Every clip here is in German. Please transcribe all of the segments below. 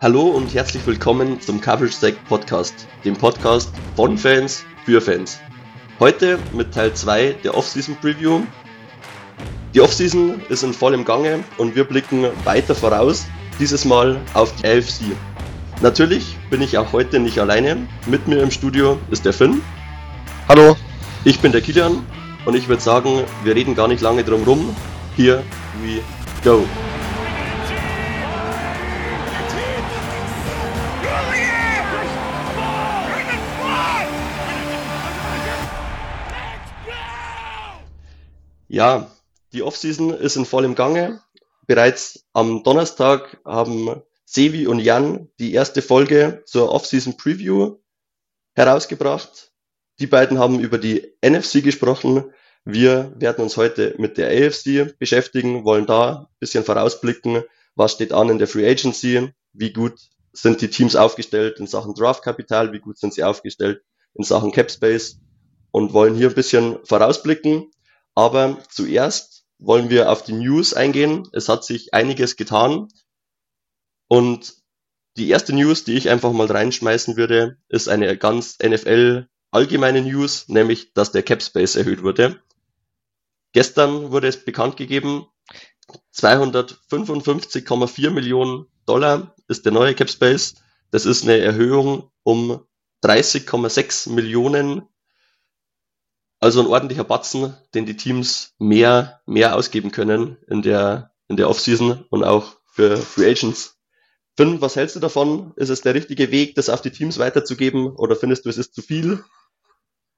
Hallo und herzlich willkommen zum Coverage Stack Podcast, dem Podcast von Fans für Fans. Heute mit Teil 2 der Offseason Preview. Die Offseason ist in vollem Gange und wir blicken weiter voraus, dieses Mal auf die AFC. Natürlich bin ich auch heute nicht alleine. Mit mir im Studio ist der Finn. Hallo. Ich bin der Kilian und ich würde sagen, wir reden gar nicht lange drum rum. Here we go. Ja, die Offseason ist in vollem Gange. Bereits am Donnerstag haben Sevi und Jan die erste Folge zur Offseason Preview herausgebracht. Die beiden haben über die NFC gesprochen. Wir werden uns heute mit der AFC beschäftigen, wollen da ein bisschen vorausblicken, was steht an in der Free Agency, wie gut sind die Teams aufgestellt in Sachen Draftkapital, wie gut sind sie aufgestellt in Sachen Cap Space und wollen hier ein bisschen vorausblicken. Aber zuerst wollen wir auf die News eingehen. Es hat sich einiges getan. Und die erste News, die ich einfach mal reinschmeißen würde, ist eine ganz NFL allgemeine News, nämlich, dass der Cap Space erhöht wurde. Gestern wurde es bekannt gegeben, 255,4 Millionen Dollar ist der neue Cap Space. Das ist eine Erhöhung um 30,6 Millionen also ein ordentlicher Batzen, den die Teams mehr, mehr ausgeben können in der, in der Offseason und auch für Free Agents. Finn, was hältst du davon? Ist es der richtige Weg, das auf die Teams weiterzugeben oder findest du, es ist zu viel?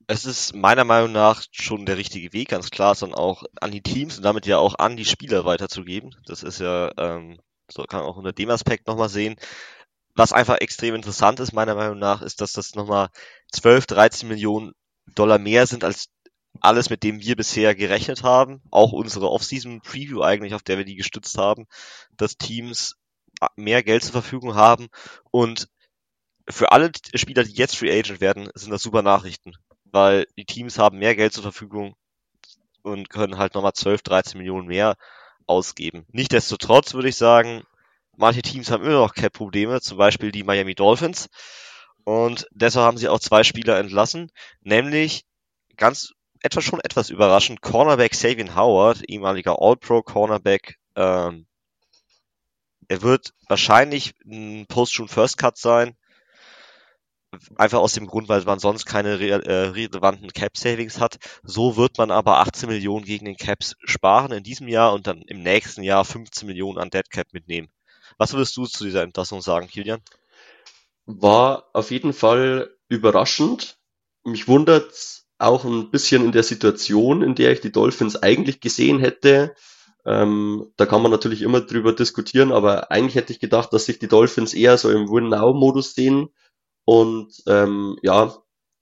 Es ist meiner Meinung nach schon der richtige Weg, ganz klar, sondern auch an die Teams und damit ja auch an die Spieler weiterzugeben. Das ist ja, ähm, so kann man auch unter dem Aspekt nochmal sehen. Was einfach extrem interessant ist, meiner Meinung nach, ist, dass das nochmal 12, 13 Millionen Dollar mehr sind als alles, mit dem wir bisher gerechnet haben. Auch unsere Off-Season-Preview eigentlich, auf der wir die gestützt haben, dass Teams mehr Geld zur Verfügung haben. Und für alle Spieler, die jetzt Free Agent werden, sind das super Nachrichten. Weil die Teams haben mehr Geld zur Verfügung und können halt nochmal 12, 13 Millionen mehr ausgeben. Nichtsdestotrotz würde ich sagen, manche Teams haben immer noch Cap-Probleme, zum Beispiel die Miami Dolphins. Und deshalb haben sie auch zwei Spieler entlassen, nämlich ganz etwas schon etwas überraschend, Cornerback Savian Howard, ehemaliger All-Pro Cornerback, ähm, er wird wahrscheinlich ein Post-Shoot First Cut sein. Einfach aus dem Grund, weil man sonst keine re äh, relevanten Cap Savings hat. So wird man aber 18 Millionen gegen den Caps sparen in diesem Jahr und dann im nächsten Jahr 15 Millionen an Dead Cap mitnehmen. Was würdest du zu dieser Entlassung sagen, Kilian? War auf jeden Fall überraschend. Mich wundert auch ein bisschen in der Situation, in der ich die Dolphins eigentlich gesehen hätte. Ähm, da kann man natürlich immer drüber diskutieren, aber eigentlich hätte ich gedacht, dass sich die Dolphins eher so im Win-Now-Modus sehen und ähm, ja,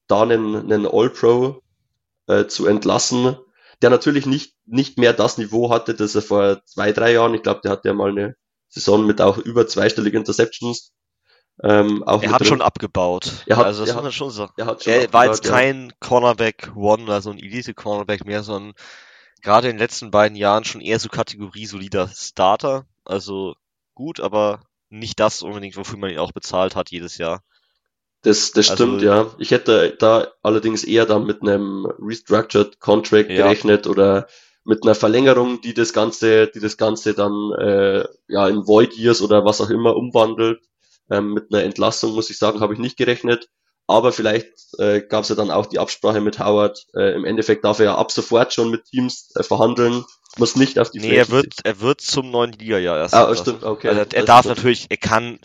da einen, einen All-Pro äh, zu entlassen, der natürlich nicht, nicht mehr das Niveau hatte, das er vor zwei, drei Jahren, ich glaube, der hatte ja mal eine Saison mit auch über zweistelligen Interceptions ähm, er hat schon abgebaut. Er hat, also das er muss man schon sagen. Er, hat schon er war jetzt kein ja. Cornerback One oder so ein Elite Cornerback mehr, sondern gerade in den letzten beiden Jahren schon eher so Kategorie solider Starter. Also gut, aber nicht das unbedingt, wofür man ihn auch bezahlt hat jedes Jahr. Das, das also, stimmt, ja. Ich hätte da allerdings eher dann mit einem Restructured Contract ja. gerechnet oder mit einer Verlängerung, die das Ganze, die das Ganze dann äh, ja in Void Years oder was auch immer umwandelt. Ähm, mit einer Entlassung, muss ich sagen, habe ich nicht gerechnet. Aber vielleicht äh, gab es ja dann auch die Absprache mit Howard. Äh, Im Endeffekt darf er ja ab sofort schon mit Teams äh, verhandeln, muss nicht auf die Nee, er wird, er wird zum neuen Liga-Jahr erst. Ah, stimmt, okay. Also er darf natürlich, er kann,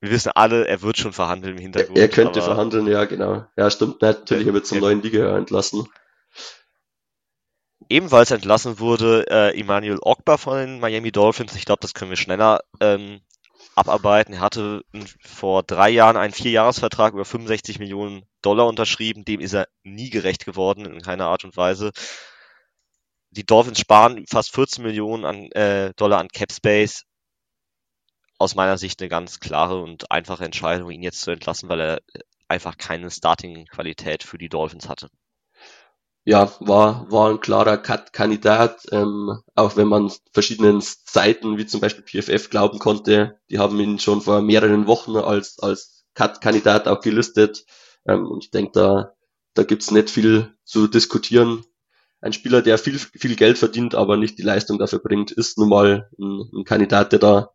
wir wissen alle, er wird schon verhandeln im Hintergrund. Er, er könnte verhandeln, ja, genau. Ja, stimmt, natürlich, er wird zum neuen Liga-Jahr entlassen. Ebenfalls entlassen wurde äh, Emmanuel Ogba von den Miami Dolphins. Ich glaube, das können wir schneller ähm, abarbeiten. Er hatte vor drei Jahren einen Vierjahresvertrag über 65 Millionen Dollar unterschrieben. Dem ist er nie gerecht geworden, in keiner Art und Weise. Die Dolphins sparen fast 14 Millionen an, äh, Dollar an Cap Space. Aus meiner Sicht eine ganz klare und einfache Entscheidung, ihn jetzt zu entlassen, weil er einfach keine Starting-Qualität für die Dolphins hatte. Ja, war, war ein klarer Cut-Kandidat, ähm, auch wenn man verschiedenen Seiten, wie zum Beispiel PFF, glauben konnte, die haben ihn schon vor mehreren Wochen als, als Cut-Kandidat auch gelistet. Ähm, und ich denke, da, da gibt's nicht viel zu diskutieren. Ein Spieler, der viel, viel Geld verdient, aber nicht die Leistung dafür bringt, ist nun mal ein, ein Kandidat, der da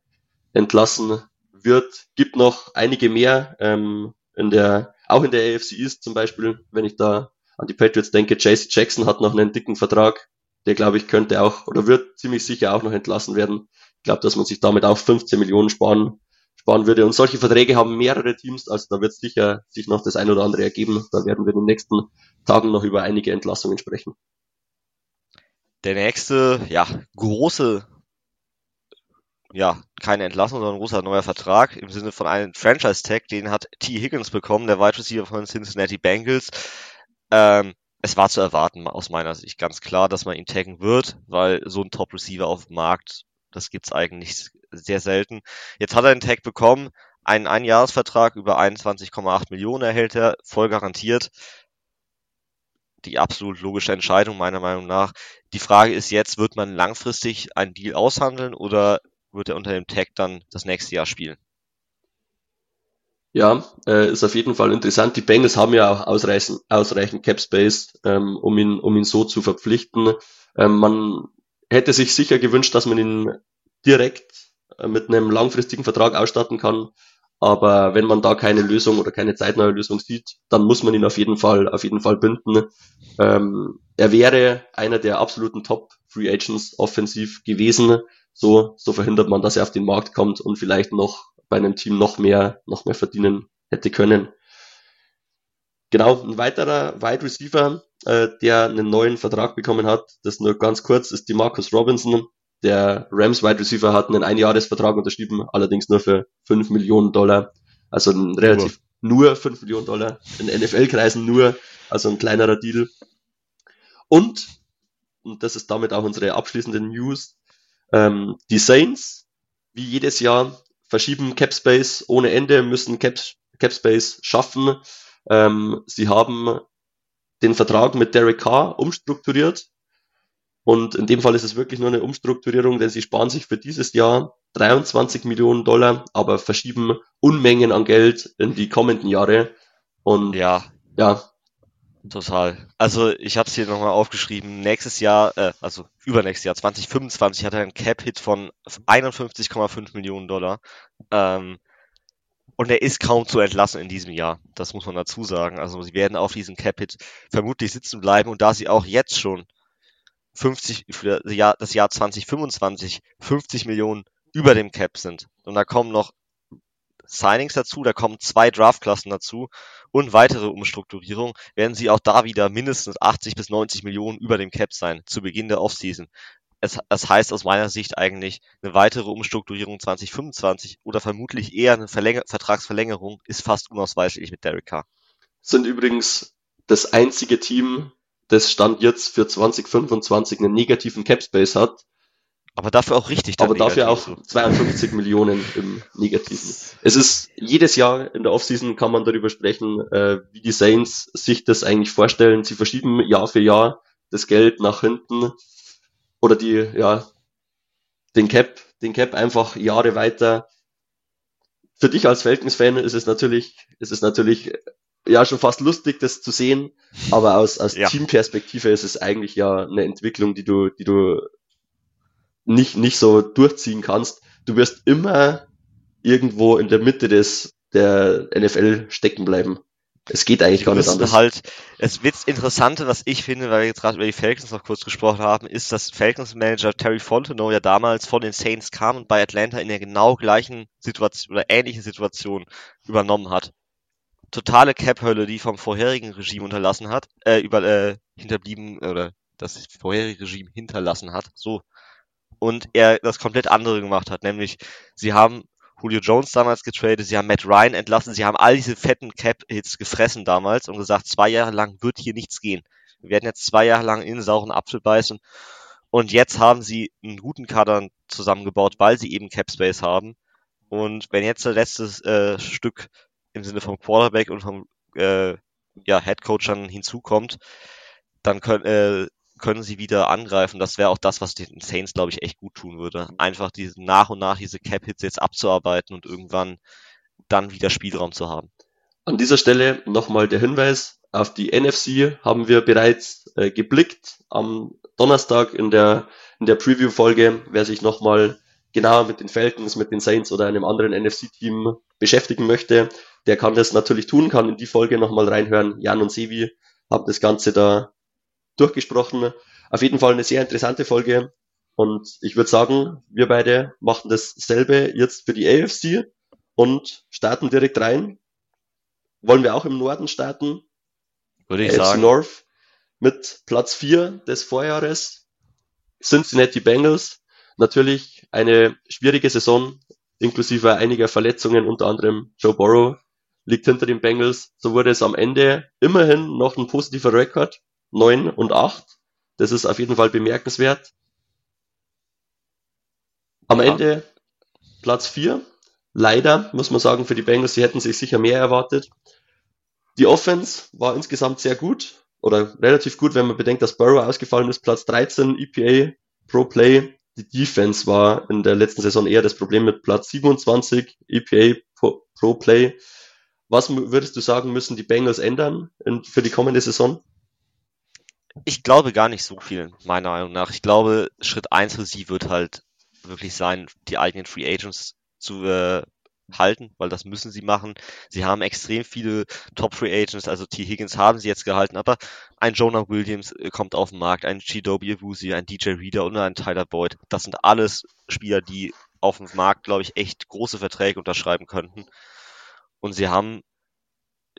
entlassen wird. Gibt noch einige mehr, ähm, in der, auch in der AFC East zum Beispiel, wenn ich da an die Patriots denke, JC Jackson hat noch einen dicken Vertrag. Der, glaube ich, könnte auch oder wird ziemlich sicher auch noch entlassen werden. Ich glaube, dass man sich damit auch 15 Millionen sparen, sparen würde. Und solche Verträge haben mehrere Teams, also da wird sicher sich noch das ein oder andere ergeben. Da werden wir in den nächsten Tagen noch über einige Entlassungen sprechen. Der nächste, ja, große, ja, keine Entlassung, sondern ein großer neuer Vertrag im Sinne von einem Franchise-Tag, den hat T. Higgins bekommen, der Wide Receiver von Cincinnati Bengals. Ähm, es war zu erwarten aus meiner Sicht ganz klar, dass man ihn taggen wird, weil so ein Top-Receiver auf dem Markt, das gibt's eigentlich sehr selten. Jetzt hat er einen Tag bekommen, einen Einjahresvertrag über 21,8 Millionen erhält er, voll garantiert. Die absolut logische Entscheidung meiner Meinung nach. Die Frage ist jetzt, wird man langfristig einen Deal aushandeln oder wird er unter dem Tag dann das nächste Jahr spielen? Ja, äh, ist auf jeden Fall interessant. Die Bengals haben ja auch ausreichend, ausreichend Cap Space, ähm, um ihn, um ihn so zu verpflichten. Ähm, man hätte sich sicher gewünscht, dass man ihn direkt äh, mit einem langfristigen Vertrag ausstatten kann. Aber wenn man da keine Lösung oder keine zeitnahe Lösung sieht, dann muss man ihn auf jeden Fall, auf jeden Fall binden. Ähm, er wäre einer der absoluten Top Free Agents offensiv gewesen. So, so verhindert man, dass er auf den Markt kommt und vielleicht noch bei einem Team noch mehr, noch mehr verdienen hätte können. Genau, ein weiterer Wide Receiver, äh, der einen neuen Vertrag bekommen hat, das nur ganz kurz, ist die Marcus Robinson. Der Rams Wide Receiver hat einen Einjahresvertrag unterschrieben, allerdings nur für 5 Millionen Dollar. Also ein relativ nur, nur 5 Millionen Dollar. In NFL-Kreisen nur, also ein kleinerer Deal. Und, und das ist damit auch unsere abschließende News, ähm, die Saints, wie jedes Jahr, verschieben Capspace ohne Ende, müssen Cap, Capspace schaffen. Ähm, sie haben den Vertrag mit Derek Carr umstrukturiert. Und in dem Fall ist es wirklich nur eine Umstrukturierung, denn sie sparen sich für dieses Jahr 23 Millionen Dollar, aber verschieben Unmengen an Geld in die kommenden Jahre. Und ja, ja Total. Also ich habe es hier nochmal aufgeschrieben. Nächstes Jahr, äh, also übernächstes Jahr 2025 hat er einen Cap-Hit von 51,5 Millionen Dollar. Ähm, und er ist kaum zu entlassen in diesem Jahr. Das muss man dazu sagen. Also sie werden auf diesen Cap-Hit vermutlich sitzen bleiben. Und da sie auch jetzt schon 50 für das Jahr, das Jahr 2025 50 Millionen über dem Cap sind. Und da kommen noch Signings dazu, da kommen zwei Draftklassen dazu und weitere Umstrukturierungen, werden sie auch da wieder mindestens 80 bis 90 Millionen über dem Cap sein zu Beginn der Offseason. Es, es heißt aus meiner Sicht eigentlich, eine weitere Umstrukturierung 2025 oder vermutlich eher eine Verlänger Vertragsverlängerung ist fast unausweichlich mit Derek Carr. Sind übrigens das einzige Team, das Stand jetzt für 2025 einen negativen Cap Space hat aber dafür auch richtig. Aber dafür auch 52 Millionen im Negativen. Es ist jedes Jahr in der Offseason kann man darüber sprechen, äh, wie die Saints sich das eigentlich vorstellen. Sie verschieben Jahr für Jahr das Geld nach hinten oder die, ja, den Cap, den Cap einfach Jahre weiter. Für dich als Falcons-Fan ist es natürlich, ist es natürlich ja schon fast lustig, das zu sehen, aber aus, aus ja. Teamperspektive ist es eigentlich ja eine Entwicklung, die du, die du nicht, nicht so durchziehen kannst. Du wirst immer irgendwo in der Mitte des, der NFL stecken bleiben. Es geht eigentlich gar nicht anders. Halt, es wird interessante, was ich finde, weil wir jetzt gerade über die Falcons noch kurz gesprochen haben, ist, dass Falcons Manager Terry Fontenot ja damals von den Saints kam und bei Atlanta in der genau gleichen Situation oder ähnlichen Situation übernommen hat. Totale Cap-Hölle, die vom vorherigen Regime unterlassen hat, äh, über, äh, hinterblieben, oder das vorherige Regime hinterlassen hat. So und er das komplett andere gemacht hat, nämlich sie haben Julio Jones damals getradet, sie haben Matt Ryan entlassen, sie haben all diese fetten Cap-Hits gefressen damals und gesagt, zwei Jahre lang wird hier nichts gehen. Wir werden jetzt zwei Jahre lang in den sauren Apfel beißen. Und jetzt haben sie einen guten Kader zusammengebaut, weil sie eben Cap Space haben. Und wenn jetzt das letzte äh, Stück im Sinne vom Quarterback und vom äh, ja, Head Coach dann hinzukommt, dann können, äh, können sie wieder angreifen. Das wäre auch das, was den Saints, glaube ich, echt gut tun würde. Einfach diese nach und nach diese Cap-Hits jetzt abzuarbeiten und irgendwann dann wieder Spielraum zu haben. An dieser Stelle nochmal der Hinweis, auf die NFC haben wir bereits äh, geblickt am Donnerstag in der, in der Preview-Folge. Wer sich nochmal genauer mit den Falcons, mit den Saints oder einem anderen NFC-Team beschäftigen möchte, der kann das natürlich tun, kann in die Folge nochmal reinhören. Jan und Sevi haben das Ganze da durchgesprochen. Auf jeden Fall eine sehr interessante Folge. Und ich würde sagen, wir beide machen dasselbe jetzt für die AFC und starten direkt rein. Wollen wir auch im Norden starten? Würde ich AFC sagen. North mit Platz 4 des Vorjahres. Cincinnati Bengals. Natürlich eine schwierige Saison, inklusive einiger Verletzungen, unter anderem Joe Burrow liegt hinter den Bengals. So wurde es am Ende immerhin noch ein positiver Rekord. 9 und 8. Das ist auf jeden Fall bemerkenswert. Am ja. Ende Platz 4. Leider muss man sagen, für die Bengals, sie hätten sich sicher mehr erwartet. Die Offense war insgesamt sehr gut oder relativ gut, wenn man bedenkt, dass Burrow ausgefallen ist. Platz 13 EPA pro Play. Die Defense war in der letzten Saison eher das Problem mit Platz 27 EPA pro, pro Play. Was würdest du sagen, müssen die Bengals ändern in, für die kommende Saison? Ich glaube gar nicht so viel, meiner Meinung nach. Ich glaube, Schritt eins für sie wird halt wirklich sein, die eigenen Free Agents zu äh, halten, weil das müssen sie machen. Sie haben extrem viele Top Free Agents, also T. Higgins haben sie jetzt gehalten, aber ein Jonah Williams äh, kommt auf den Markt, ein Chidobe Awuzie, ein DJ Reader und ein Tyler Boyd. Das sind alles Spieler, die auf dem Markt, glaube ich, echt große Verträge unterschreiben könnten. Und sie haben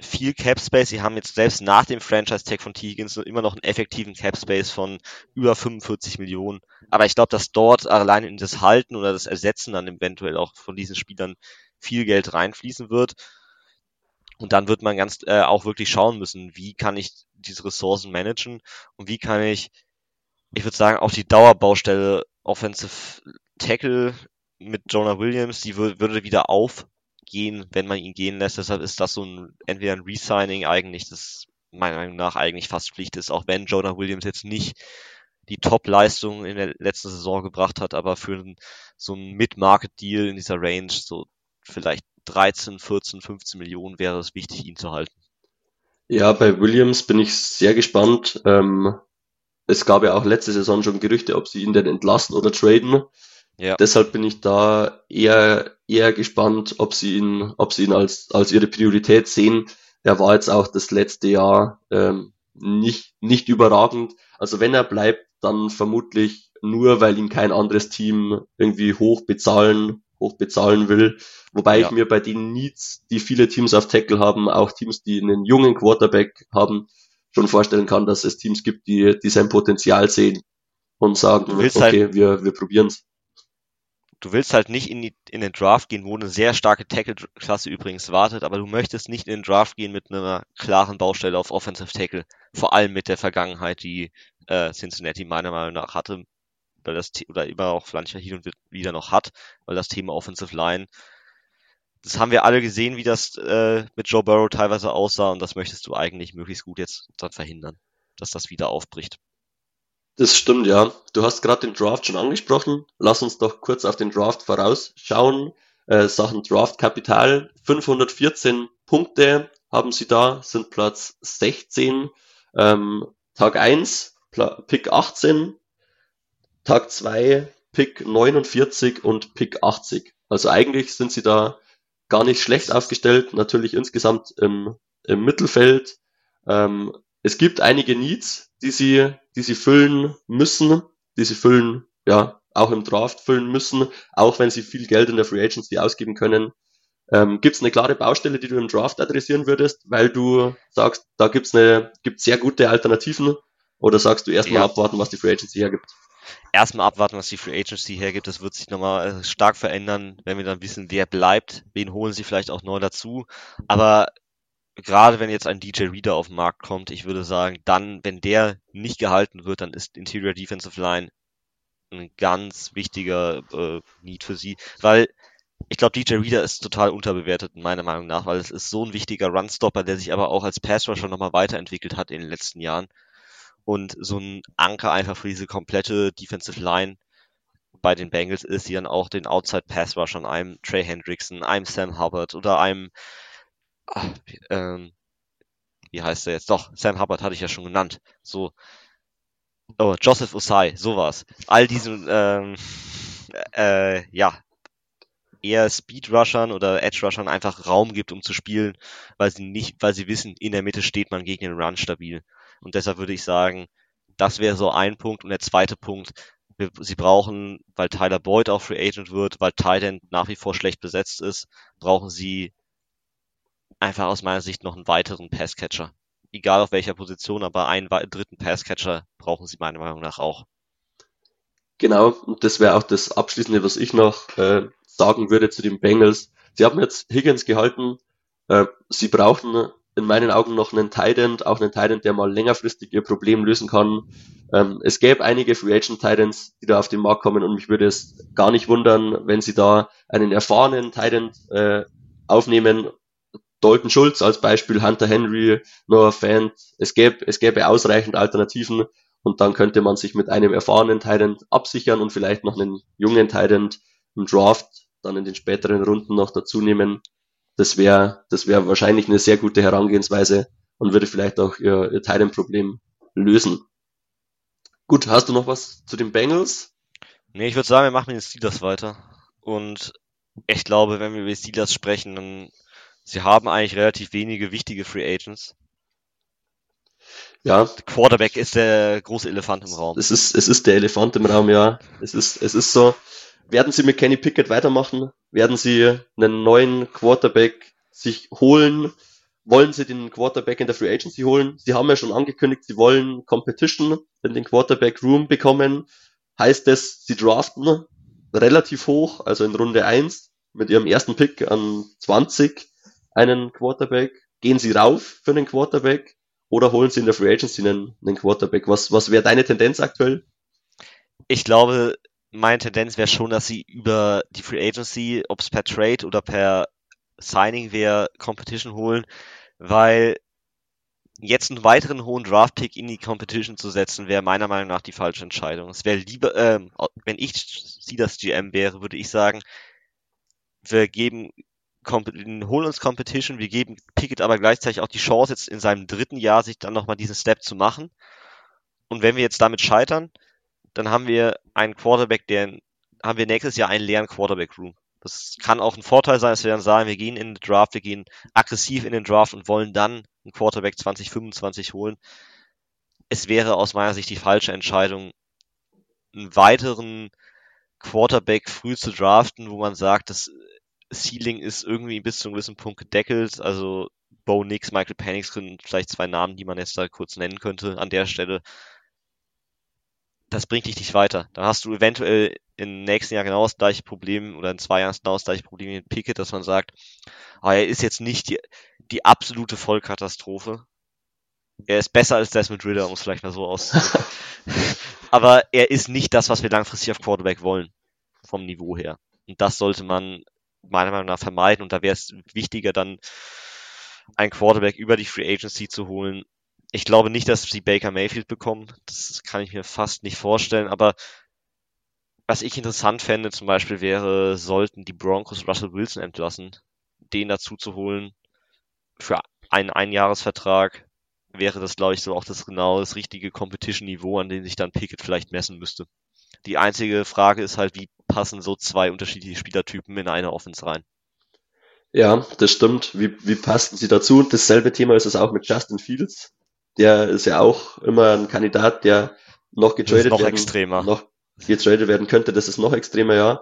viel Cap Space. Sie haben jetzt selbst nach dem Franchise Tag von T. Immer noch einen effektiven Cap Space von über 45 Millionen. Aber ich glaube, dass dort allein in das Halten oder das Ersetzen dann eventuell auch von diesen Spielern viel Geld reinfließen wird. Und dann wird man ganz äh, auch wirklich schauen müssen, wie kann ich diese Ressourcen managen und wie kann ich, ich würde sagen, auch die Dauerbaustelle Offensive Tackle mit Jonah Williams, die würde wieder aufgehen, wenn man ihn gehen lässt. Deshalb ist das so ein entweder ein Resigning eigentlich, das meiner Meinung nach eigentlich fast Pflicht ist, auch wenn Jonah Williams jetzt nicht die Top-Leistung in der letzten Saison gebracht hat, aber für so einen Mid-Market-Deal in dieser Range, so vielleicht 13, 14, 15 Millionen wäre es wichtig, ihn zu halten. Ja, bei Williams bin ich sehr gespannt. Ähm, es gab ja auch letzte Saison schon Gerüchte, ob sie ihn denn entlassen oder traden. Ja. Deshalb bin ich da eher, eher gespannt, ob sie ihn, ob sie ihn als, als ihre Priorität sehen. Er war jetzt auch das letzte Jahr ähm, nicht, nicht überragend. Also wenn er bleibt, dann vermutlich nur, weil ihn kein anderes Team irgendwie hoch bezahlen hoch bezahlen will. Wobei ja. ich mir bei den Needs, die viele Teams auf Tackle haben, auch Teams, die einen jungen Quarterback haben, schon vorstellen kann, dass es Teams gibt, die, die sein Potenzial sehen und sagen, okay, halt, wir, wir probieren's. Du willst halt nicht in, die, in den Draft gehen, wo eine sehr starke Tackle-Klasse übrigens wartet, aber du möchtest nicht in den Draft gehen mit einer klaren Baustelle auf Offensive Tackle. Vor allem mit der Vergangenheit, die äh, Cincinnati meiner Meinung nach hatte weil das oder immer auch mancher hin und wieder noch hat, weil das Thema Offensive Line, das haben wir alle gesehen, wie das äh, mit Joe Burrow teilweise aussah und das möchtest du eigentlich möglichst gut jetzt dann verhindern, dass das wieder aufbricht. Das stimmt, ja. Du hast gerade den Draft schon angesprochen. Lass uns doch kurz auf den Draft vorausschauen. Äh, Sachen Draft-Kapital. 514 Punkte haben sie da, sind Platz 16. Ähm, Tag 1, Pick 18, Tag 2 Pick 49 und Pick 80. Also eigentlich sind sie da gar nicht schlecht aufgestellt, natürlich insgesamt im, im Mittelfeld. Ähm, es gibt einige Needs, die sie, die sie füllen müssen, die sie füllen, ja, auch im Draft füllen müssen, auch wenn sie viel Geld in der Free Agency ausgeben können. Ähm, gibt es eine klare Baustelle, die du im Draft adressieren würdest, weil du sagst, da gibt's eine, gibt's sehr gute Alternativen? Oder sagst du erstmal ja. abwarten, was die Free Agency hergibt? erstmal abwarten, was die Free Agency hergibt. Das wird sich nochmal äh, stark verändern, wenn wir dann wissen, wer bleibt. Wen holen sie vielleicht auch neu dazu. Aber gerade wenn jetzt ein DJ Reader auf den Markt kommt, ich würde sagen, dann, wenn der nicht gehalten wird, dann ist Interior Defensive Line ein ganz wichtiger äh, Need für sie, weil ich glaube, DJ Reader ist total unterbewertet, meiner Meinung nach, weil es ist so ein wichtiger Runstopper, der sich aber auch als Passrusher nochmal weiterentwickelt hat in den letzten Jahren. und so ein Anker einfach für diese komplette Defensive Line bei den Bengals ist, die dann auch den Outside Pass Rush an einem Trey Hendrickson, einem Sam Hubbard oder einem, ach, ähm, wie heißt er jetzt? Doch, Sam Hubbard hatte ich ja schon genannt. So, oh, Joseph Osai, sowas. All diesen, ähm, äh, ja, eher Speedrushern oder Edge-Rushern einfach Raum gibt, um zu spielen, weil sie nicht, weil sie wissen, in der Mitte steht man gegen den Run stabil. Und deshalb würde ich sagen, das wäre so ein Punkt. Und der zweite Punkt, sie brauchen, weil Tyler Boyd auch Free Agent wird, weil Titan nach wie vor schlecht besetzt ist, brauchen sie einfach aus meiner Sicht noch einen weiteren Passcatcher. Egal auf welcher Position, aber einen dritten Passcatcher brauchen sie meiner Meinung nach auch. Genau, und das wäre auch das Abschließende, was ich noch äh, sagen würde zu den Bengals. Sie haben jetzt Higgins gehalten. Äh, sie brauchen in meinen Augen noch einen Tight auch einen Tight der mal längerfristig ihr Problem lösen kann. Ähm, es gäbe einige Free Agent Titans, die da auf den Markt kommen und mich würde es gar nicht wundern, wenn sie da einen erfahrenen Tight äh, aufnehmen. Dalton Schulz als Beispiel, Hunter Henry, Noah Fant. Es gäbe, es gäbe ausreichend Alternativen und dann könnte man sich mit einem erfahrenen Tight absichern und vielleicht noch einen jungen Tight im Draft dann in den späteren Runden noch dazu nehmen. Das wäre das wäre wahrscheinlich eine sehr gute Herangehensweise und würde vielleicht auch ihr, ihr Titan-Problem lösen. Gut, hast du noch was zu den Bengals? Nee, ich würde sagen, wir machen mit den Steelers weiter. Und ich glaube, wenn wir über die Steelers sprechen, dann sie haben eigentlich relativ wenige wichtige Free Agents. Ja. Quarterback ist der große Elefant im Raum. Es ist, es ist der Elefant im Raum, ja. Es ist, es ist so. Werden sie mit Kenny Pickett weitermachen? Werden sie einen neuen Quarterback sich holen? Wollen sie den Quarterback in der Free Agency holen? Sie haben ja schon angekündigt, sie wollen Competition in den Quarterback Room bekommen. Heißt es, sie draften relativ hoch, also in Runde 1 mit ihrem ersten Pick an 20 einen Quarterback. Gehen sie rauf für einen Quarterback oder holen sie in der Free Agency einen, einen Quarterback? Was, was wäre deine Tendenz aktuell? Ich glaube, meine Tendenz wäre schon, dass sie über die Free Agency, ob es per Trade oder per Signing wäre, Competition holen, weil jetzt einen weiteren hohen Draft-Pick in die Competition zu setzen, wäre meiner Meinung nach die falsche Entscheidung. Es wäre lieber, ähm, wenn ich sie das GM wäre, würde ich sagen, wir geben, holen uns Competition, wir geben Pickett aber gleichzeitig auch die Chance, jetzt in seinem dritten Jahr sich dann nochmal diesen Step zu machen. Und wenn wir jetzt damit scheitern, dann haben wir einen Quarterback, der haben wir nächstes Jahr einen leeren Quarterback-Room. Das kann auch ein Vorteil sein, dass wir dann sagen, wir gehen in den Draft, wir gehen aggressiv in den Draft und wollen dann einen Quarterback 2025 holen. Es wäre aus meiner Sicht die falsche Entscheidung, einen weiteren Quarterback früh zu draften, wo man sagt, das Ceiling ist irgendwie bis zu einem gewissen Punkt gedeckelt. Also Bo Nix, Michael Penix sind vielleicht zwei Namen, die man jetzt da kurz nennen könnte an der Stelle das bringt dich nicht weiter. Dann hast du eventuell im nächsten Jahr genau das gleiche Problem oder in zwei Jahren genau das gleiche Problem mit Pickett, dass man sagt, ah, er ist jetzt nicht die, die absolute Vollkatastrophe. Er ist besser als Desmond Ritter, um es vielleicht mal so auszudrücken. Aber er ist nicht das, was wir langfristig auf Quarterback wollen. Vom Niveau her. Und das sollte man meiner Meinung nach vermeiden. Und da wäre es wichtiger, dann ein Quarterback über die Free Agency zu holen, ich glaube nicht, dass sie Baker Mayfield bekommen. Das kann ich mir fast nicht vorstellen. Aber was ich interessant fände zum Beispiel wäre, sollten die Broncos Russell Wilson entlassen, den dazu zu holen für einen Einjahresvertrag, wäre das, glaube ich, so auch das genau das richtige Competition-Niveau, an dem sich dann Pickett vielleicht messen müsste. Die einzige Frage ist halt, wie passen so zwei unterschiedliche Spielertypen in eine Offense rein? Ja, das stimmt. Wie, wie passen sie dazu? Dasselbe Thema ist es auch mit Justin Fields der ist ja auch immer ein Kandidat, der noch getradet noch werden, extremer. noch getradet werden könnte. Das ist noch extremer, ja.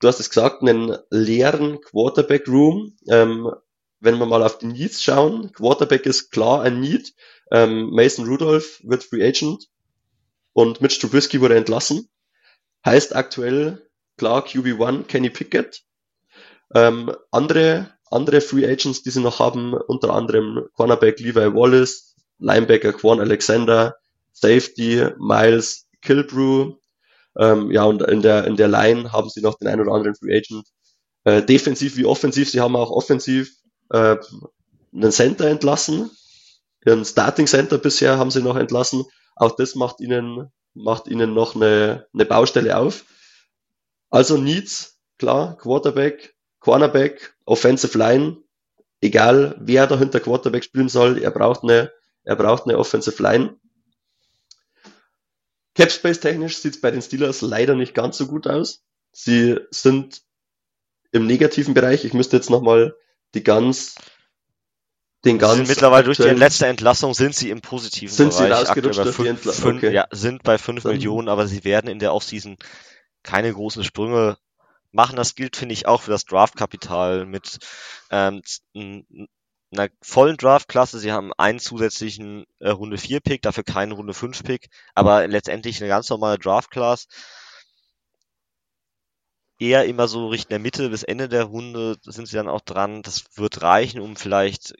Du hast es gesagt, einen leeren Quarterback Room. Ähm, wenn wir mal auf die Needs schauen, Quarterback ist klar ein Need. Ähm, Mason Rudolph wird Free Agent und Mitch Trubisky wurde entlassen. Heißt aktuell klar QB1 Kenny Pickett. Ähm, andere andere Free Agents, die sie noch haben, unter anderem Cornerback Levi Wallace, Linebacker Quan Alexander, Safety Miles Kilbrew. Ähm, ja, und in der, in der Line haben sie noch den einen oder anderen Free Agent. Äh, defensiv wie offensiv, sie haben auch offensiv äh, einen Center entlassen. Ihren Starting Center bisher haben sie noch entlassen. Auch das macht ihnen, macht ihnen noch eine, eine Baustelle auf. Also Needs, klar, Quarterback, Cornerback, Offensive Line, egal wer da hinter Quarterback spielen soll, er braucht eine, er braucht eine Offensive Line. Capspace technisch sieht es bei den Steelers leider nicht ganz so gut aus. Sie sind im negativen Bereich. Ich müsste jetzt nochmal die ganz den ganz sind mittlerweile durch die letzte Entlassung sind sie im positiven sind Bereich. Sind sie rausgerutscht durch die Entlassung? Okay. Ja, sind bei 5 Millionen, aber sie werden in der Offseason keine großen Sprünge machen. Das gilt, finde ich, auch für das Draftkapital mit ähm, einer vollen Draftklasse. Sie haben einen zusätzlichen äh, Runde 4 Pick, dafür keinen Runde 5 Pick, aber letztendlich eine ganz normale Draftklasse. Eher immer so Richtung der Mitte bis Ende der Runde sind sie dann auch dran. Das wird reichen, um vielleicht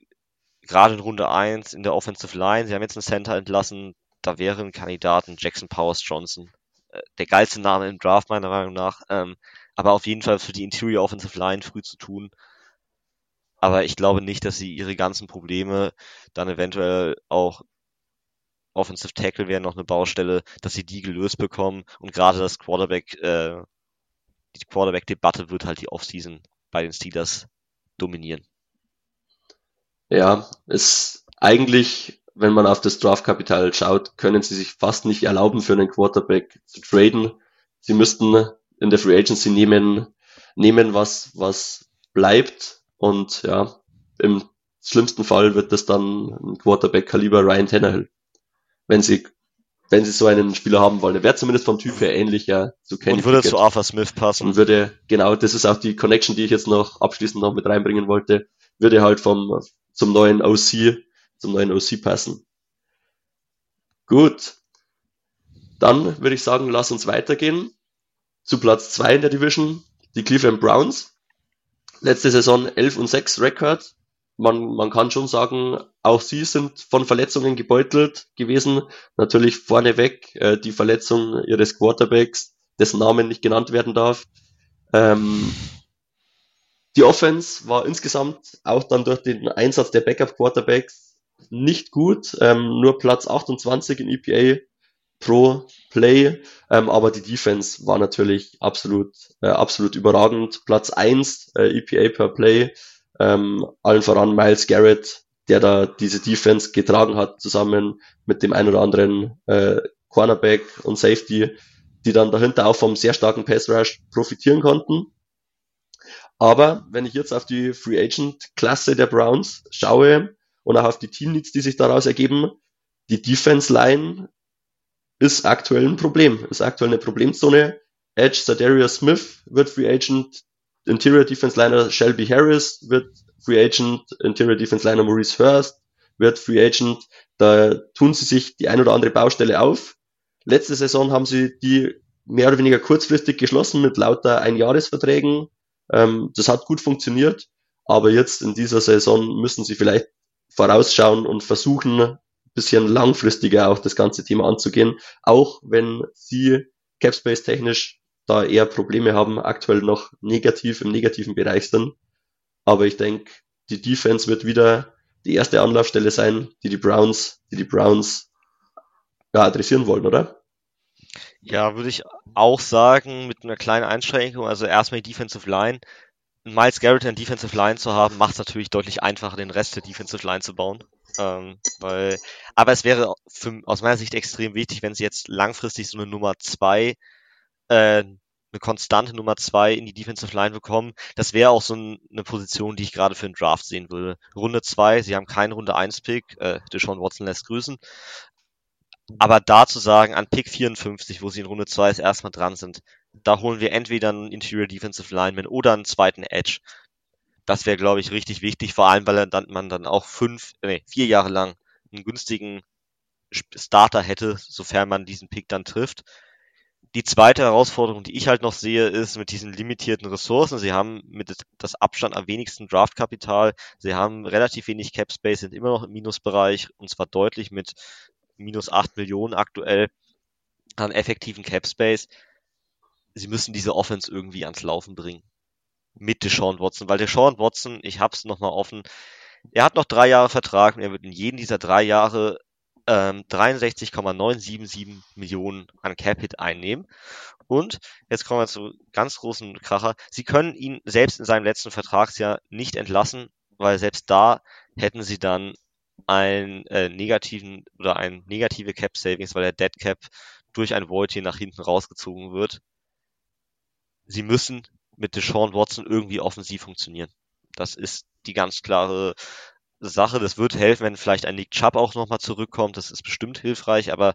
gerade in Runde 1 in der Offensive Line, sie haben jetzt einen Center entlassen, da wären Kandidaten Jackson Powers Johnson. Der geilste Name im Draft meiner Meinung nach. Ähm, aber auf jeden Fall für die Interior Offensive Line früh zu tun. Aber ich glaube nicht, dass sie ihre ganzen Probleme dann eventuell auch Offensive Tackle wäre noch eine Baustelle, dass sie die gelöst bekommen und gerade das Quarterback, äh, die Quarterback-Debatte wird halt die Offseason bei den Steelers dominieren. Ja, ist eigentlich, wenn man auf das Draftkapital schaut, können sie sich fast nicht erlauben, für einen Quarterback zu traden. Sie müssten in der Free Agency nehmen, nehmen was, was bleibt. Und ja, im schlimmsten Fall wird das dann ein Quarterback-Kaliber Ryan Tannehill. Wenn sie, wenn sie so einen Spieler haben wollen. Er wäre zumindest vom Typ her ähnlicher zu Kenny Und würde Pickett. zu Arthur Smith passen. Und würde, genau, das ist auch die Connection, die ich jetzt noch abschließend noch mit reinbringen wollte, würde halt vom, zum neuen OC, zum neuen OC passen. Gut. Dann würde ich sagen, lass uns weitergehen zu Platz 2 in der Division, die Cleveland Browns. Letzte Saison 11 und 6 Rekord. Man, man kann schon sagen, auch sie sind von Verletzungen gebeutelt gewesen. Natürlich vorneweg äh, die Verletzung ihres Quarterbacks, dessen Namen nicht genannt werden darf. Ähm, die Offense war insgesamt auch dann durch den Einsatz der Backup-Quarterbacks nicht gut. Ähm, nur Platz 28 in EPA pro Play, ähm, aber die Defense war natürlich absolut, äh, absolut überragend. Platz eins äh, EPA per Play, ähm, allen voran Miles Garrett, der da diese Defense getragen hat, zusammen mit dem ein oder anderen äh, Cornerback und Safety, die dann dahinter auch vom sehr starken Pass Rush profitieren konnten. Aber wenn ich jetzt auf die Free Agent Klasse der Browns schaue und auch auf die Team Needs, die sich daraus ergeben, die Defense Line ist aktuell ein Problem, ist aktuell eine Problemzone. Edge Sadarius Smith wird Free Agent, Interior Defense Liner Shelby Harris wird Free Agent, Interior Defense Liner Maurice Hurst wird Free Agent. Da tun sie sich die ein oder andere Baustelle auf. Letzte Saison haben sie die mehr oder weniger kurzfristig geschlossen mit lauter Einjahresverträgen. Ähm, das hat gut funktioniert, aber jetzt in dieser Saison müssen sie vielleicht vorausschauen und versuchen, bisschen langfristiger auch das ganze Thema anzugehen, auch wenn sie Capspace technisch da eher Probleme haben, aktuell noch negativ im negativen Bereich sind. Aber ich denke, die Defense wird wieder die erste Anlaufstelle sein, die die Browns, die die Browns ja, adressieren wollen, oder? Ja, würde ich auch sagen, mit einer kleinen Einschränkung. Also erstmal die Defensive Line. Miles Garrett in Defensive Line zu haben, macht es natürlich deutlich einfacher, den Rest der Defensive Line zu bauen. Ähm, weil, aber es wäre für, aus meiner Sicht extrem wichtig, wenn sie jetzt langfristig so eine Nummer zwei, äh, eine konstante Nummer zwei in die Defensive Line bekommen. Das wäre auch so ein, eine Position, die ich gerade für einen Draft sehen würde. Runde zwei, sie haben keinen Runde eins Pick, äh, Deshaun Watson lässt grüßen. Aber da zu sagen, an Pick 54, wo sie in Runde 2 das erstmal dran sind, da holen wir entweder einen Interior Defensive Lineman oder einen zweiten Edge. Das wäre, glaube ich, richtig wichtig, vor allem, weil dann, man dann auch fünf, nee, vier Jahre lang einen günstigen Starter hätte, sofern man diesen Pick dann trifft. Die zweite Herausforderung, die ich halt noch sehe, ist mit diesen limitierten Ressourcen. Sie haben mit das Abstand am wenigsten Draftkapital. Sie haben relativ wenig Cap Space, sind immer noch im Minusbereich und zwar deutlich mit minus acht Millionen aktuell an effektiven Cap Space. Sie müssen diese Offense irgendwie ans Laufen bringen mit Deshaun Watson, weil Deshaun Watson, ich hab's nochmal offen, er hat noch drei Jahre Vertrag und er wird in jedem dieser drei Jahre ähm, 63,977 Millionen an Capit einnehmen. Und jetzt kommen wir zu ganz großen Kracher. Sie können ihn selbst in seinem letzten Vertragsjahr nicht entlassen, weil selbst da hätten sie dann einen äh, negativen oder ein negative Cap Savings, weil der Dead Cap durch ein Void hier nach hinten rausgezogen wird. Sie müssen mit Deshaun Watson irgendwie offensiv funktionieren. Das ist die ganz klare Sache. Das wird helfen, wenn vielleicht ein Nick Chubb auch nochmal zurückkommt. Das ist bestimmt hilfreich, aber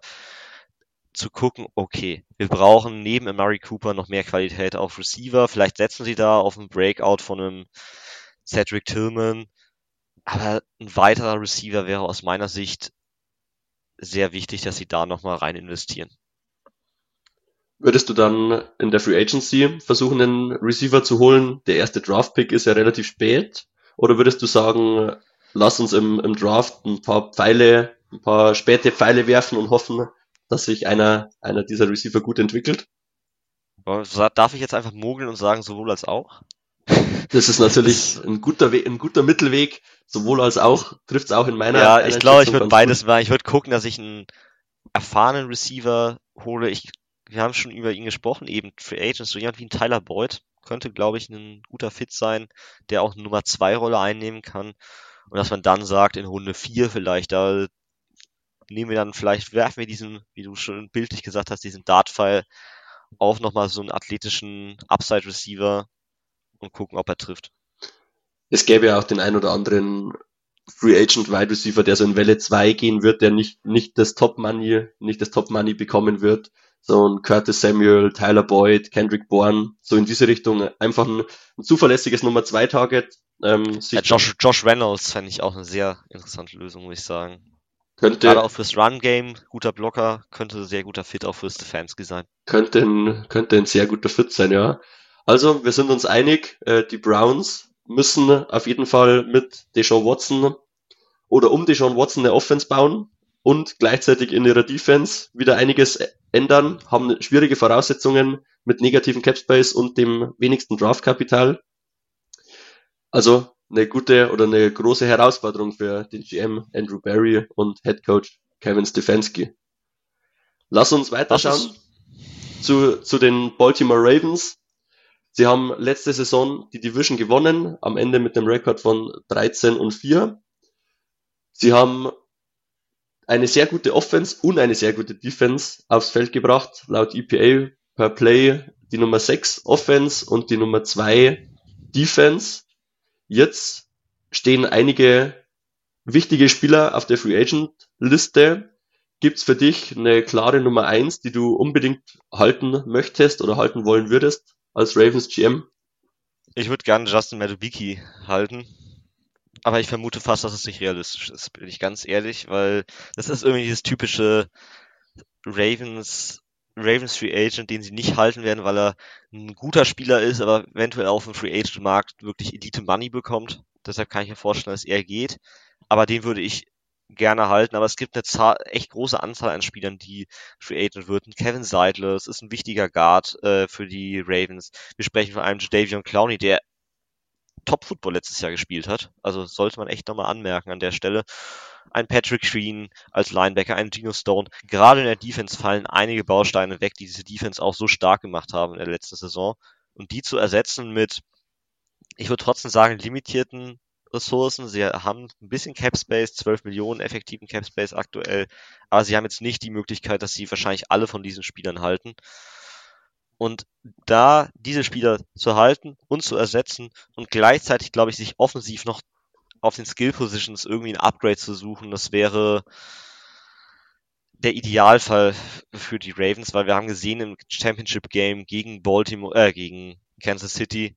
zu gucken, okay, wir brauchen neben Murray Cooper noch mehr Qualität auf Receiver. Vielleicht setzen sie da auf einen Breakout von einem Cedric Tillman. Aber ein weiterer Receiver wäre aus meiner Sicht sehr wichtig, dass sie da nochmal rein investieren. Würdest du dann in der Free Agency versuchen, einen Receiver zu holen? Der erste Draft-Pick ist ja relativ spät. Oder würdest du sagen, lass uns im, im Draft ein paar Pfeile, ein paar späte Pfeile werfen und hoffen, dass sich einer, einer dieser Receiver gut entwickelt? Darf ich jetzt einfach mogeln und sagen, sowohl als auch? Das ist natürlich ein guter, We ein guter Mittelweg, sowohl als auch, trifft es auch in meiner Ja, ich glaube, ich würde beides machen. Ich würde gucken, dass ich einen erfahrenen Receiver hole. Ich, wir haben schon über ihn gesprochen, eben Free Agents, so jemand wie ein Tyler Boyd könnte, glaube ich, ein guter Fit sein, der auch eine Nummer 2 Rolle einnehmen kann. Und dass man dann sagt, in Runde 4 vielleicht, da nehmen wir dann vielleicht, werfen wir diesen, wie du schon bildlich gesagt hast, diesen Dart-Pfeil auf nochmal so einen athletischen Upside-Receiver und gucken, ob er trifft. Es gäbe ja auch den ein oder anderen Free Agent Wide Receiver, der so in Welle 2 gehen wird, der nicht, nicht das Top Money, nicht das Top Money bekommen wird. So ein Curtis Samuel, Tyler Boyd, Kendrick Bourne, so in diese Richtung. Einfach ein, ein zuverlässiges Nummer 2 Target. Ähm, ja, Josh, Josh Reynolds fände ich auch eine sehr interessante Lösung, muss ich sagen. Könnte, Gerade auch fürs Run-Game, guter Blocker, könnte sehr guter Fit auch fürs Stefanski sein. Könnte ein, könnte ein sehr guter Fit sein, ja. Also, wir sind uns einig, äh, die Browns müssen auf jeden Fall mit Deshaun Watson oder um Deshaun Watson eine Offense bauen und gleichzeitig in ihrer Defense wieder einiges ändern, haben schwierige Voraussetzungen mit negativen Capspace und dem wenigsten Draftkapital. Also eine gute oder eine große Herausforderung für den GM Andrew Barry und Head Coach Kevin Stefanski. Lass uns weiterschauen zu, zu den Baltimore Ravens. Sie haben letzte Saison die Division gewonnen, am Ende mit dem Rekord von 13 und 4. Sie haben eine sehr gute Offense und eine sehr gute Defense aufs Feld gebracht. Laut EPA per Play die Nummer 6 Offense und die Nummer 2 Defense. Jetzt stehen einige wichtige Spieler auf der Free Agent Liste. Gibt's für dich eine klare Nummer eins, die du unbedingt halten möchtest oder halten wollen würdest als Ravens GM? Ich würde gerne Justin Madubiki halten. Aber ich vermute fast, dass es nicht realistisch ist, bin ich ganz ehrlich, weil das ist irgendwie dieses typische Ravens Ravens Free Agent, den sie nicht halten werden, weil er ein guter Spieler ist, aber eventuell auf dem Free Agent Markt wirklich Elite Money bekommt. Deshalb kann ich mir vorstellen, dass er geht. Aber den würde ich gerne halten. Aber es gibt eine Zahl, echt große Anzahl an Spielern, die Free Agent würden. Kevin Seidler, es ist ein wichtiger Guard äh, für die Ravens. Wir sprechen von einem Jadavion Clowney, der Top-Football letztes Jahr gespielt hat. Also sollte man echt nochmal anmerken an der Stelle ein Patrick Green als Linebacker, ein Gino Stone. Gerade in der Defense fallen einige Bausteine weg, die diese Defense auch so stark gemacht haben in der letzten Saison. Und die zu ersetzen mit, ich würde trotzdem sagen, limitierten Ressourcen. Sie haben ein bisschen Cap Space, 12 Millionen effektiven Cap Space aktuell, aber sie haben jetzt nicht die Möglichkeit, dass sie wahrscheinlich alle von diesen Spielern halten. Und da diese Spieler zu halten und zu ersetzen und gleichzeitig, glaube ich, sich offensiv noch auf den Skill Positions irgendwie ein Upgrade zu suchen, das wäre der Idealfall für die Ravens, weil wir haben gesehen im Championship Game gegen Baltimore, äh, gegen Kansas City,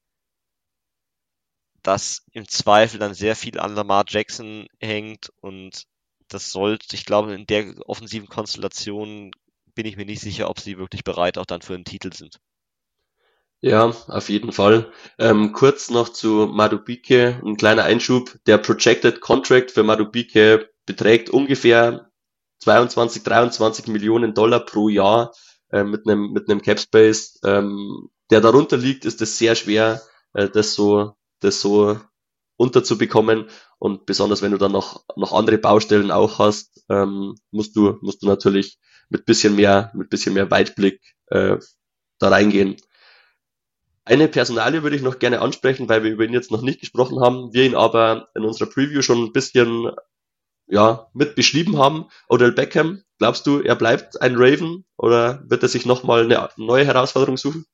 dass im Zweifel dann sehr viel an Lamar Jackson hängt und das sollte, ich glaube, in der offensiven Konstellation bin ich mir nicht sicher, ob sie wirklich bereit auch dann für einen Titel sind. Ja, auf jeden Fall. Ähm, kurz noch zu Madubike, ein kleiner Einschub. Der Projected Contract für Madubike beträgt ungefähr 22, 23 Millionen Dollar pro Jahr äh, mit einem mit einem Cap Space. Ähm, der darunter liegt, ist es sehr schwer, äh, das so das so unterzubekommen. Und besonders wenn du dann noch, noch andere Baustellen auch hast, ähm, musst du, musst du natürlich mit bisschen mehr, mit bisschen mehr Weitblick äh, da reingehen. Eine Personalie würde ich noch gerne ansprechen, weil wir über ihn jetzt noch nicht gesprochen haben, wir ihn aber in unserer Preview schon ein bisschen ja, mit beschrieben haben. Odell Beckham, glaubst du, er bleibt ein Raven oder wird er sich nochmal eine neue Herausforderung suchen?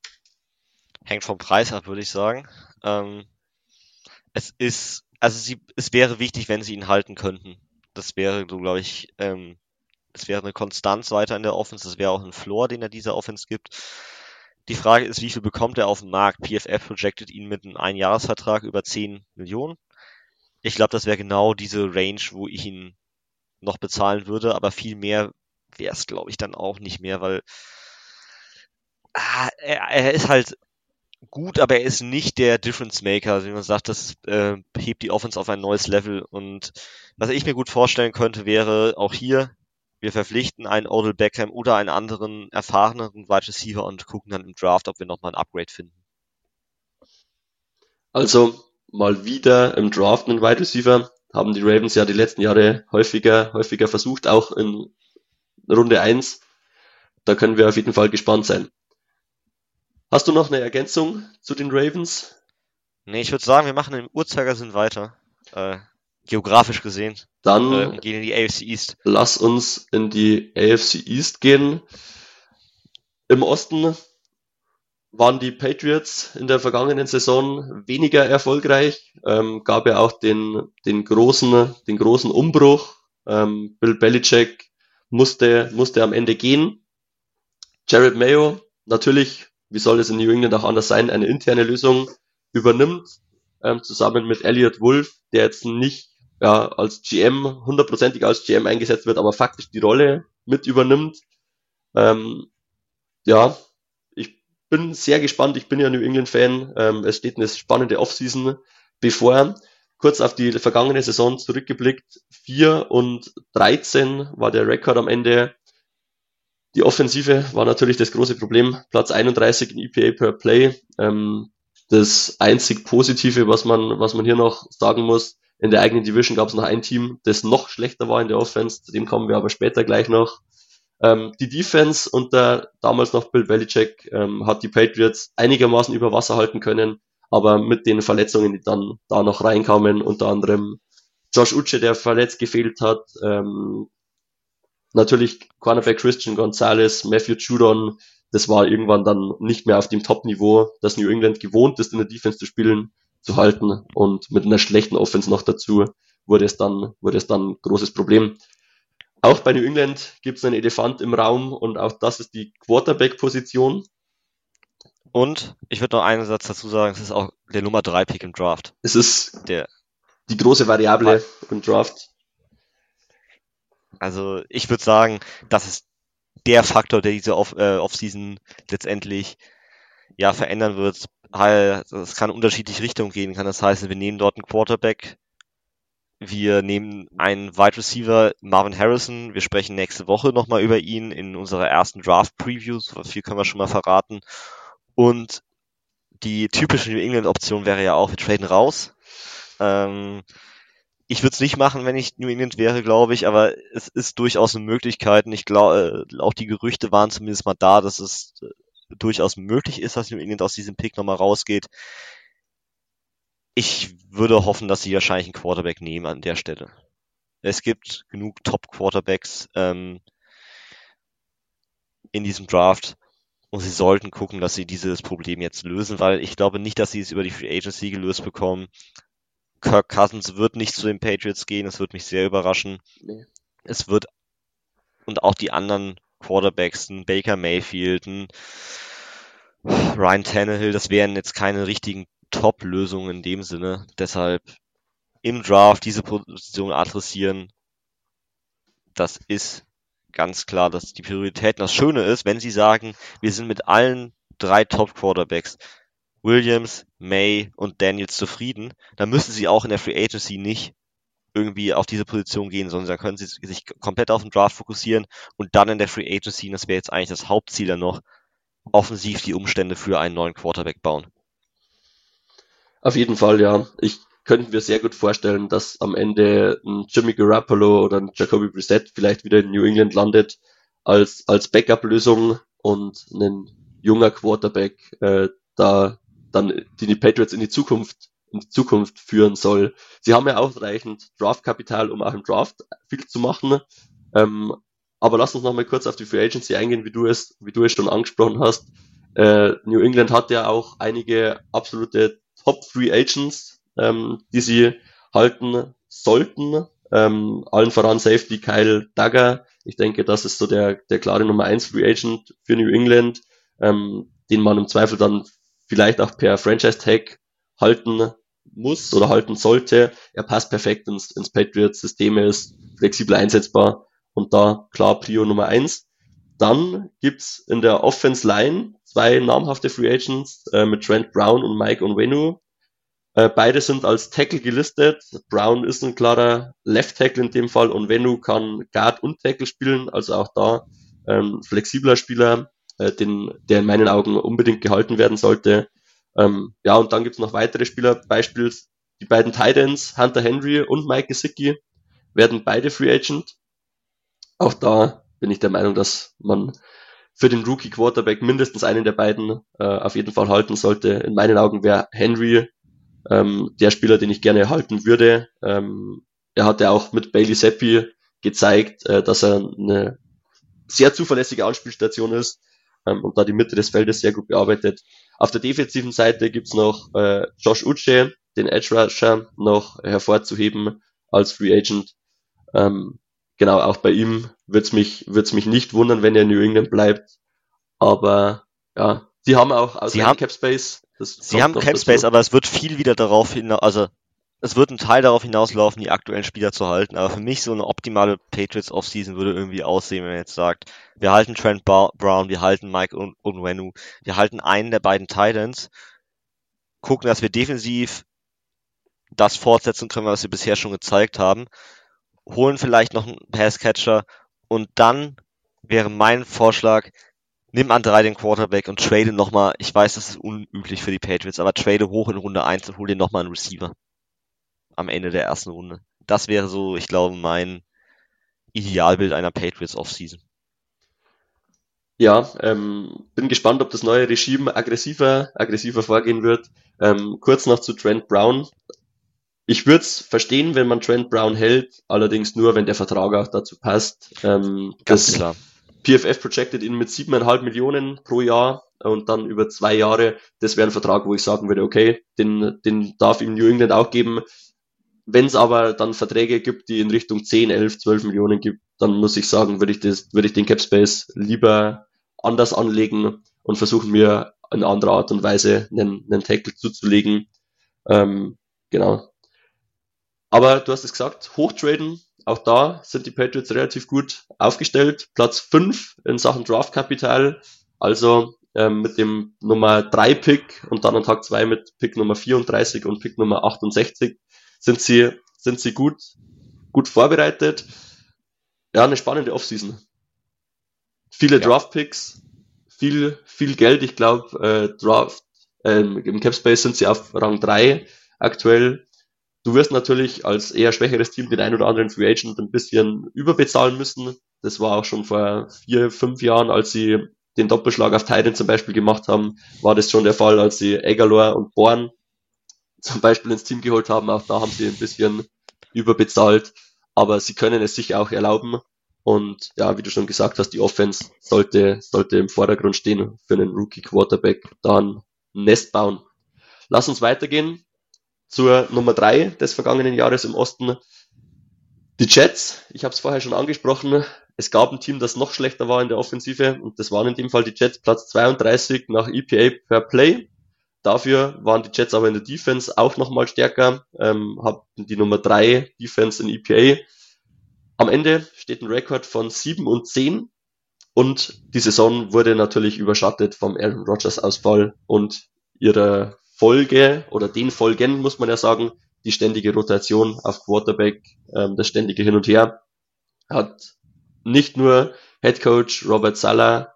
Hängt vom Preis ab, würde ich sagen. Ähm, es ist, also sie, es wäre wichtig, wenn sie ihn halten könnten. Das wäre, so glaube ich, ähm, es wäre eine Konstanz weiter in der Offense, es wäre auch ein Floor, den er dieser Offense gibt. Die Frage ist, wie viel bekommt er auf dem Markt? PFF projected ihn mit einem Einjahresvertrag über 10 Millionen. Ich glaube, das wäre genau diese Range, wo ich ihn noch bezahlen würde, aber viel mehr wäre es, glaube ich, dann auch nicht mehr, weil ah, er, er ist halt gut, aber er ist nicht der Difference Maker. Also wie man sagt, das äh, hebt die Offense auf ein neues Level. Und was ich mir gut vorstellen könnte, wäre auch hier wir verpflichten einen Odell Beckham oder einen anderen erfahreneren Wide Receiver und gucken dann im Draft, ob wir nochmal ein Upgrade finden. Also mal wieder im Draft einen Wide Receiver. Haben die Ravens ja die letzten Jahre häufiger, häufiger versucht, auch in Runde 1. Da können wir auf jeden Fall gespannt sein. Hast du noch eine Ergänzung zu den Ravens? Nee, ich würde sagen, wir machen im Uhrzeigersinn weiter. Äh, geografisch gesehen. Dann äh, gehen in die AFC East. Lass uns in die AFC East gehen. Im Osten waren die Patriots in der vergangenen Saison weniger erfolgreich. Ähm, gab ja auch den, den großen, den großen Umbruch. Ähm, Bill Belichick musste, musste am Ende gehen. Jared Mayo, natürlich, wie soll es in New England auch anders sein, eine interne Lösung übernimmt, ähm, zusammen mit Elliot Wolf, der jetzt nicht ja, als GM, hundertprozentig als GM eingesetzt wird, aber faktisch die Rolle mit übernimmt. Ähm, ja, ich bin sehr gespannt. Ich bin ja New England-Fan. Ähm, es steht eine spannende Offseason bevor. Kurz auf die vergangene Saison zurückgeblickt. 4 und 13 war der Rekord am Ende. Die Offensive war natürlich das große Problem. Platz 31 in EPA per Play. Ähm, das einzig Positive, was man, was man hier noch sagen muss, in der eigenen Division gab es noch ein Team, das noch schlechter war in der Offense, zu dem kommen wir aber später gleich noch. Ähm, die Defense unter damals noch Bill Belichick ähm, hat die Patriots einigermaßen über Wasser halten können, aber mit den Verletzungen, die dann da noch reinkamen, unter anderem Josh Uche, der verletzt gefehlt hat, ähm, natürlich Cornerback Christian Gonzalez, Matthew Judon, das war irgendwann dann nicht mehr auf dem Top-Niveau, das New England gewohnt ist, in der Defense zu spielen zu halten und mit einer schlechten Offense noch dazu wurde es dann, wurde es dann ein großes Problem. Auch bei New England gibt es einen Elefant im Raum und auch das ist die Quarterback-Position. Und ich würde noch einen Satz dazu sagen, es ist auch der Nummer 3 Pick im Draft. Es ist der die große Variable im Draft. Also ich würde sagen, das ist der Faktor, der diese Off äh, Offseason letztendlich ja verändern wird es kann unterschiedliche Richtungen gehen. Kann das heißen, wir nehmen dort einen Quarterback, wir nehmen einen Wide Receiver, Marvin Harrison. Wir sprechen nächste Woche nochmal über ihn in unserer ersten Draft Preview. So viel können wir schon mal verraten. Und die typische New England Option wäre ja auch, wir traden raus. Ähm, ich würde es nicht machen, wenn ich New England wäre, glaube ich, aber es ist durchaus eine Möglichkeit. Und ich glaube, äh, auch die Gerüchte waren zumindest mal da, dass es durchaus möglich ist, dass New England aus diesem Pick nochmal rausgeht. Ich würde hoffen, dass sie wahrscheinlich einen Quarterback nehmen an der Stelle. Es gibt genug Top-Quarterbacks ähm, in diesem Draft und sie sollten gucken, dass sie dieses Problem jetzt lösen, weil ich glaube nicht, dass sie es über die Free Agency gelöst bekommen. Kirk Cousins wird nicht zu den Patriots gehen, es wird mich sehr überraschen. Nee. Es wird und auch die anderen Quarterbacks, Baker Mayfield, Ryan Tannehill, das wären jetzt keine richtigen Top-Lösungen in dem Sinne. Deshalb im Draft diese Position adressieren, das ist ganz klar, dass die Prioritäten. Das Schöne ist, wenn sie sagen, wir sind mit allen drei Top-Quarterbacks, Williams, May und Daniels zufrieden, dann müssen sie auch in der Free Agency nicht irgendwie auf diese Position gehen, sondern da können sie sich komplett auf den Draft fokussieren und dann in der Free Agency, das wäre jetzt eigentlich das Hauptziel dann noch, offensiv die Umstände für einen neuen Quarterback bauen. Auf jeden Fall, ja. Ich könnten wir sehr gut vorstellen, dass am Ende ein Jimmy Garoppolo oder ein Jacoby Brissett vielleicht wieder in New England landet als, als Backup-Lösung und ein junger Quarterback äh, da dann die, die Patriots in die Zukunft in die Zukunft führen soll. Sie haben ja ausreichend Draftkapital, um auch im Draft viel zu machen. Ähm, aber lass uns noch mal kurz auf die Free Agency eingehen, wie du es, wie du es schon angesprochen hast. Äh, New England hat ja auch einige absolute Top Free Agents, ähm, die sie halten sollten. Ähm, allen voran Safety Kyle Dagger. Ich denke, das ist so der, der klare Nummer 1 Free Agent für New England, ähm, den man im Zweifel dann vielleicht auch per Franchise Tag halten muss oder halten sollte. Er passt perfekt ins, ins Patriots-System, ist flexibel einsetzbar und da klar Prio Nummer 1. Dann gibt's in der Offense Line zwei namhafte Free Agents äh, mit Trent Brown und Mike Onwenu. Äh, beide sind als Tackle gelistet. Brown ist ein klarer Left Tackle in dem Fall und Venu kann Guard und Tackle spielen, also auch da ähm, flexibler Spieler, äh, den, der in meinen Augen unbedingt gehalten werden sollte. Ähm, ja, und dann gibt's noch weitere Spieler, beispielsweise die beiden Titans, Hunter Henry und Mike Gesicki, werden beide Free Agent. Auch da bin ich der Meinung, dass man für den Rookie Quarterback mindestens einen der beiden äh, auf jeden Fall halten sollte. In meinen Augen wäre Henry ähm, der Spieler, den ich gerne halten würde. Ähm, er hatte auch mit Bailey Seppi gezeigt, äh, dass er eine sehr zuverlässige Anspielstation ist ähm, und da die Mitte des Feldes sehr gut bearbeitet. Auf der defensiven Seite gibt's noch äh, Josh Uche, den Edge Rusher, noch hervorzuheben als Free Agent. Ähm, genau, auch bei ihm wird's mich, wird's mich nicht wundern, wenn er in New England bleibt. Aber ja, sie haben auch aus Cap Space Sie haben Cap Space, aber es wird viel wieder darauf hinaus, also es wird ein Teil darauf hinauslaufen, die aktuellen Spieler zu halten. Aber für mich so eine optimale Patriots Offseason würde irgendwie aussehen, wenn man jetzt sagt, wir halten Trent Brown, wir halten Mike Unwenu, wir halten einen der beiden Titans, gucken, dass wir defensiv das fortsetzen können, was wir bisher schon gezeigt haben, holen vielleicht noch einen Passcatcher und dann wäre mein Vorschlag, nimm an drei den Quarterback und trade nochmal, ich weiß, das ist unüblich für die Patriots, aber trade hoch in Runde 1 und hol dir nochmal einen Receiver. Am Ende der ersten Runde. Das wäre so, ich glaube, mein Idealbild einer Patriots Offseason. Ja, ähm, bin gespannt, ob das neue Regime aggressiver, aggressiver vorgehen wird. Ähm, kurz noch zu Trent Brown. Ich würde es verstehen, wenn man Trent Brown hält, allerdings nur, wenn der Vertrag auch dazu passt. Ähm, Ganz klar. PFF projected ihn mit siebeneinhalb Millionen pro Jahr und dann über zwei Jahre. Das wäre ein Vertrag, wo ich sagen würde, okay, den, den darf ihm New England auch geben. Wenn es aber dann Verträge gibt, die in Richtung 10, 11, 12 Millionen gibt, dann muss ich sagen, würde ich, das, würde ich den Cap Space lieber anders anlegen und versuchen mir in anderer Art und Weise einen, einen Tackle zuzulegen. Ähm, genau. Aber du hast es gesagt, hochtraden auch da sind die Patriots relativ gut aufgestellt. Platz 5 in Sachen Draftkapital. Also ähm, mit dem Nummer 3 Pick und dann an Tag 2 mit Pick Nummer 34 und Pick Nummer 68 sind sie, sind sie gut, gut vorbereitet. Ja, eine spannende Offseason. Viele ja. Draft-Picks, viel, viel Geld. Ich glaube, äh, Draft, ähm, im Capspace sind sie auf Rang 3 aktuell. Du wirst natürlich als eher schwächeres Team den ein oder anderen Free Agent ein bisschen überbezahlen müssen. Das war auch schon vor vier, fünf Jahren, als sie den Doppelschlag auf Titan zum Beispiel gemacht haben, war das schon der Fall, als sie Egalor und Born zum Beispiel ins Team geholt haben. Auch da haben sie ein bisschen überbezahlt, aber sie können es sich auch erlauben. Und ja, wie du schon gesagt hast, die Offense sollte, sollte im Vordergrund stehen für einen Rookie Quarterback, da ein Nest bauen. Lass uns weitergehen zur Nummer drei des vergangenen Jahres im Osten. Die Jets, ich habe es vorher schon angesprochen, es gab ein Team, das noch schlechter war in der Offensive und das waren in dem Fall die Jets Platz 32 nach EPA per Play. Dafür waren die Jets aber in der Defense auch nochmal stärker, ähm, hatten die Nummer drei Defense in EPA. Am Ende steht ein Rekord von 7 und 10 und die Saison wurde natürlich überschattet vom Aaron Rodgers Ausfall und ihrer Folge oder den Folgen, muss man ja sagen, die ständige Rotation auf Quarterback, ähm, das ständige Hin und Her, hat nicht nur Head Coach Robert Sala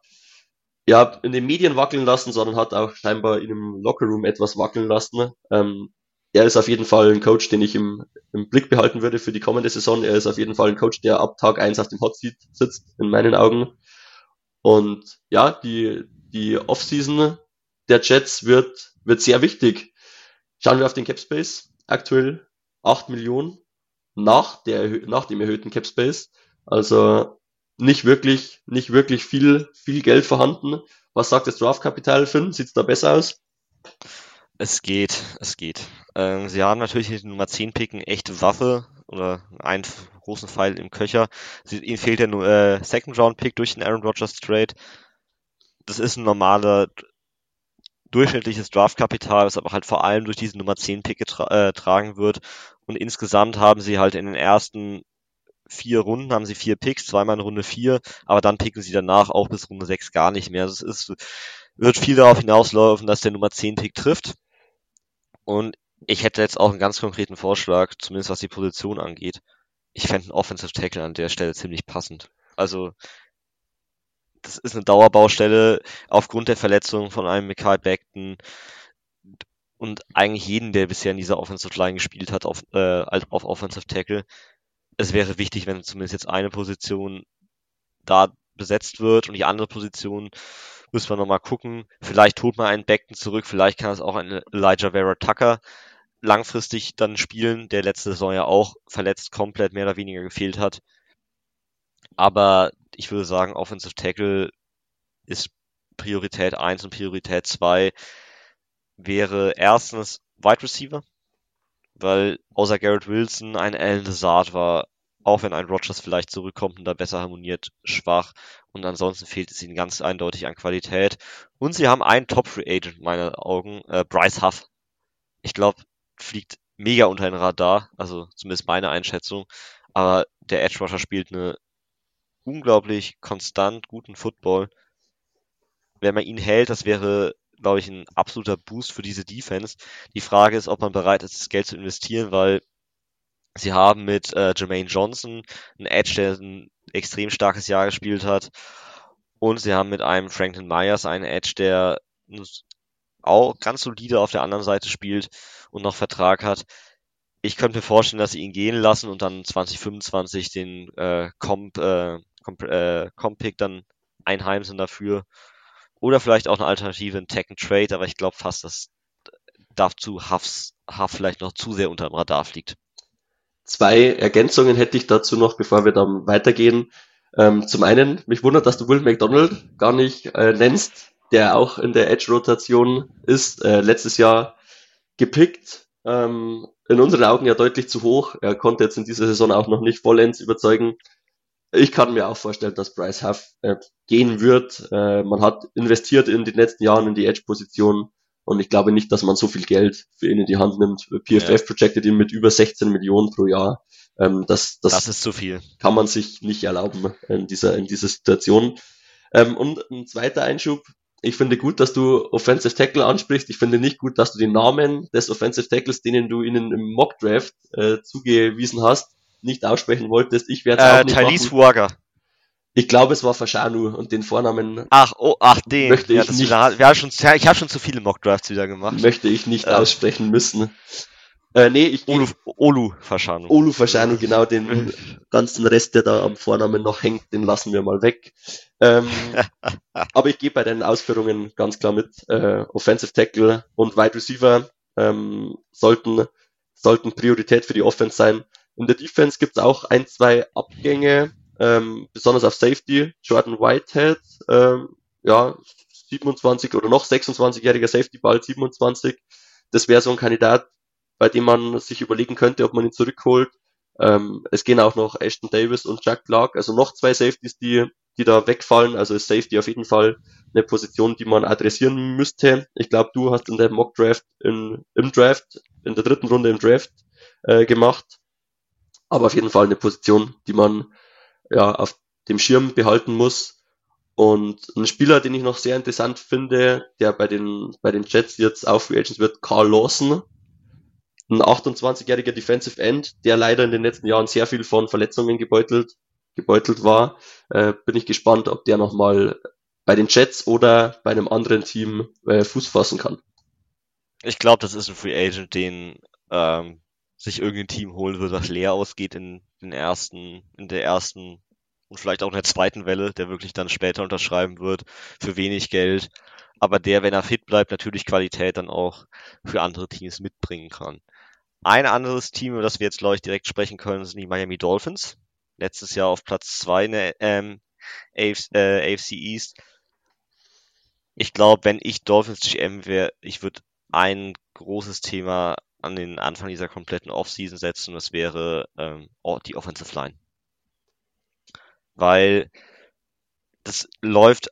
ja, in den Medien wackeln lassen, sondern hat auch scheinbar in dem Lockerroom etwas wackeln lassen. Ähm, er ist auf jeden Fall ein Coach, den ich im, im Blick behalten würde für die kommende Saison. Er ist auf jeden Fall ein Coach, der ab Tag eins auf dem Hot Seat sitzt, in meinen Augen. Und ja, die, die Offseason der Jets wird, wird sehr wichtig. Schauen wir auf den Cap Space. Aktuell 8 Millionen nach, der, nach dem erhöhten Cap Space. Also nicht wirklich, nicht wirklich viel, viel Geld vorhanden. Was sagt das Draftkapital, Finn? Sieht's da besser aus? Es geht, es geht. Ähm, sie haben natürlich den Nummer 10 Pick eine echte Waffe oder einen großen Pfeil im Köcher. Sie, ihnen fehlt der äh, Second Round Pick durch den Aaron Rodgers Trade. Das ist ein normaler durchschnittliches Draftkapital, das aber halt vor allem durch diesen Nummer 10 Pick getra äh, wird. Und insgesamt haben sie halt in den ersten vier Runden haben sie vier Picks, zweimal in Runde vier, aber dann picken sie danach auch bis Runde sechs gar nicht mehr. Also es ist, wird viel darauf hinauslaufen, dass der Nummer 10 Pick trifft. Und ich hätte jetzt auch einen ganz konkreten Vorschlag, zumindest was die Position angeht. Ich fände einen Offensive Tackle an der Stelle ziemlich passend. Also, das ist eine Dauerbaustelle aufgrund der Verletzung von einem Mikael Beckton und eigentlich jeden, der bisher in dieser Offensive Line gespielt hat, auf, äh, auf Offensive Tackle. Es wäre wichtig, wenn zumindest jetzt eine Position da besetzt wird und die andere Position muss man nochmal gucken. Vielleicht holt man einen Beckton zurück, vielleicht kann es auch ein Elijah Vera Tucker langfristig dann spielen, der letzte Saison ja auch verletzt komplett mehr oder weniger gefehlt hat. Aber ich würde sagen, Offensive Tackle ist Priorität 1 und Priorität 2 wäre erstens Wide Receiver, weil außer Garrett Wilson ein Alan Lazard war, auch wenn ein Rogers vielleicht zurückkommt und da besser harmoniert, schwach. Und ansonsten fehlt es ihnen ganz eindeutig an Qualität. Und sie haben einen Top-Free Agent in meinen Augen, äh, Bryce Huff. Ich glaube, fliegt mega unter den Radar, also zumindest meine Einschätzung. Aber der Edge Rusher spielt eine unglaublich konstant guten Football. Wenn man ihn hält, das wäre, glaube ich, ein absoluter Boost für diese Defense. Die Frage ist, ob man bereit ist, das Geld zu investieren, weil sie haben mit äh, Jermaine Johnson einen Edge, der ein extrem starkes Jahr gespielt hat. Und sie haben mit einem Franklin Myers einen Edge, der auch ganz solide auf der anderen Seite spielt und noch Vertrag hat. Ich könnte mir vorstellen, dass sie ihn gehen lassen und dann 2025 den äh, Comp, äh, Comp, äh, Comp Pick dann einheimsen dafür. Oder vielleicht auch eine Alternative in Tech and Trade, aber ich glaube fast, dass dazu Huffs, Huff vielleicht noch zu sehr unter dem Radar fliegt. Zwei Ergänzungen hätte ich dazu noch, bevor wir dann weitergehen. Ähm, zum einen, mich wundert, dass du Will McDonald gar nicht äh, nennst, der auch in der Edge-Rotation ist, äh, letztes Jahr gepickt. Ähm, in unseren Augen ja deutlich zu hoch. Er konnte jetzt in dieser Saison auch noch nicht vollends überzeugen. Ich kann mir auch vorstellen, dass Bryce Huff äh, gehen wird. Äh, man hat investiert in den letzten Jahren in die Edge-Position und ich glaube nicht, dass man so viel Geld für ihn in die Hand nimmt. PFF ja. projected ihn mit über 16 Millionen pro Jahr. Ähm, das, das, das ist zu viel. Kann man sich nicht erlauben in dieser, in dieser Situation. Ähm, und ein zweiter Einschub. Ich finde gut, dass du Offensive Tackle ansprichst. Ich finde nicht gut, dass du den Namen des Offensive Tackles, denen du ihnen im Mock Draft äh, zugewiesen hast, nicht aussprechen wolltest. Ich werde es äh, auch nicht. Huaga. Ich glaube, es war Fashanu und den Vornamen. Ach, oh, ach, den. Möchte ja, ich nicht. Wieder, wir haben schon, ich habe schon zu viele Mockdrafts wieder gemacht. Möchte ich nicht äh. aussprechen müssen. Äh, nee, ich Olu, Olu Fashanu. Olu Fashanu, genau, den ganzen Rest, der da am Vornamen noch hängt, den lassen wir mal weg. Ähm, aber ich gehe bei deinen Ausführungen ganz klar mit. Äh, Offensive Tackle und Wide Receiver ähm, sollten, sollten Priorität für die Offense sein. In der Defense gibt es auch ein, zwei Abgänge, ähm, besonders auf Safety. Jordan Whitehead, ähm, ja, 27 oder noch 26-jähriger Safety, bald 27. Das wäre so ein Kandidat, bei dem man sich überlegen könnte, ob man ihn zurückholt. Ähm, es gehen auch noch Ashton Davis und Jack Clark, also noch zwei Safeties, die, die da wegfallen. Also ist Safety auf jeden Fall eine Position, die man adressieren müsste. Ich glaube, du hast in der Mock Draft in, im Draft, in der dritten Runde im Draft äh, gemacht. Aber auf jeden Fall eine Position, die man ja, auf dem Schirm behalten muss. Und ein Spieler, den ich noch sehr interessant finde, der bei den, bei den Jets jetzt auch Free Agents wird, Carl Lawson. Ein 28-jähriger Defensive End, der leider in den letzten Jahren sehr viel von Verletzungen gebeutelt, gebeutelt war. Äh, bin ich gespannt, ob der nochmal bei den Jets oder bei einem anderen Team äh, Fuß fassen kann. Ich glaube, das ist ein Free Agent, den ähm, sich irgendein Team holen wird, was leer ausgeht in den ersten, in der ersten und vielleicht auch in der zweiten Welle, der wirklich dann später unterschreiben wird für wenig Geld, aber der, wenn er fit bleibt, natürlich Qualität dann auch für andere Teams mitbringen kann. Ein anderes Team, über das wir jetzt, glaube ich, direkt sprechen können, sind die Miami Dolphins. Letztes Jahr auf Platz zwei in der ähm, AFC, äh, AFC East. Ich glaube, wenn ich Dolphins GM wäre, ich würde ein großes Thema an den Anfang dieser kompletten Offseason setzen. Das wäre ähm, die Offensive Line. Weil das läuft,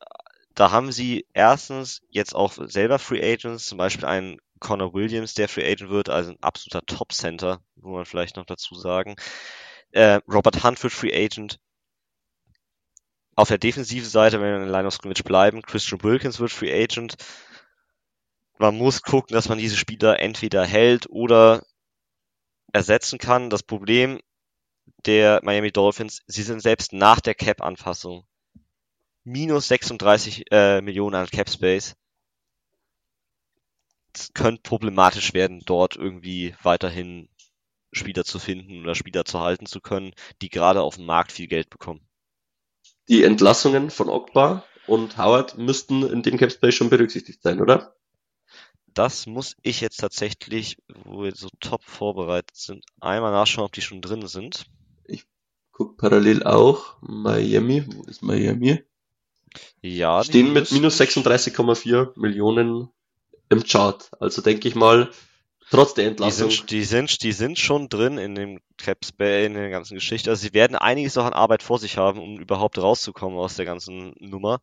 da haben sie erstens jetzt auch selber Free Agents, zum Beispiel einen Connor Williams, der Free Agent wird, also ein absoluter Top Center, muss man vielleicht noch dazu sagen. Äh, Robert Hunt wird Free Agent. Auf der defensiven Seite, wenn wir in der Line of Scrimmage bleiben, Christian Wilkins wird Free Agent. Man muss gucken, dass man diese Spieler entweder hält oder ersetzen kann. Das Problem der Miami Dolphins, sie sind selbst nach der Cap-Anfassung minus 36 äh, Millionen an Cap Space es könnte problematisch werden, dort irgendwie weiterhin Spieler zu finden oder Spieler zu halten zu können, die gerade auf dem Markt viel Geld bekommen. Die Entlassungen von Ogba und Howard müssten in dem Capspace schon berücksichtigt sein, oder? Das muss ich jetzt tatsächlich, wo wir so top vorbereitet sind, einmal nachschauen, ob die schon drin sind. Ich gucke parallel auch Miami. Wo ist Miami? Ja. Stehen mit minus 36,4 Millionen im Chart. Also denke ich mal, trotz der Entlassung. Die sind, die sind, die sind schon drin in dem Caps Bay, in der ganzen Geschichte. Also sie werden einiges auch an Arbeit vor sich haben, um überhaupt rauszukommen aus der ganzen Nummer.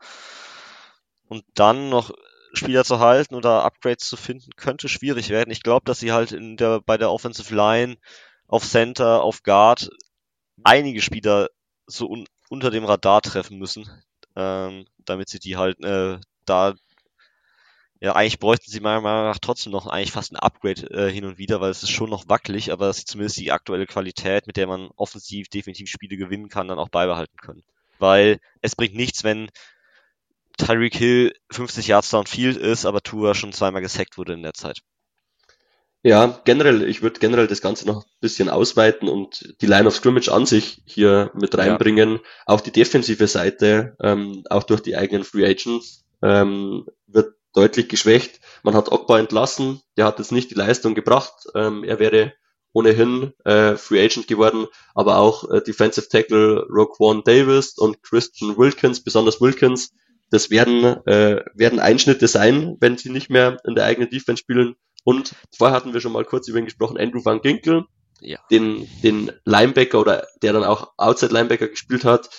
Und dann noch Spieler zu halten oder Upgrades zu finden, könnte schwierig werden. Ich glaube, dass sie halt in der, bei der Offensive Line, auf Center, auf Guard einige Spieler so un, unter dem Radar treffen müssen, ähm, damit sie die halt äh, da ja, eigentlich bräuchten sie meiner Meinung nach trotzdem noch eigentlich fast ein Upgrade äh, hin und wieder, weil es ist schon noch wackelig, aber es ist zumindest die aktuelle Qualität, mit der man offensiv definitiv Spiele gewinnen kann, dann auch beibehalten können. Weil es bringt nichts, wenn Tyreek Hill 50 Yards downfield ist, aber Tua schon zweimal gesackt wurde in der Zeit. Ja, generell, ich würde generell das Ganze noch ein bisschen ausweiten und die Line of Scrimmage an sich hier mit reinbringen. Ja. Auch die defensive Seite, ähm, auch durch die eigenen Free Agents, ähm, wird deutlich geschwächt. Man hat Ogba entlassen, der hat jetzt nicht die Leistung gebracht. Ähm, er wäre ohnehin äh, Free Agent geworden, aber auch äh, Defensive Tackle Roquan Davis und Christian Wilkins, besonders Wilkins, das werden, äh, werden Einschnitte sein, wenn sie nicht mehr in der eigenen Defense spielen. Und vorher hatten wir schon mal kurz über ihn gesprochen, Andrew Van Ginkel, ja. den, den Linebacker oder der dann auch Outside Linebacker gespielt hat,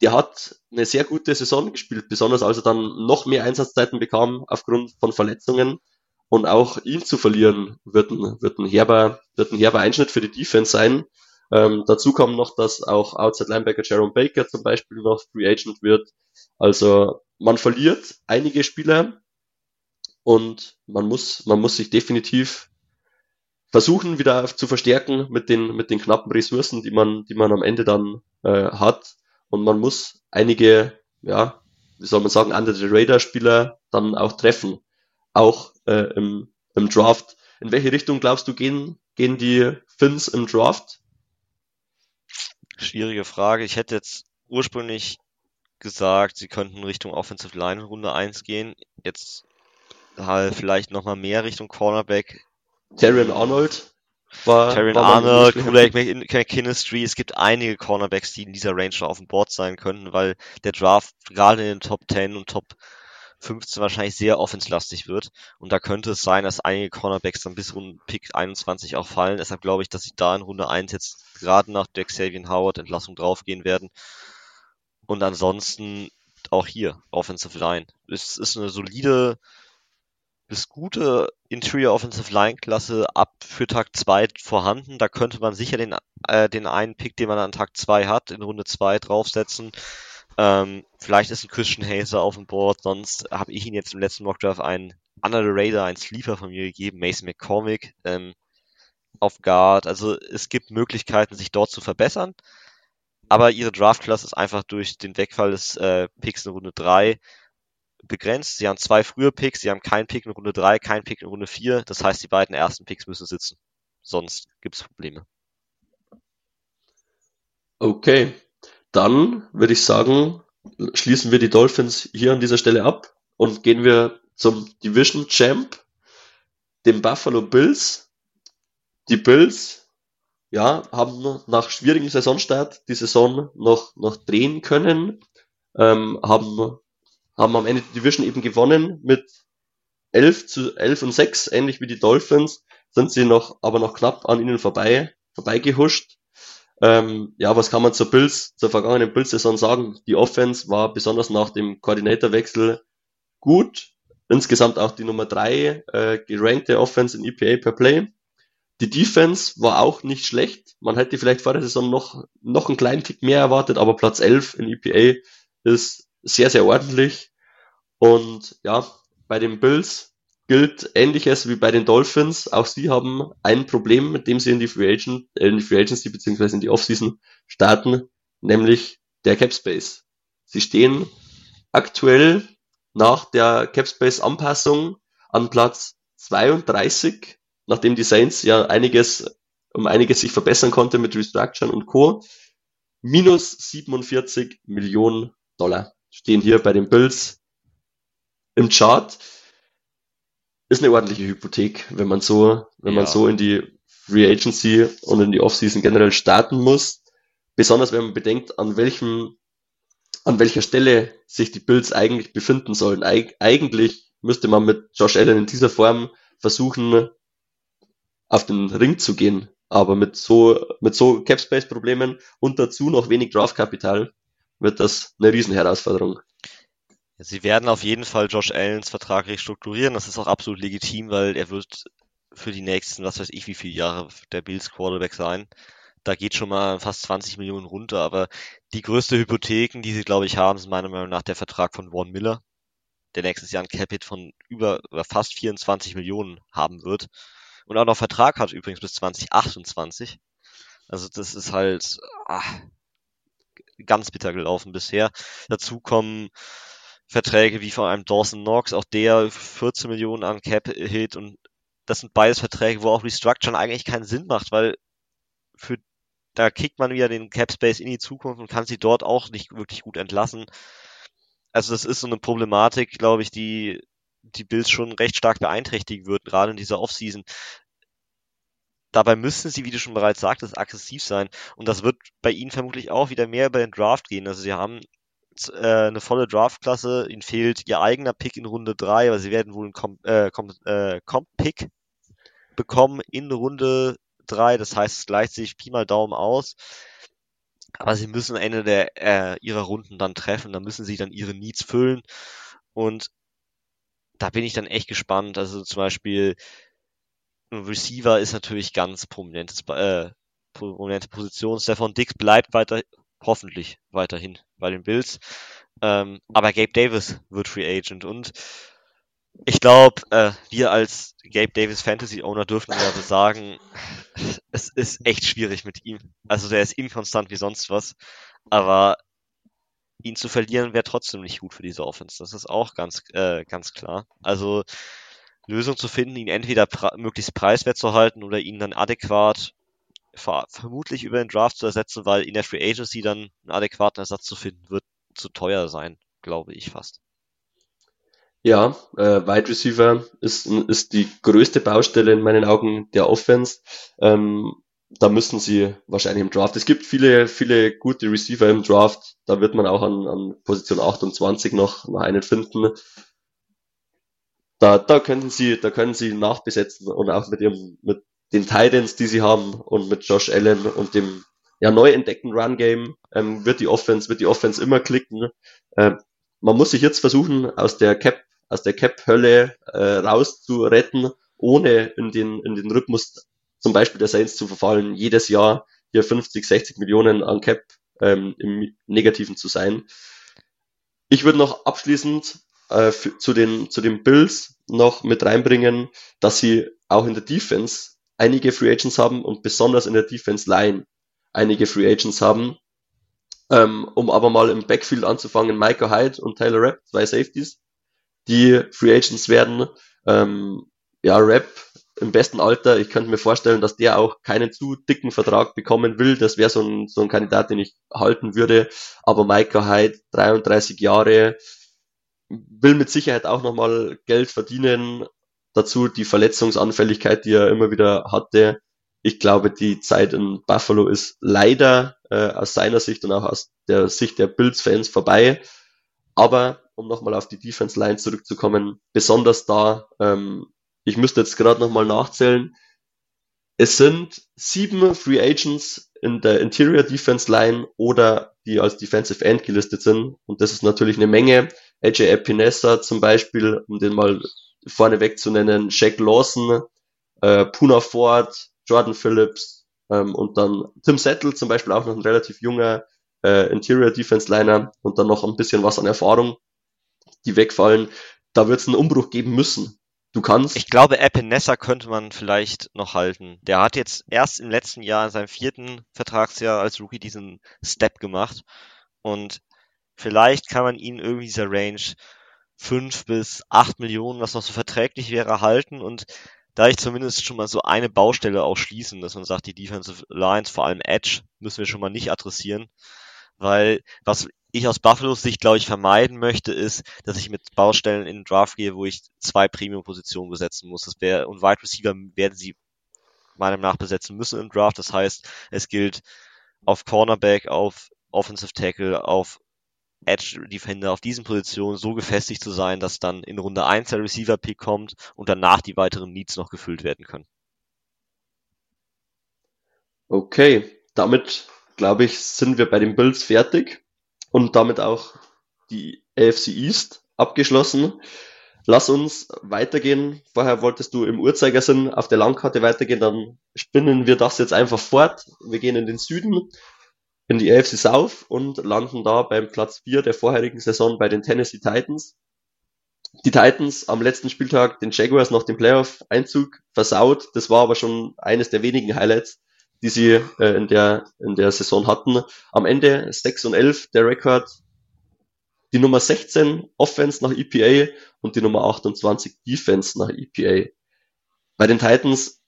der hat eine sehr gute Saison gespielt, besonders als er dann noch mehr Einsatzzeiten bekam aufgrund von Verletzungen. Und auch ihn zu verlieren wird ein, wird ein, herber, wird ein herber Einschnitt für die Defense sein. Ähm, dazu kommt noch, dass auch Outside Linebacker Jerome Baker zum Beispiel noch Free Agent wird. Also man verliert einige Spieler und man muss, man muss sich definitiv versuchen wieder zu verstärken mit den, mit den knappen Ressourcen, die man, die man am Ende dann äh, hat und man muss einige, ja, wie soll man sagen, under the radar Spieler dann auch treffen, auch äh, im, im Draft. In welche Richtung glaubst du gehen, gehen die Finns im Draft? Schwierige Frage. Ich hätte jetzt ursprünglich gesagt, sie könnten Richtung Offensive Line Runde 1 gehen. Jetzt halt vielleicht nochmal mehr Richtung Cornerback. Terrion Arnold war, war Arnold, Kulak McKinstry, es gibt einige Cornerbacks, die in dieser Range auf dem Board sein könnten, weil der Draft gerade in den Top 10 und Top 15 wahrscheinlich sehr offenslastig wird. Und da könnte es sein, dass einige Cornerbacks dann bis Runde Pick 21 auch fallen. Deshalb glaube ich, dass sie da in Runde 1 jetzt gerade nach der Xavier Howard Entlassung draufgehen werden. Und ansonsten auch hier, Offensive Line. Es ist eine solide bis gute Interior Offensive Line Klasse ab für Tag 2 vorhanden. Da könnte man sicher den, äh, den einen Pick, den man an Tag 2 hat, in Runde 2 draufsetzen. Ähm, vielleicht ist ein Christian Hazer auf dem Board, sonst habe ich ihn jetzt im letzten Mockdraft einen Under the Radar, einen Sleeper von mir gegeben, Mason McCormick ähm, auf Guard. Also es gibt Möglichkeiten, sich dort zu verbessern. Aber ihre Draft-Klasse ist einfach durch den Wegfall des äh, Picks in Runde 3 begrenzt. Sie haben zwei frühe Picks, sie haben keinen Pick in Runde 3, keinen Pick in Runde 4. Das heißt, die beiden ersten Picks müssen sitzen. sonst gibt's Probleme. Okay, dann würde ich sagen, schließen wir die Dolphins hier an dieser Stelle ab und gehen wir zum Division Champ, den Buffalo Bills. Die Bills, ja, haben nach schwierigem Saisonstart die Saison noch, noch drehen können, ähm, haben, haben am Ende die Division eben gewonnen mit 11 zu 11 und 6, ähnlich wie die Dolphins, sind sie noch, aber noch knapp an ihnen vorbei, vorbeigehuscht. Ähm, ja, was kann man zur Bills, zur vergangenen Bills-Saison sagen? Die Offense war besonders nach dem Koordinatorwechsel gut. Insgesamt auch die Nummer drei äh, gerankte Offense in EPA per Play. Die Defense war auch nicht schlecht. Man hätte vielleicht vor der Saison noch, noch einen kleinen Tick mehr erwartet, aber Platz 11 in EPA ist sehr, sehr ordentlich. Und ja, bei den Bills gilt ähnliches wie bei den Dolphins. Auch sie haben ein Problem, mit dem sie in die Free, Agent, äh, in die Free Agency bzw. in die Offseason starten, nämlich der Cap Space. Sie stehen aktuell nach der Cap Space Anpassung an Platz 32, nachdem die Saints ja einiges um einiges sich verbessern konnte mit Restructuring und Co. Minus 47 Millionen Dollar stehen hier bei den Bills im Chart ist eine ordentliche Hypothek, wenn man so, wenn ja. man so in die Free Agency und in die Offseason generell starten muss. Besonders wenn man bedenkt, an welchem, an welcher Stelle sich die Bills eigentlich befinden sollen. Eig eigentlich müsste man mit Josh Allen in dieser Form versuchen, auf den Ring zu gehen. Aber mit so, mit so Capspace Problemen und dazu noch wenig Draftkapital wird das eine Riesenherausforderung. Sie werden auf jeden Fall Josh Allens Vertrag restrukturieren. Das ist auch absolut legitim, weil er wird für die nächsten, was weiß ich, wie viele Jahre der Bills Quarterback sein. Da geht schon mal fast 20 Millionen runter, aber die größte Hypotheken, die sie, glaube ich, haben, sind meiner Meinung nach der Vertrag von Vaughn Miller, der nächstes Jahr ein Capit von über, über fast 24 Millionen haben wird. Und auch noch Vertrag hat übrigens bis 2028. Also das ist halt ach, ganz bitter gelaufen bisher. Dazu kommen Verträge wie vor allem Dawson Knox, auch der 14 Millionen an Cap Hit und das sind beides Verträge, wo auch Restructuring eigentlich keinen Sinn macht, weil für da kickt man wieder den Cap Space in die Zukunft und kann sie dort auch nicht wirklich gut entlassen. Also das ist so eine Problematik, glaube ich, die die Bills schon recht stark beeinträchtigen wird, gerade in dieser Offseason. Dabei müssen sie, wie du schon bereits sagtest, aggressiv sein. Und das wird bei ihnen vermutlich auch wieder mehr über den Draft gehen. Also sie haben äh, eine volle Draftklasse. Ihnen fehlt ihr eigener Pick in Runde 3, aber sie werden wohl einen Comp, äh, Comp, äh, Comp Pick bekommen in Runde 3. Das heißt, es gleicht sich Pi mal Daumen aus. Aber sie müssen Ende der, äh, ihrer Runden dann treffen. Da müssen sie dann ihre Needs füllen. Und da bin ich dann echt gespannt. Also zum Beispiel ein Receiver ist natürlich ganz prominentes, äh, prominente Position. Stefan Dix bleibt weiter hoffentlich weiterhin bei den Bills. Ähm, aber Gabe Davis wird Free Agent und ich glaube, äh, wir als Gabe Davis Fantasy Owner dürfen ja sagen, es ist echt schwierig mit ihm. Also der ist inkonstant wie sonst was, aber ihn zu verlieren wäre trotzdem nicht gut für diese Offense. Das ist auch ganz, äh, ganz klar. Also Lösung zu finden, ihn entweder pre möglichst preiswert zu halten oder ihn dann adäquat ver vermutlich über den Draft zu ersetzen, weil in der Free Agency dann einen adäquaten Ersatz zu finden, wird zu teuer sein, glaube ich fast. Ja, äh, Wide Receiver ist, ist die größte Baustelle in meinen Augen der Offense. Ähm, da müssen sie wahrscheinlich im Draft. Es gibt viele, viele gute Receiver im Draft. Da wird man auch an, an Position 28 noch, noch einen finden. Da, da können sie, da können sie nachbesetzen und auch mit ihrem, mit den Titans, die sie haben und mit Josh Allen und dem ja, neu entdeckten Run Game ähm, wird die Offense wird die Offense immer klicken. Ähm, man muss sich jetzt versuchen aus der Cap aus der Cap Hölle äh, rauszuretten, ohne in den in den Rhythmus zum Beispiel der Saints zu verfallen, jedes Jahr hier 50, 60 Millionen an Cap ähm, im Negativen zu sein. Ich würde noch abschließend äh, zu den zu den Bills noch mit reinbringen, dass sie auch in der Defense einige Free Agents haben und besonders in der Defense Line einige Free Agents haben. Ähm, um aber mal im Backfield anzufangen, Micah Hyde und Taylor Rapp, zwei Safeties, die Free Agents werden. Ähm, ja, Rapp im besten Alter. Ich könnte mir vorstellen, dass der auch keinen zu dicken Vertrag bekommen will. Das wäre so ein, so ein Kandidat, den ich halten würde. Aber Micah Hyde, 33 Jahre, will mit Sicherheit auch nochmal Geld verdienen. Dazu die Verletzungsanfälligkeit, die er immer wieder hatte. Ich glaube, die Zeit in Buffalo ist leider äh, aus seiner Sicht und auch aus der Sicht der Bills-Fans vorbei. Aber um nochmal auf die Defense-Line zurückzukommen, besonders da, ähm, ich müsste jetzt gerade nochmal nachzählen, es sind sieben Free Agents in der Interior Defense Line oder die als Defensive End gelistet sind. Und das ist natürlich eine Menge. AJ Epinesa zum Beispiel, um den mal vorneweg zu nennen, Shaq Lawson, äh, Puna Ford, Jordan Phillips ähm, und dann Tim Settle zum Beispiel auch noch ein relativ junger äh, Interior Defense Liner und dann noch ein bisschen was an Erfahrung, die wegfallen. Da wird es einen Umbruch geben müssen. Du kannst. Ich glaube, Epinesa könnte man vielleicht noch halten. Der hat jetzt erst im letzten Jahr in seinem vierten Vertragsjahr als Rookie diesen Step gemacht. Und vielleicht kann man ihn irgendwie dieser Range fünf bis acht Millionen, was noch so verträglich wäre, halten und da ich zumindest schon mal so eine Baustelle auch schließen, dass man sagt, die Defensive Lines, vor allem Edge, müssen wir schon mal nicht adressieren. Weil was ich aus Buffalo's Sicht, glaube ich, vermeiden möchte, ist, dass ich mit Baustellen in den Draft gehe, wo ich zwei Premium-Positionen besetzen muss. Das wäre, und Wide Receiver werden sie meiner Meinung nach besetzen müssen im Draft. Das heißt, es gilt auf Cornerback, auf Offensive Tackle, auf Edge Defender auf diesen Positionen so gefestigt zu sein, dass dann in Runde 1 der Receiver Pick kommt und danach die weiteren Needs noch gefüllt werden können. Okay, damit glaube ich, sind wir bei den Bills fertig und damit auch die AFC East abgeschlossen. Lass uns weitergehen. Vorher wolltest du im Uhrzeigersinn auf der Landkarte weitergehen, dann spinnen wir das jetzt einfach fort. Wir gehen in den Süden, in die AFC South und landen da beim Platz 4 der vorherigen Saison bei den Tennessee Titans. Die Titans am letzten Spieltag den Jaguars noch den Playoff-Einzug versaut. Das war aber schon eines der wenigen Highlights die sie äh, in, der, in der Saison hatten. Am Ende 6 und 11 der Rekord. Die Nummer 16 Offense nach EPA und die Nummer 28 Defense nach EPA. Bei den Titans,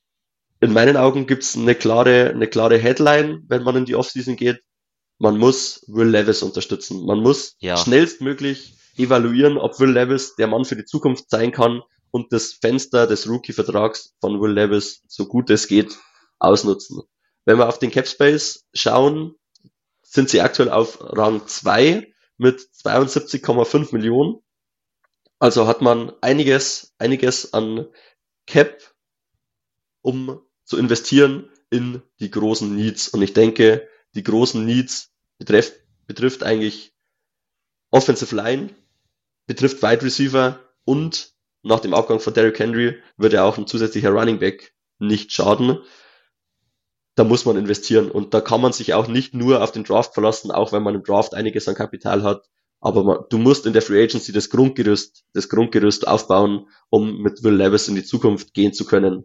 in meinen Augen, gibt's eine klare, eine klare Headline, wenn man in die Offseason geht. Man muss Will Levis unterstützen. Man muss ja. schnellstmöglich evaluieren, ob Will Levis der Mann für die Zukunft sein kann und das Fenster des Rookie-Vertrags von Will Levis so gut es geht ausnutzen. Wenn wir auf den Capspace schauen, sind sie aktuell auf Rang 2 mit 72,5 Millionen. Also hat man einiges, einiges an Cap, um zu investieren in die großen Needs. Und ich denke, die großen Needs betrifft, betrifft eigentlich Offensive Line, betrifft Wide Receiver und nach dem Abgang von Derrick Henry würde auch ein zusätzlicher Running Back nicht schaden da muss man investieren und da kann man sich auch nicht nur auf den Draft verlassen, auch wenn man im Draft einiges an Kapital hat. Aber man, du musst in der Free Agency das Grundgerüst, das Grundgerüst aufbauen, um mit Will Levis in die Zukunft gehen zu können.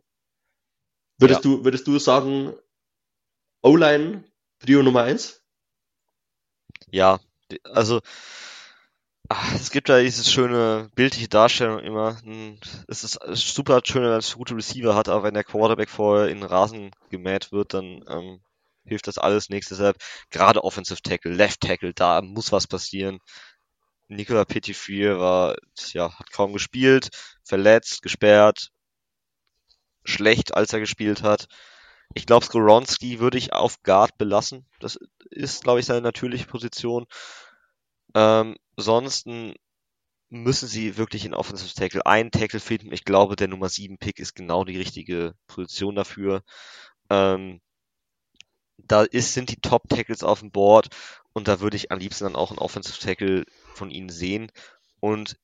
Würdest ja. du, würdest du sagen, O-Line Prio Nummer eins? Ja, also Ach, es gibt da dieses schöne bildliche Darstellung immer. Es ist super schön, wenn man gute Receiver hat, aber wenn der Quarterback vorher in den Rasen gemäht wird, dann ähm, hilft das alles nichts. Deshalb gerade Offensive Tackle, Left Tackle, da muss was passieren. Nicola Petitfrier war, ja, hat kaum gespielt, verletzt, gesperrt, schlecht, als er gespielt hat. Ich glaube, Skoronski würde ich auf Guard belassen. Das ist, glaube ich, seine natürliche Position. Ähm, ansonsten müssen sie wirklich in Offensive Tackle einen Tackle finden. Ich glaube, der Nummer 7 Pick ist genau die richtige Position dafür. Ähm, da ist, sind die Top Tackles auf dem Board und da würde ich am liebsten dann auch einen Offensive Tackle von ihnen sehen. Und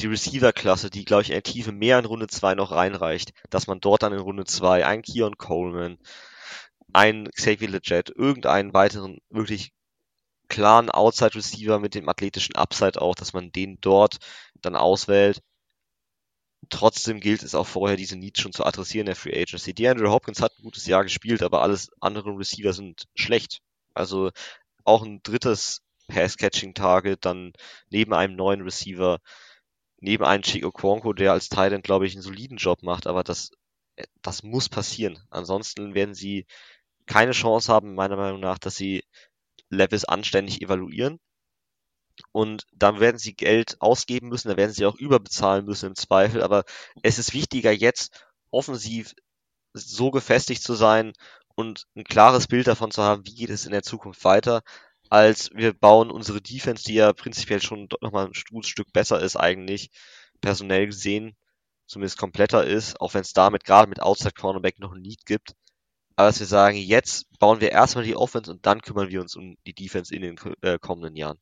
die Receiver-Klasse, die, glaube ich, in der Tiefe mehr in Runde 2 noch reinreicht, dass man dort dann in Runde 2 einen Keon Coleman, einen Xavier Leggett, irgendeinen weiteren wirklich klaren Outside Receiver mit dem athletischen Upside auch, dass man den dort dann auswählt. Trotzdem gilt es auch vorher, diese Needs schon zu adressieren der Free Agency. DeAndre Hopkins hat ein gutes Jahr gespielt, aber alles andere Receiver sind schlecht. Also auch ein drittes Pass-Catching-Target dann neben einem neuen Receiver, neben einem Chico Quonko, der als Thailand, glaube ich, einen soliden Job macht, aber das das muss passieren. Ansonsten werden sie keine Chance haben, meiner Meinung nach, dass sie Levels anständig evaluieren. Und dann werden sie Geld ausgeben müssen, da werden sie auch überbezahlen müssen im Zweifel. Aber es ist wichtiger, jetzt offensiv so gefestigt zu sein und ein klares Bild davon zu haben, wie geht es in der Zukunft weiter, als wir bauen unsere Defense, die ja prinzipiell schon nochmal ein gutes Stück besser ist eigentlich, personell gesehen, zumindest kompletter ist, auch wenn es damit gerade mit Outside Cornerback noch ein Lead gibt. Aber dass wir sagen, jetzt bauen wir erstmal die Offense und dann kümmern wir uns um die Defense in den äh, kommenden Jahren.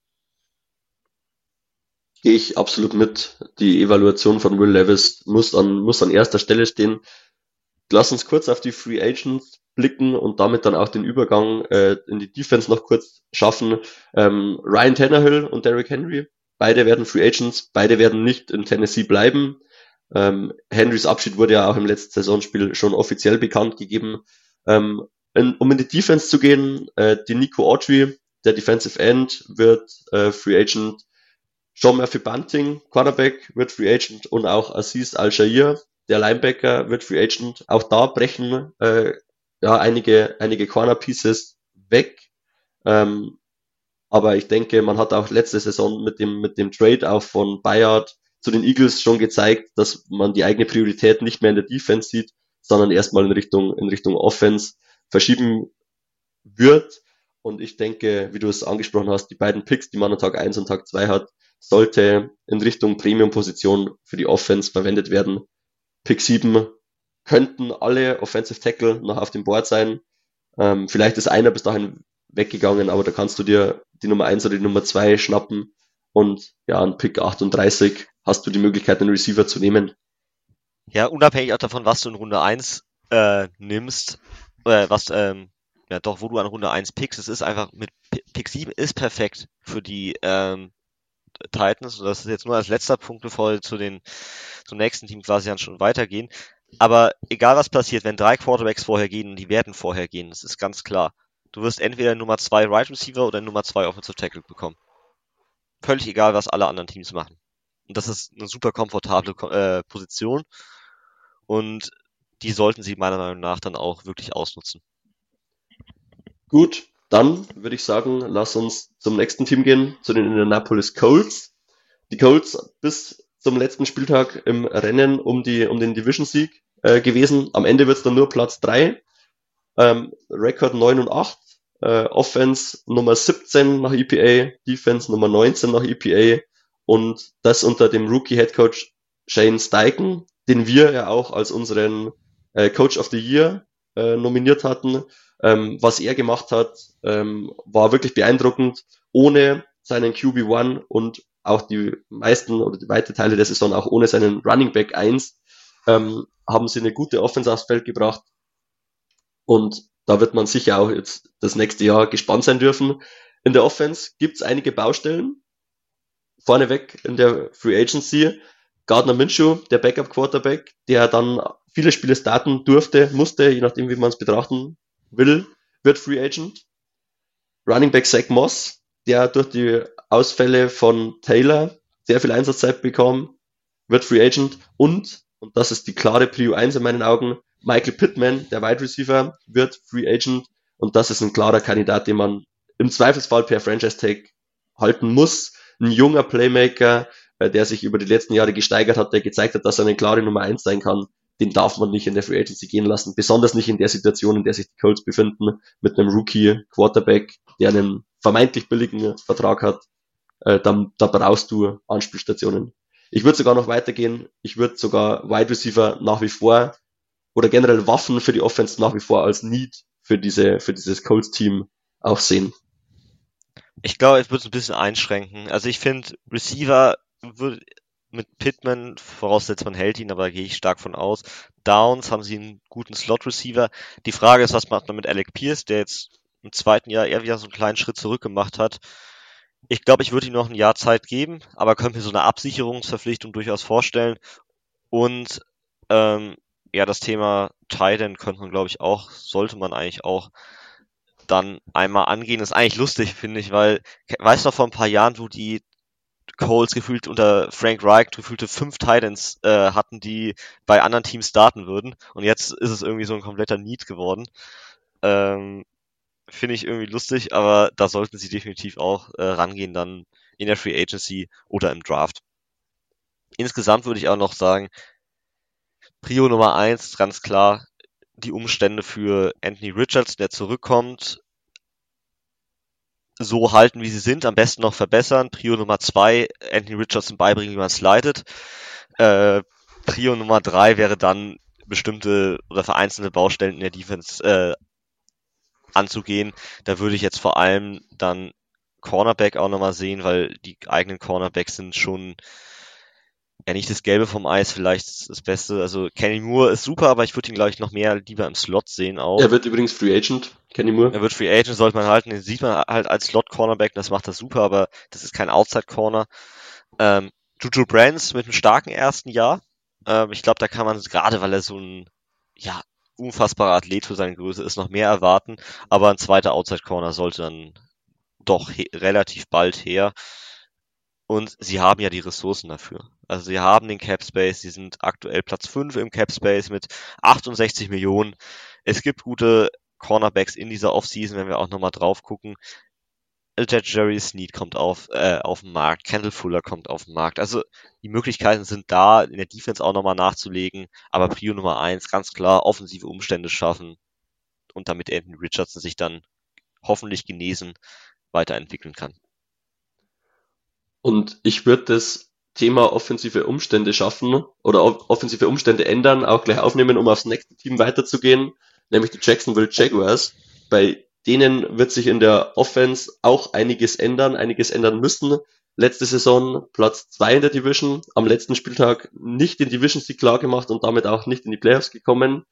Gehe ich absolut mit. Die Evaluation von Will Levis muss an, muss an erster Stelle stehen. Lass uns kurz auf die Free Agents blicken und damit dann auch den Übergang äh, in die Defense noch kurz schaffen. Ähm, Ryan Tannehill und Derrick Henry, beide werden Free Agents, beide werden nicht in Tennessee bleiben. Ähm, Henrys Abschied wurde ja auch im letzten Saisonspiel schon offiziell bekannt gegeben. Ähm, in, um in die Defense zu gehen, äh, die Nico Autry, der Defensive End, wird äh, Free Agent. John Murphy Bunting, Quarterback, wird Free Agent und auch Aziz Al-Shair, der Linebacker, wird Free Agent. Auch da brechen äh, ja einige, einige Corner Pieces weg. Ähm, aber ich denke, man hat auch letzte Saison mit dem, mit dem Trade auch von Bayard zu den Eagles schon gezeigt, dass man die eigene Priorität nicht mehr in der Defense sieht, sondern erstmal in Richtung, in Richtung Offense verschieben wird. Und ich denke, wie du es angesprochen hast, die beiden Picks, die man an Tag 1 und Tag 2 hat, sollte in Richtung Premium-Position für die Offense verwendet werden. Pick 7 könnten alle Offensive Tackle noch auf dem Board sein. Ähm, vielleicht ist einer bis dahin weggegangen, aber da kannst du dir die Nummer 1 oder die Nummer 2 schnappen und ja, an Pick 38 hast du die Möglichkeit, einen Receiver zu nehmen. Ja, unabhängig auch davon, was du in Runde 1 äh, nimmst, äh, was, ähm, ja doch, wo du an Runde 1 pickst, es ist einfach mit Pick 7 ist perfekt für die ähm, Titans und das ist jetzt nur als letzter Punkt, bevor wir zu den zum nächsten Team quasi dann schon weitergehen. Aber egal was passiert, wenn drei Quarterbacks vorher gehen, die werden vorher gehen, das ist ganz klar. Du wirst entweder Nummer 2 Right Receiver oder Nummer 2 Offensive Tackle bekommen. Völlig egal, was alle anderen Teams machen. Und das ist eine super komfortable äh, Position. Und die sollten sie meiner Meinung nach dann auch wirklich ausnutzen. Gut, dann würde ich sagen, lass uns zum nächsten Team gehen, zu den Indianapolis Colts. Die Colts bis zum letzten Spieltag im Rennen um, die, um den Division-Sieg äh, gewesen. Am Ende wird es dann nur Platz 3. Ähm, Rekord 9 und 8. Äh, Offense Nummer 17 nach EPA, Defense Nummer 19 nach EPA und das unter dem Rookie-Head Coach Shane Steichen, den wir ja auch als unseren äh, Coach of the Year äh, nominiert hatten. Ähm, was er gemacht hat, ähm, war wirklich beeindruckend. Ohne seinen QB1 und auch die meisten oder die weite Teile der Saison auch ohne seinen Running Back 1 ähm, haben sie eine gute Offense aufs Feld gebracht. Und da wird man sicher auch jetzt das nächste Jahr gespannt sein dürfen. In der Offense gibt's einige Baustellen. Vorneweg in der Free Agency. Gardner Minshew, der Backup Quarterback, der dann viele Spiele starten durfte, musste, je nachdem wie man es betrachten will, wird Free Agent. Running Back Zach Moss, der durch die Ausfälle von Taylor sehr viel Einsatzzeit bekommen, wird Free Agent und, und das ist die klare Prio 1 in meinen Augen, Michael Pittman, der Wide Receiver, wird Free Agent und das ist ein klarer Kandidat, den man im Zweifelsfall per Franchise Tag halten muss. Ein junger Playmaker, äh, der sich über die letzten Jahre gesteigert hat, der gezeigt hat, dass er eine klare Nummer 1 sein kann den darf man nicht in der Free Agency gehen lassen, besonders nicht in der Situation, in der sich die Colts befinden, mit einem Rookie Quarterback, der einen vermeintlich billigen Vertrag hat. Äh, da, da brauchst du Anspielstationen. Ich würde sogar noch weitergehen. Ich würde sogar Wide Receiver nach wie vor oder generell Waffen für die Offense nach wie vor als Need für diese für dieses Colts Team auch sehen. Ich glaube, ich würde es ein bisschen einschränken. Also ich finde Receiver würde mit Pittman, voraussetzt man hält ihn, aber da gehe ich stark von aus. Downs haben sie einen guten Slot-Receiver. Die Frage ist, was macht man mit Alec Pierce, der jetzt im zweiten Jahr eher wieder so einen kleinen Schritt zurück gemacht hat. Ich glaube, ich würde ihm noch ein Jahr Zeit geben, aber könnte mir so eine Absicherungsverpflichtung durchaus vorstellen. Und ähm, ja, das Thema Titan könnte man, glaube ich, auch, sollte man eigentlich auch dann einmal angehen. Das ist eigentlich lustig, finde ich, weil, weißt du, vor ein paar Jahren, wo die Colts gefühlt unter Frank Reich gefühlte fünf Titans äh, hatten, die bei anderen Teams starten würden. Und jetzt ist es irgendwie so ein kompletter Need geworden. Ähm, Finde ich irgendwie lustig, aber da sollten sie definitiv auch äh, rangehen dann in der Free Agency oder im Draft. Insgesamt würde ich auch noch sagen, Prio Nummer eins, ganz klar, die Umstände für Anthony Richards, der zurückkommt, so halten, wie sie sind, am besten noch verbessern. Prio Nummer zwei, Anthony Richardson beibringen, wie man slidet. Äh, Prio Nummer drei wäre dann bestimmte oder vereinzelte Baustellen in der Defense äh, anzugehen. Da würde ich jetzt vor allem dann Cornerback auch nochmal sehen, weil die eigenen Cornerbacks sind schon ja nicht das Gelbe vom Eis, vielleicht das Beste. Also Kenny Moore ist super, aber ich würde ihn, glaube ich, noch mehr lieber im Slot sehen auch. Er wird übrigens Free Agent, Kenny Moore. Er wird Free Agent, sollte man halten. Den sieht man halt als Slot-Cornerback, das macht er super, aber das ist kein Outside-Corner. Ähm, Juju Brands mit einem starken ersten Jahr. Ähm, ich glaube, da kann man gerade, weil er so ein ja, unfassbarer Athlet für seine Größe ist, noch mehr erwarten. Aber ein zweiter Outside-Corner sollte dann doch relativ bald her. Und sie haben ja die Ressourcen dafür. Also sie haben den Cap Space, sie sind aktuell Platz 5 im Cap Space mit 68 Millionen. Es gibt gute Cornerbacks in dieser Offseason, wenn wir auch nochmal drauf gucken. Jerry Sneed kommt auf, äh, auf den Markt, Kendall Fuller kommt auf den Markt. Also die Möglichkeiten sind da, in der Defense auch nochmal nachzulegen, aber Prio Nummer eins, ganz klar, offensive Umstände schaffen und damit Anthony Richardson sich dann hoffentlich genesen weiterentwickeln kann. Und ich würde das Thema offensive Umstände schaffen oder offensive Umstände ändern, auch gleich aufnehmen, um aufs nächste Team weiterzugehen, nämlich die Jacksonville Jaguars. Bei denen wird sich in der Offense auch einiges ändern, einiges ändern müssen. Letzte Saison Platz zwei in der Division, am letzten Spieltag nicht den Division Sieg klar gemacht und damit auch nicht in die Playoffs gekommen.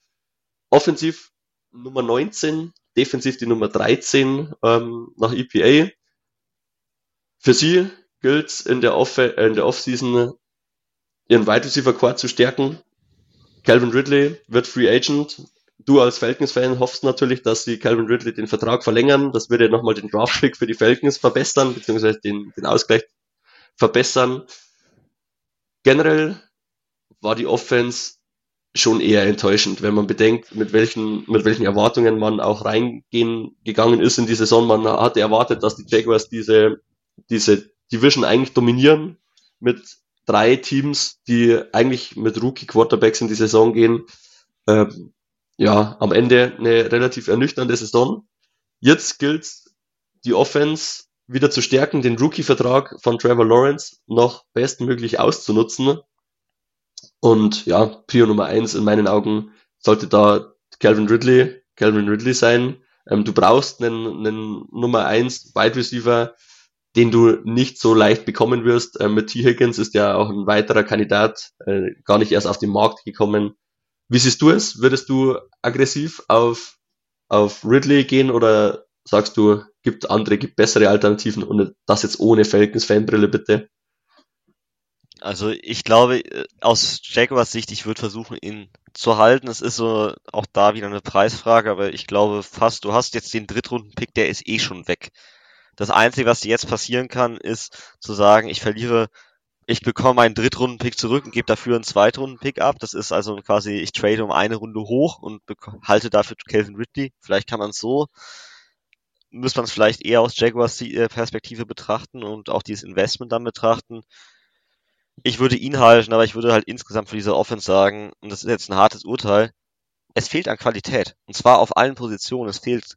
Offensiv Nummer 19, defensiv die Nummer 13 ähm, nach EPA. Für sie gilt in der Off äh, in der Offseason ihren Wide Receiver Core zu stärken. Calvin Ridley wird Free Agent. Du als Falcons-Fan hoffst natürlich, dass sie Calvin Ridley den Vertrag verlängern. Das würde nochmal den Draft-Pick für die Falcons verbessern, beziehungsweise den, den Ausgleich verbessern. Generell war die Offense schon eher enttäuschend, wenn man bedenkt, mit welchen, mit welchen Erwartungen man auch reingehen gegangen ist in die Saison. Man hatte erwartet, dass die Jaguars diese, diese Division eigentlich dominieren mit drei Teams, die eigentlich mit Rookie Quarterbacks in die Saison gehen. Ähm, ja, am Ende eine relativ ernüchternde Saison. Jetzt gilt die Offense wieder zu stärken, den Rookie-Vertrag von Trevor Lawrence noch bestmöglich auszunutzen. Und ja, Prio Nummer eins in meinen Augen sollte da Calvin Ridley, Calvin Ridley sein. Ähm, du brauchst einen, einen Nummer eins Wide Receiver, den du nicht so leicht bekommen wirst. Äh, mit T. Higgins ist ja auch ein weiterer Kandidat, äh, gar nicht erst auf den Markt gekommen. Wie siehst du es? Würdest du aggressiv auf, auf Ridley gehen oder sagst du, gibt andere, gibt bessere Alternativen und das jetzt ohne Falcons Fanbrille bitte? Also ich glaube, äh, aus Jaguars Sicht, ich würde versuchen, ihn zu halten. Es ist so auch da wieder eine Preisfrage, aber ich glaube fast, du hast jetzt den Drittrunden-Pick, der ist eh schon weg. Das Einzige, was jetzt passieren kann, ist zu sagen, ich verliere, ich bekomme einen Drittrunden-Pick zurück und gebe dafür einen Zweitrunden-Pick ab. Das ist also quasi, ich trade um eine Runde hoch und halte dafür Calvin Ridley. Vielleicht kann man es so, müsste man es vielleicht eher aus Jaguars äh, Perspektive betrachten und auch dieses Investment dann betrachten. Ich würde ihn halten, aber ich würde halt insgesamt für diese Offense sagen, und das ist jetzt ein hartes Urteil, es fehlt an Qualität. Und zwar auf allen Positionen. Es fehlt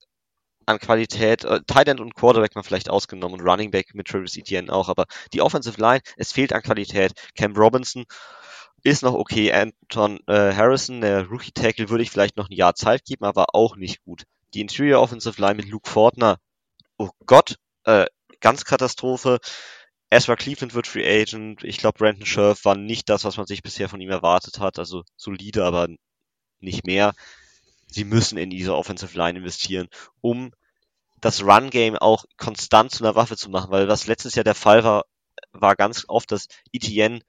an Qualität. Äh, Tight End und Quarterback mal vielleicht ausgenommen und Running Back mit Travis Etienne auch, aber die Offensive Line, es fehlt an Qualität. Cam Robinson ist noch okay. Anton äh, Harrison, der Rookie Tackle, würde ich vielleicht noch ein Jahr Zeit geben, aber auch nicht gut. Die Interior Offensive Line mit Luke Fortner, oh Gott, äh, ganz Katastrophe. Ezra Cleveland wird Free Agent. Ich glaube, Brandon Scherf war nicht das, was man sich bisher von ihm erwartet hat. Also solide, aber nicht mehr sie müssen in diese Offensive Line investieren, um das Run-Game auch konstant zu einer Waffe zu machen, weil was letztes Jahr der Fall war, war ganz oft, dass ETN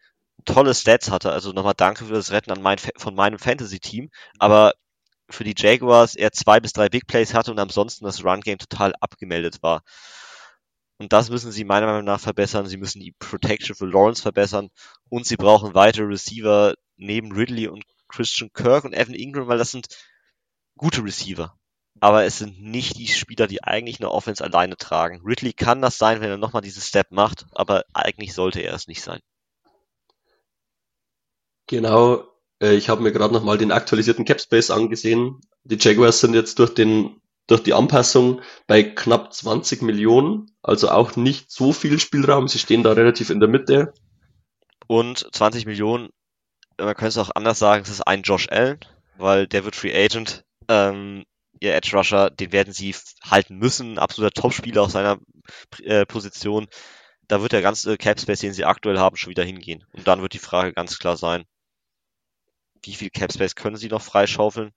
tolle Stats hatte. Also nochmal danke für das Retten mein, von meinem Fantasy-Team, aber für die Jaguars er zwei bis drei Big Plays hatte und ansonsten das Run-Game total abgemeldet war. Und das müssen sie meiner Meinung nach verbessern. Sie müssen die Protection für Lawrence verbessern und sie brauchen weitere Receiver neben Ridley und Christian Kirk und Evan Ingram, weil das sind gute Receiver. Aber es sind nicht die Spieler, die eigentlich eine Offense alleine tragen. Ridley kann das sein, wenn er nochmal diesen Step macht, aber eigentlich sollte er es nicht sein. Genau, äh, ich habe mir gerade nochmal den aktualisierten Capspace angesehen. Die Jaguars sind jetzt durch den durch die Anpassung bei knapp 20 Millionen, also auch nicht so viel Spielraum. Sie stehen da relativ in der Mitte. Und 20 Millionen, man könnte es auch anders sagen, es ist ein Josh Allen, weil der wird Free Agent. Ähm, ihr Edge Rusher, den werden sie halten müssen, absoluter Topspieler aus seiner äh, Position. Da wird der ganze Cap Space, den sie aktuell haben, schon wieder hingehen. Und dann wird die Frage ganz klar sein, wie viel Cap Space können sie noch freischaufeln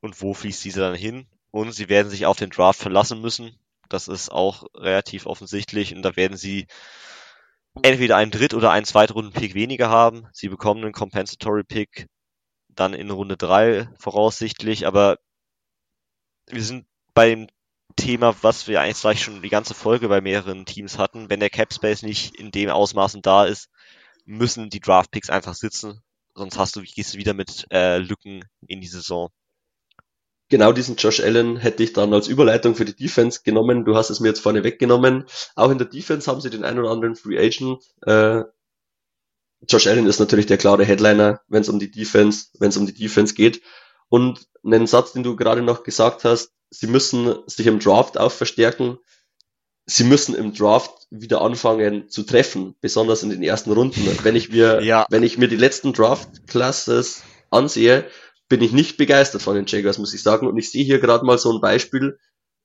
und wo fließt diese dann hin? Und sie werden sich auf den Draft verlassen müssen. Das ist auch relativ offensichtlich und da werden sie entweder einen Dritt- oder einen Zweitrunden-Pick weniger haben. Sie bekommen einen Compensatory-Pick dann in Runde drei voraussichtlich, aber wir sind beim Thema, was wir eigentlich gleich schon die ganze Folge bei mehreren Teams hatten. Wenn der Cap Space nicht in dem Ausmaßen da ist, müssen die Draft Picks einfach sitzen. Sonst hast du, gehst du wieder mit äh, Lücken in die Saison. Genau diesen Josh Allen hätte ich dann als Überleitung für die Defense genommen. Du hast es mir jetzt vorne weggenommen. Auch in der Defense haben sie den einen oder anderen Free Agent. Äh, Josh Allen ist natürlich der klare Headliner, wenn es um die Defense, wenn es um die Defense geht. Und einen Satz, den du gerade noch gesagt hast, sie müssen sich im Draft auch verstärken. Sie müssen im Draft wieder anfangen zu treffen, besonders in den ersten Runden. Wenn ich mir, ja. wenn ich mir die letzten Draft Classes ansehe, bin ich nicht begeistert von den Jaguars, muss ich sagen. Und ich sehe hier gerade mal so ein Beispiel.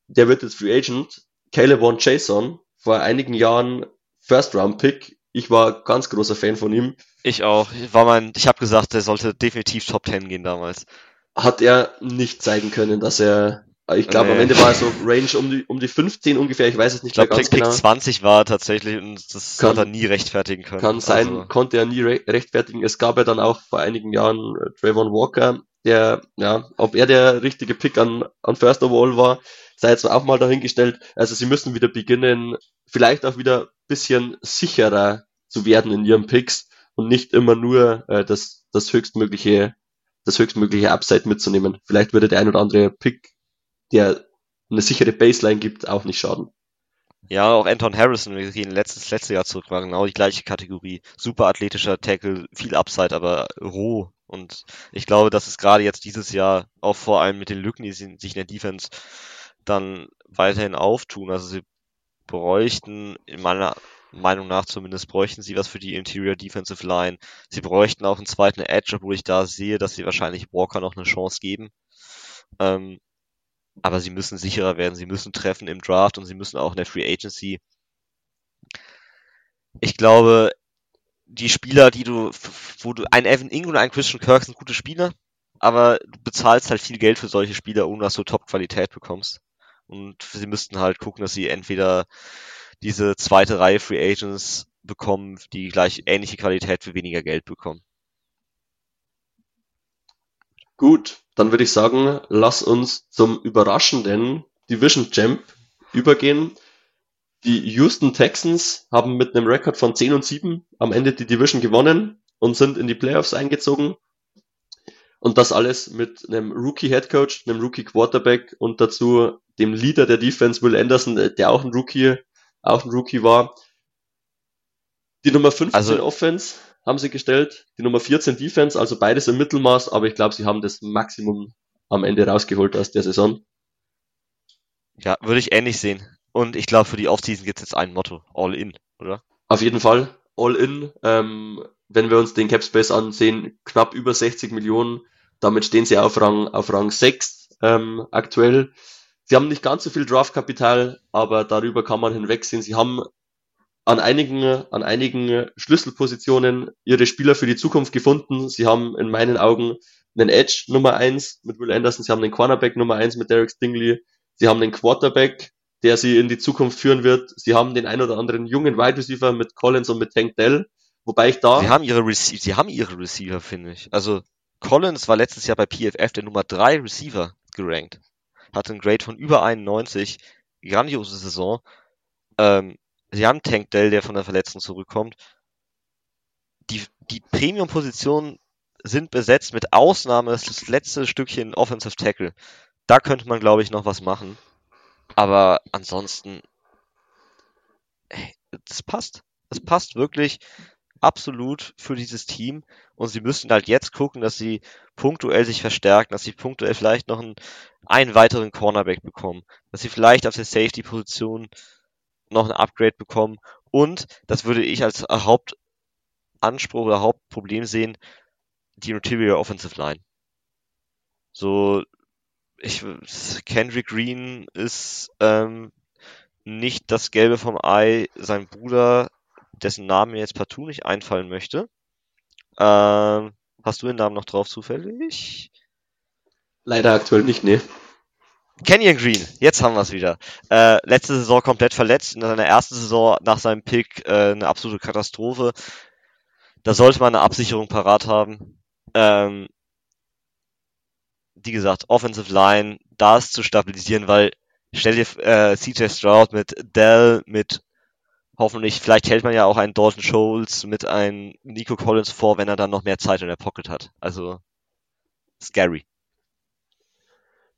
Der wird jetzt Free Agent. Caleb Von Jason, vor einigen Jahren First Round Pick. Ich war ganz großer Fan von ihm. Ich auch. Ich war mein, ich habe gesagt, der sollte definitiv Top 10 gehen damals hat er nicht zeigen können, dass er, ich glaube, nee. am Ende war er so Range um die, um die 15 ungefähr, ich weiß es nicht ich glaub, mehr ganz Pick genau. 20 war tatsächlich und das kann, hat er nie rechtfertigen können. Kann sein, also. konnte er nie re rechtfertigen. Es gab ja dann auch vor einigen Jahren äh, Trayvon Walker, der, ja, ob er der richtige Pick an, an First of All war, sei jetzt auch mal dahingestellt. Also sie müssen wieder beginnen, vielleicht auch wieder bisschen sicherer zu werden in ihren Picks und nicht immer nur äh, das, das höchstmögliche das höchstmögliche Upside mitzunehmen. Vielleicht würde der ein oder andere Pick, der eine sichere Baseline gibt, auch nicht schaden. Ja, auch Anton Harrison, wir gehen letztes, letzte Jahr zurück, war genau die gleiche Kategorie. Super athletischer Tackle, viel Upside, aber roh. Und ich glaube, dass es gerade jetzt dieses Jahr auch vor allem mit den Lücken, die sich in der Defense dann weiterhin auftun. Also sie bräuchten in meiner Meinung nach zumindest bräuchten sie was für die Interior Defensive Line. Sie bräuchten auch einen zweiten Edge, obwohl ich da sehe, dass sie wahrscheinlich Walker noch eine Chance geben. Ähm, aber sie müssen sicherer werden, sie müssen treffen im Draft und sie müssen auch in der Free Agency. Ich glaube, die Spieler, die du, wo du, ein Evan Ingram und ein Christian Kirk sind gute Spieler, aber du bezahlst halt viel Geld für solche Spieler, ohne dass du Top-Qualität bekommst. Und sie müssten halt gucken, dass sie entweder diese zweite Reihe Free Agents bekommen, die gleich ähnliche Qualität für weniger Geld bekommen. Gut, dann würde ich sagen, lass uns zum überraschenden Division Champ übergehen. Die Houston Texans haben mit einem Rekord von 10 und 7 am Ende die Division gewonnen und sind in die Playoffs eingezogen. Und das alles mit einem Rookie Head Coach, einem Rookie Quarterback und dazu dem Leader der Defense, Will Anderson, der auch ein Rookie auch ein Rookie war. Die Nummer 15 also, Offense haben sie gestellt, die Nummer 14 Defense, also beides im Mittelmaß, aber ich glaube, sie haben das Maximum am Ende rausgeholt aus der Saison. Ja, würde ich ähnlich sehen. Und ich glaube, für die Offseason gibt es jetzt ein Motto, All In, oder? Auf jeden Fall, All In. Ähm, wenn wir uns den Capspace ansehen, knapp über 60 Millionen. Damit stehen sie auf Rang, auf Rang 6 ähm, aktuell. Sie haben nicht ganz so viel Draftkapital, aber darüber kann man hinwegsehen. Sie haben an einigen, an einigen Schlüsselpositionen ihre Spieler für die Zukunft gefunden. Sie haben in meinen Augen einen Edge Nummer eins mit Will Anderson, sie haben den Cornerback Nummer eins mit Derek Stingley, sie haben den Quarterback, der sie in die Zukunft führen wird. Sie haben den ein oder anderen jungen Wide Receiver mit Collins und mit Tank Dell, wobei ich da. Sie haben ihre Receiver, sie haben ihre Receiver, finde ich. Also Collins war letztes Jahr bei PFF der Nummer drei Receiver gerankt hatte ein Grade von über 91, grandiose Saison. Ähm, sie haben Tank Dell, der von der Verletzung zurückkommt. Die, die Premium-Positionen sind besetzt, mit Ausnahme das letzte Stückchen Offensive Tackle. Da könnte man, glaube ich, noch was machen. Aber ansonsten, das passt. Das passt wirklich absolut für dieses Team. Und sie müssen halt jetzt gucken, dass sie punktuell sich verstärken, dass sie punktuell vielleicht noch einen, einen weiteren Cornerback bekommen, dass sie vielleicht auf der Safety-Position noch ein Upgrade bekommen. Und das würde ich als Hauptanspruch oder Hauptproblem sehen, die Interior Offensive Line. So, ich, Kendrick Green ist ähm, nicht das Gelbe vom Ei, sein Bruder, dessen Namen mir jetzt partout nicht einfallen möchte. Ähm, hast du den Namen noch drauf zufällig? Leider aktuell nicht, ne. Kenyon Green, jetzt haben wir es wieder. Äh, letzte Saison komplett verletzt, in seiner ersten Saison nach seinem Pick äh, eine absolute Katastrophe. Da sollte man eine Absicherung parat haben. Ähm, wie gesagt, Offensive Line, das zu stabilisieren, weil stell dir äh, CJ Stroud mit Dell, mit hoffentlich, vielleicht hält man ja auch einen Dalton Scholes mit einem Nico Collins vor, wenn er dann noch mehr Zeit in der Pocket hat. Also scary.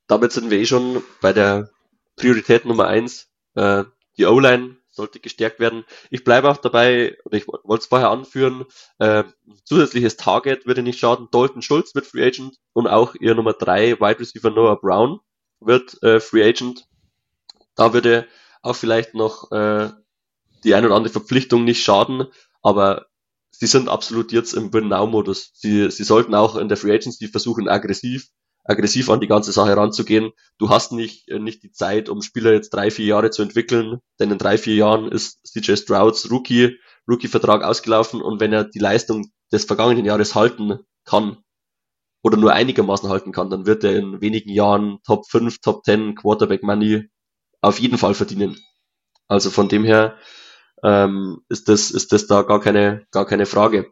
Damit sind wir eh schon bei der Priorität Nummer eins. Äh, die O-Line sollte gestärkt werden. Ich bleibe auch dabei, und ich wollte es vorher anführen, äh, zusätzliches Target würde nicht schaden. Dalton Schulz wird Free Agent und auch ihr Nummer drei Wide Receiver Noah Brown wird äh, Free Agent. Da würde auch vielleicht noch äh, die ein oder andere Verpflichtung nicht schaden, aber sie sind absolut jetzt im Win-Now-Modus. Sie, sie sollten auch in der Free Agency versuchen, aggressiv aggressiv an die ganze Sache ranzugehen. Du hast nicht, äh, nicht die Zeit, um Spieler jetzt drei, vier Jahre zu entwickeln, denn in drei, vier Jahren ist CJ Strouds Rookie, Rookie-Vertrag ausgelaufen und wenn er die Leistung des vergangenen Jahres halten kann oder nur einigermaßen halten kann, dann wird er in wenigen Jahren Top 5, Top 10 Quarterback Money auf jeden Fall verdienen. Also von dem her ähm, ist das ist das da gar keine gar keine Frage.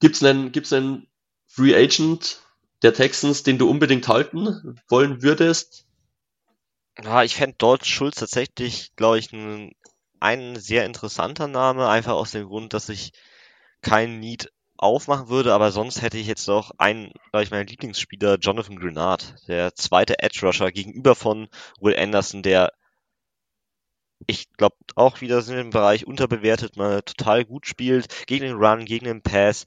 Gibt's einen gibt's einen Free Agent der Texans, den du unbedingt halten wollen würdest? Ja, ich fände Dodge Schulz tatsächlich, glaube ich, ein, ein sehr interessanter Name, einfach aus dem Grund, dass ich keinen Need aufmachen würde, aber sonst hätte ich jetzt noch einen, glaube ich, meinen Lieblingsspieler, Jonathan Grenard, der zweite Edge Rusher gegenüber von Will Anderson, der ich glaube auch wieder in dem Bereich unterbewertet, mal total gut spielt, gegen den Run, gegen den Pass,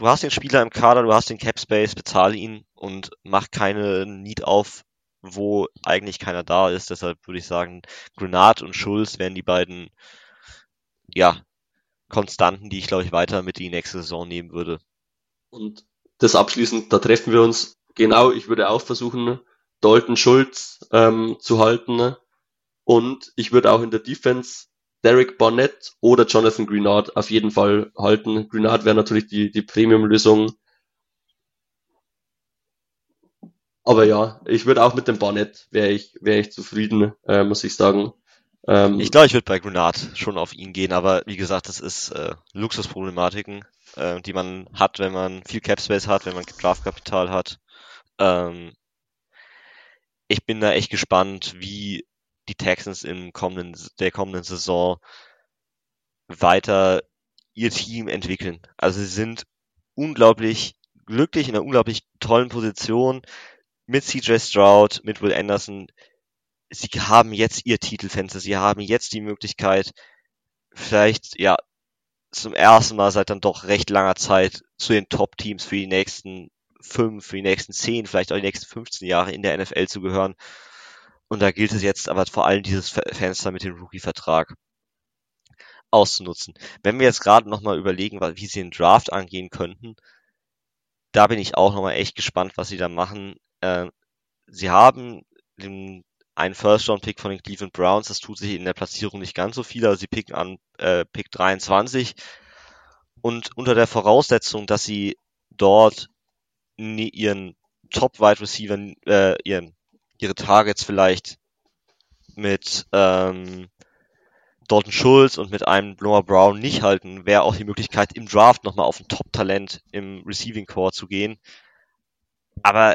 du hast den Spieler im Kader, du hast den Cap Space, bezahle ihn und mach keine Need auf, wo eigentlich keiner da ist. Deshalb würde ich sagen, Grenard und Schulz wären die beiden, ja, Konstanten, die ich glaube ich weiter mit in die nächste Saison nehmen würde. Und das abschließend, da treffen wir uns. Genau, ich würde auch versuchen, Dalton Schulz ähm, zu halten. Und ich würde auch in der Defense Derek Barnett oder Jonathan Greenard auf jeden Fall halten. Greenard wäre natürlich die, die Premium-Lösung. Aber ja, ich würde auch mit dem Barnett wäre ich, wäre ich zufrieden, äh, muss ich sagen. Ähm, ich glaube, ich würde bei Grenard schon auf ihn gehen, aber wie gesagt, das ist äh, Luxusproblematiken, äh, die man hat, wenn man viel Cap Space hat, wenn man Draftkapital hat. Ähm, ich bin da echt gespannt, wie die Texans im kommenden, der kommenden Saison weiter ihr Team entwickeln. Also sie sind unglaublich glücklich in einer unglaublich tollen Position mit CJ Stroud, mit Will Anderson. Sie haben jetzt ihr Titelfenster, sie haben jetzt die Möglichkeit, vielleicht, ja, zum ersten Mal seit dann doch recht langer Zeit zu den Top-Teams für die nächsten fünf, für die nächsten zehn, vielleicht auch die nächsten 15 Jahre in der NFL zu gehören. Und da gilt es jetzt aber vor allem dieses Fenster mit dem Rookie-Vertrag auszunutzen. Wenn wir jetzt gerade nochmal überlegen, wie sie den Draft angehen könnten, da bin ich auch nochmal echt gespannt, was sie da machen. Äh, sie haben den, einen First-Round-Pick von den Cleveland Browns, das tut sich in der Platzierung nicht ganz so viel, also sie picken an äh, Pick 23 und unter der Voraussetzung, dass sie dort ihren Top-Wide Receiver, äh, ihren ihre Targets vielleicht mit ähm, Dalton Schulz und mit einem Noah Brown nicht halten, wäre auch die Möglichkeit, im Draft nochmal auf ein Top-Talent im Receiving Core zu gehen. Aber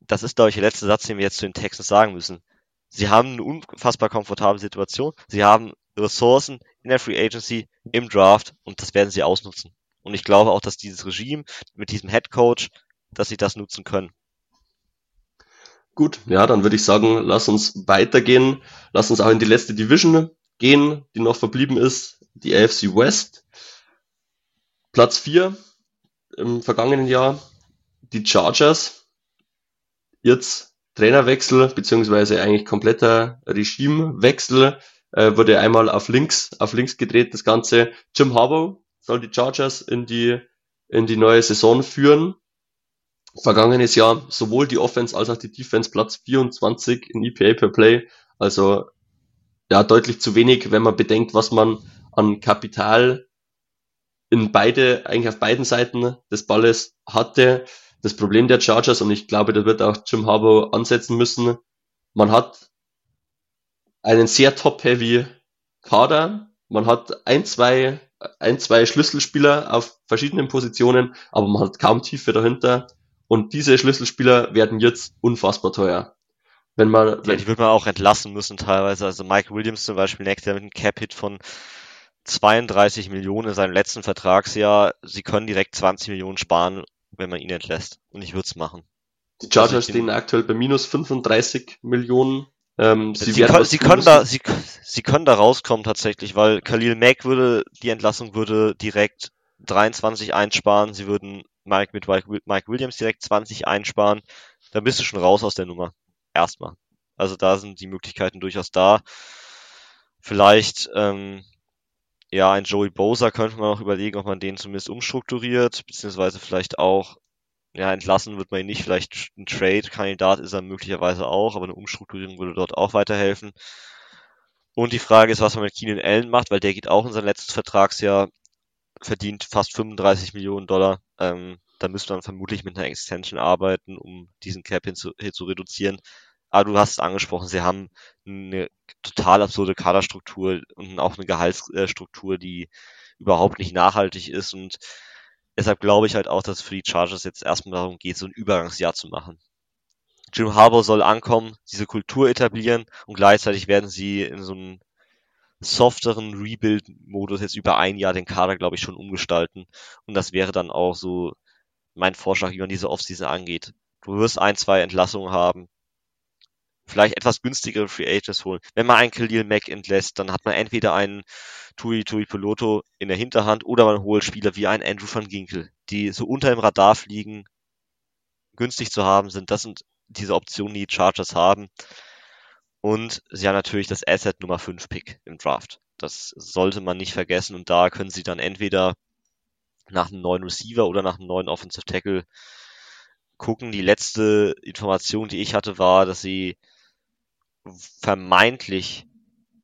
das ist, glaube ich, der letzte Satz, den wir jetzt zu den Texans sagen müssen. Sie haben eine unfassbar komfortable Situation. Sie haben Ressourcen in der Free Agency, im Draft und das werden sie ausnutzen. Und ich glaube auch, dass dieses Regime mit diesem Head Coach, dass sie das nutzen können. Gut, ja, dann würde ich sagen, lass uns weitergehen. Lass uns auch in die letzte Division gehen, die noch verblieben ist, die AFC West. Platz 4 im vergangenen Jahr, die Chargers. Jetzt Trainerwechsel, beziehungsweise eigentlich kompletter Regimewechsel, äh, wurde einmal auf links, auf links gedreht, das Ganze. Jim Harbaugh soll die Chargers in die, in die neue Saison führen. Vergangenes Jahr sowohl die Offense als auch die Defense Platz 24 in EPA per Play. Also, ja, deutlich zu wenig, wenn man bedenkt, was man an Kapital in beide, eigentlich auf beiden Seiten des Balles hatte das Problem der Chargers und ich glaube, da wird auch Jim Harbaugh ansetzen müssen. Man hat einen sehr top-heavy Kader. Man hat ein, zwei, ein, zwei Schlüsselspieler auf verschiedenen Positionen, aber man hat kaum Tiefe dahinter. Und diese Schlüsselspieler werden jetzt unfassbar teuer. Wenn man, wenn ja, die wird man auch entlassen müssen teilweise. Also Mike Williams zum Beispiel nächstes Jahr mit einem Cap-Hit von 32 Millionen in seinem letzten Vertragsjahr. Sie können direkt 20 Millionen sparen wenn man ihn entlässt. Und ich würde es machen. Die Chargers also stehen aktuell bei minus 35 Millionen. Ähm, sie, sie, können, sie können da, sie, sie können da rauskommen tatsächlich, weil Khalil Mack würde, die Entlassung würde direkt 23 einsparen. Sie würden Mike mit Mike Williams direkt 20 einsparen. Dann bist du schon raus aus der Nummer. Erstmal. Also da sind die Möglichkeiten durchaus da. Vielleicht ähm, ja, ein Joey Bosa könnte man auch überlegen, ob man den zumindest umstrukturiert, beziehungsweise vielleicht auch, ja, entlassen wird man ihn nicht, vielleicht ein Trade-Kandidat ist er möglicherweise auch, aber eine Umstrukturierung würde dort auch weiterhelfen. Und die Frage ist, was man mit Keenan Allen macht, weil der geht auch in sein letztes Vertragsjahr, verdient fast 35 Millionen Dollar. Ähm, da müsste man vermutlich mit einer Extension arbeiten, um diesen Cap hin zu, hin zu reduzieren. Aber du hast es angesprochen, sie haben eine total absurde Kaderstruktur und auch eine Gehaltsstruktur, die überhaupt nicht nachhaltig ist und deshalb glaube ich halt auch, dass es für die Chargers jetzt erstmal darum geht, so ein Übergangsjahr zu machen. Jim Harbour soll ankommen, diese Kultur etablieren und gleichzeitig werden sie in so einem softeren Rebuild-Modus jetzt über ein Jahr den Kader, glaube ich, schon umgestalten. Und das wäre dann auch so mein Vorschlag, wie man diese Offseason angeht. Du wirst ein, zwei Entlassungen haben, vielleicht etwas günstigere Free Agents holen. Wenn man einen Khalil Mack entlässt, dann hat man entweder einen Tui Tui Piloto in der Hinterhand oder man holt Spieler wie einen Andrew van Ginkel, die so unter dem Radar fliegen, günstig zu haben sind. Das sind diese Optionen, die, die Chargers haben. Und sie haben natürlich das Asset Nummer 5 Pick im Draft. Das sollte man nicht vergessen und da können sie dann entweder nach einem neuen Receiver oder nach einem neuen Offensive Tackle gucken. Die letzte Information, die ich hatte, war, dass sie vermeintlich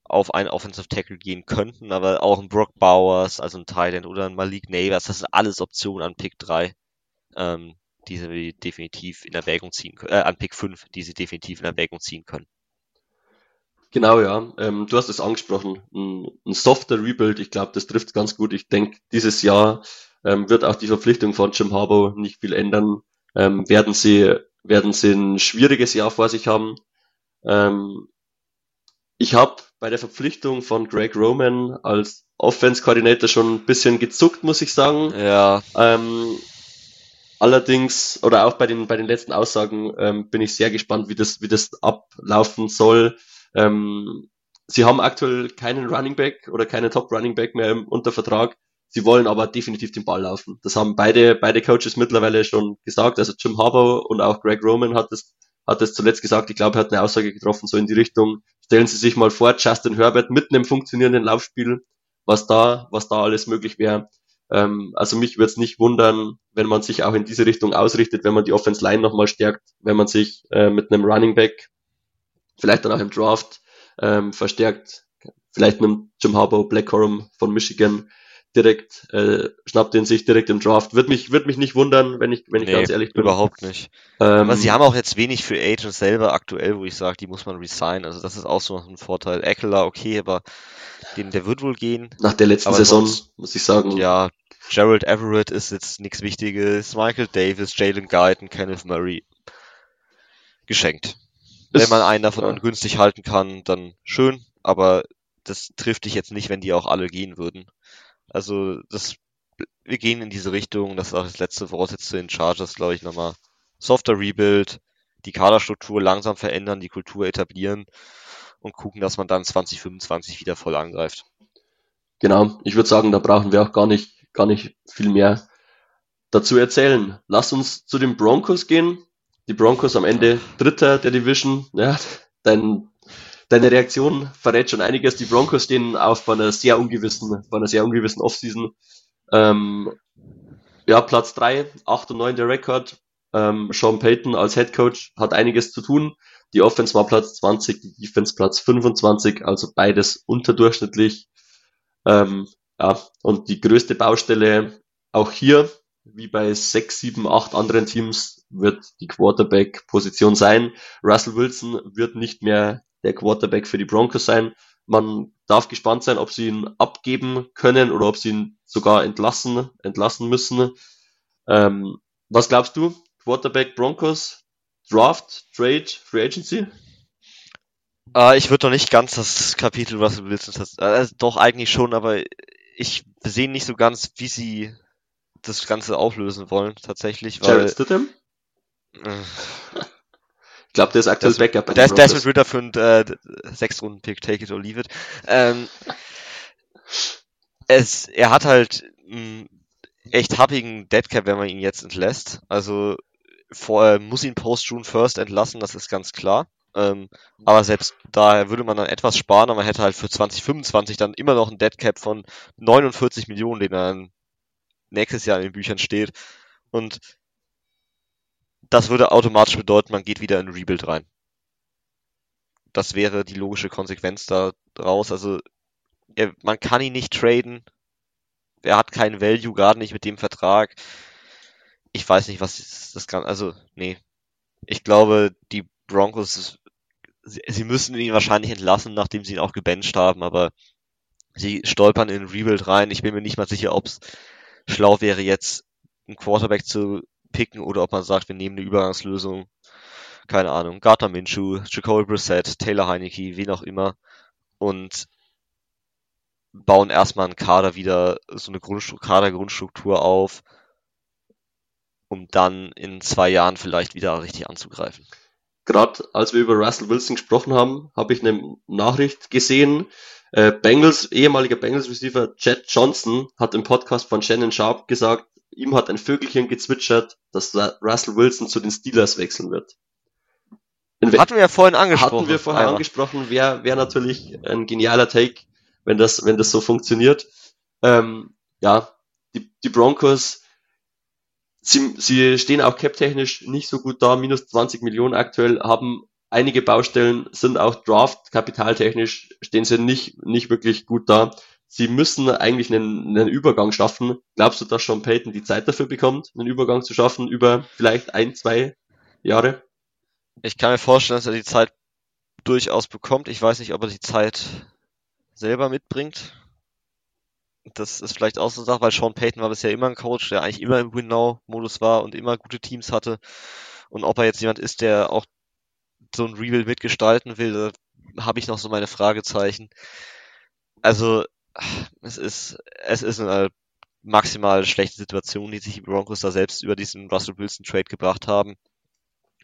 auf einen Offensive Tackle gehen könnten, aber auch ein Brock Bowers, also ein Thailand oder ein Malik Neighbors, das sind alles Optionen an Pick 3, ähm, die sie definitiv in Erwägung ziehen können, äh, an Pick 5, die sie definitiv in Erwägung ziehen können. Genau, ja. Ähm, du hast es angesprochen. Ein, ein softer Rebuild, ich glaube, das trifft ganz gut. Ich denke, dieses Jahr ähm, wird auch die Verpflichtung von Jim Harbaugh nicht viel ändern. Ähm, werden sie werden sie ein schwieriges Jahr vor sich haben. Ähm, ich habe bei der Verpflichtung von Greg Roman als Offense-Koordinator schon ein bisschen gezuckt, muss ich sagen. Ja. Ähm, allerdings, oder auch bei den, bei den letzten Aussagen, ähm, bin ich sehr gespannt, wie das, wie das ablaufen soll. Ähm, sie haben aktuell keinen Running Back oder keinen Top Running Back mehr unter Vertrag. Sie wollen aber definitiv den Ball laufen. Das haben beide, beide Coaches mittlerweile schon gesagt. Also Jim Harbaugh und auch Greg Roman hat es hat es zuletzt gesagt, ich glaube, er hat eine Aussage getroffen, so in die Richtung, stellen Sie sich mal vor, Justin Herbert mit einem funktionierenden Laufspiel, was da, was da alles möglich wäre. Ähm, also mich würde es nicht wundern, wenn man sich auch in diese Richtung ausrichtet, wenn man die Offense Line nochmal stärkt, wenn man sich äh, mit einem Running Back, vielleicht dann auch im Draft ähm, verstärkt, vielleicht mit Jim Harbaugh, Black Corum von Michigan, direkt, äh, schnappt den sich direkt im Draft. Wird mich, wird mich nicht wundern, wenn ich, wenn ich nee, ganz ehrlich bin. Überhaupt nicht. Ähm, Aber sie haben auch jetzt wenig für Agents selber aktuell, wo ich sage, die muss man resignen. Also das ist auch so ein Vorteil. Eckler, okay, aber den, der wird wohl gehen. Nach der letzten Saison, sonst, muss ich sagen. Ja, Gerald Everett ist jetzt nichts Wichtiges. Michael Davis, Jalen Guyton, Kenneth Murray. Geschenkt. Wenn man einen davon ja. günstig halten kann, dann schön, aber das trifft dich jetzt nicht, wenn die auch alle gehen würden. Also das, wir gehen in diese Richtung, das ist auch das letzte Voraussetzung zu den Chargers, glaube ich, nochmal. Softer Rebuild, die Kaderstruktur langsam verändern, die Kultur etablieren und gucken, dass man dann 2025 wieder voll angreift. Genau, ich würde sagen, da brauchen wir auch gar nicht, gar nicht viel mehr dazu erzählen. Lass uns zu den Broncos gehen. Die Broncos am Ende Dritter der Division. Ja, dein, deine Reaktion verrät schon einiges. Die Broncos stehen auf bei einer sehr ungewissen, bei einer sehr ungewissen Offseason. Ähm, ja, Platz drei, acht und neun der Rekord. Ähm, Sean Payton als Head Coach hat einiges zu tun. Die Offense war Platz 20, die Defense Platz 25, also beides unterdurchschnittlich. Ähm, ja, und die größte Baustelle auch hier wie bei sechs, sieben, acht anderen Teams wird die Quarterback-Position sein. Russell Wilson wird nicht mehr der Quarterback für die Broncos sein. Man darf gespannt sein, ob sie ihn abgeben können oder ob sie ihn sogar entlassen, entlassen müssen. Ähm, was glaubst du? Quarterback Broncos, Draft, Trade, Free Agency? Äh, ich würde noch nicht ganz das Kapitel Russell Wilson, äh, doch eigentlich schon, aber ich sehe nicht so ganz, wie sie das Ganze auflösen wollen, tatsächlich. Weil, Jared Stidham? Äh, ich glaube, der ist aktuell Backup. Bei der, ist, der ist mit Ritter für einen äh, sechs Runden Pick, take it or leave it. Ähm, es, er hat halt einen echt happigen Deadcap, wenn man ihn jetzt entlässt. Also vorher muss ihn Post June First entlassen, das ist ganz klar. Ähm, aber selbst da würde man dann etwas sparen, aber man hätte halt für 2025 dann immer noch einen Deadcap von 49 Millionen, den er dann nächstes Jahr in den Büchern steht. Und das würde automatisch bedeuten, man geht wieder in Rebuild rein. Das wäre die logische Konsequenz daraus. Also er, man kann ihn nicht traden. Er hat keinen Value, gerade nicht mit dem Vertrag. Ich weiß nicht, was das kann. Also, nee. Ich glaube, die Broncos, sie, sie müssen ihn wahrscheinlich entlassen, nachdem sie ihn auch gebencht haben, aber sie stolpern in Rebuild rein. Ich bin mir nicht mal sicher, ob es schlau wäre, jetzt einen Quarterback zu picken oder ob man sagt, wir nehmen eine Übergangslösung. Keine Ahnung. Gardner Minshew, Jacoby Brissett, Taylor Heineke, wen auch immer. Und bauen erstmal einen Kader wieder, so eine Grundstruktur, Kadergrundstruktur auf, um dann in zwei Jahren vielleicht wieder richtig anzugreifen. Gerade als wir über Russell Wilson gesprochen haben, habe ich eine Nachricht gesehen, äh, Bengals, ehemaliger Bengals Receiver Chad Johnson hat im Podcast von Shannon Sharp gesagt, ihm hat ein Vögelchen gezwitschert, dass Russell Wilson zu den Steelers wechseln wird. Hatten wir ja vorhin angesprochen. Hatten wir vorhin einmal. angesprochen, wäre wär natürlich ein genialer Take, wenn das, wenn das so funktioniert. Ähm, ja, die, die Broncos, sie, sie stehen auch cap-technisch nicht so gut da, minus 20 Millionen aktuell, haben einige Baustellen sind auch Draft kapitaltechnisch stehen sie nicht, nicht wirklich gut da. Sie müssen eigentlich einen, einen Übergang schaffen. Glaubst du, dass Sean Payton die Zeit dafür bekommt, einen Übergang zu schaffen über vielleicht ein, zwei Jahre? Ich kann mir vorstellen, dass er die Zeit durchaus bekommt. Ich weiß nicht, ob er die Zeit selber mitbringt. Das ist vielleicht auch so eine Sache, weil Sean Payton war bisher immer ein Coach, der eigentlich immer im Win-Now-Modus war und immer gute Teams hatte. Und ob er jetzt jemand ist, der auch so ein Rebuild mitgestalten will, habe ich noch so meine Fragezeichen. Also, es ist, es ist eine maximal schlechte Situation, die sich die Broncos da selbst über diesen Russell Wilson Trade gebracht haben.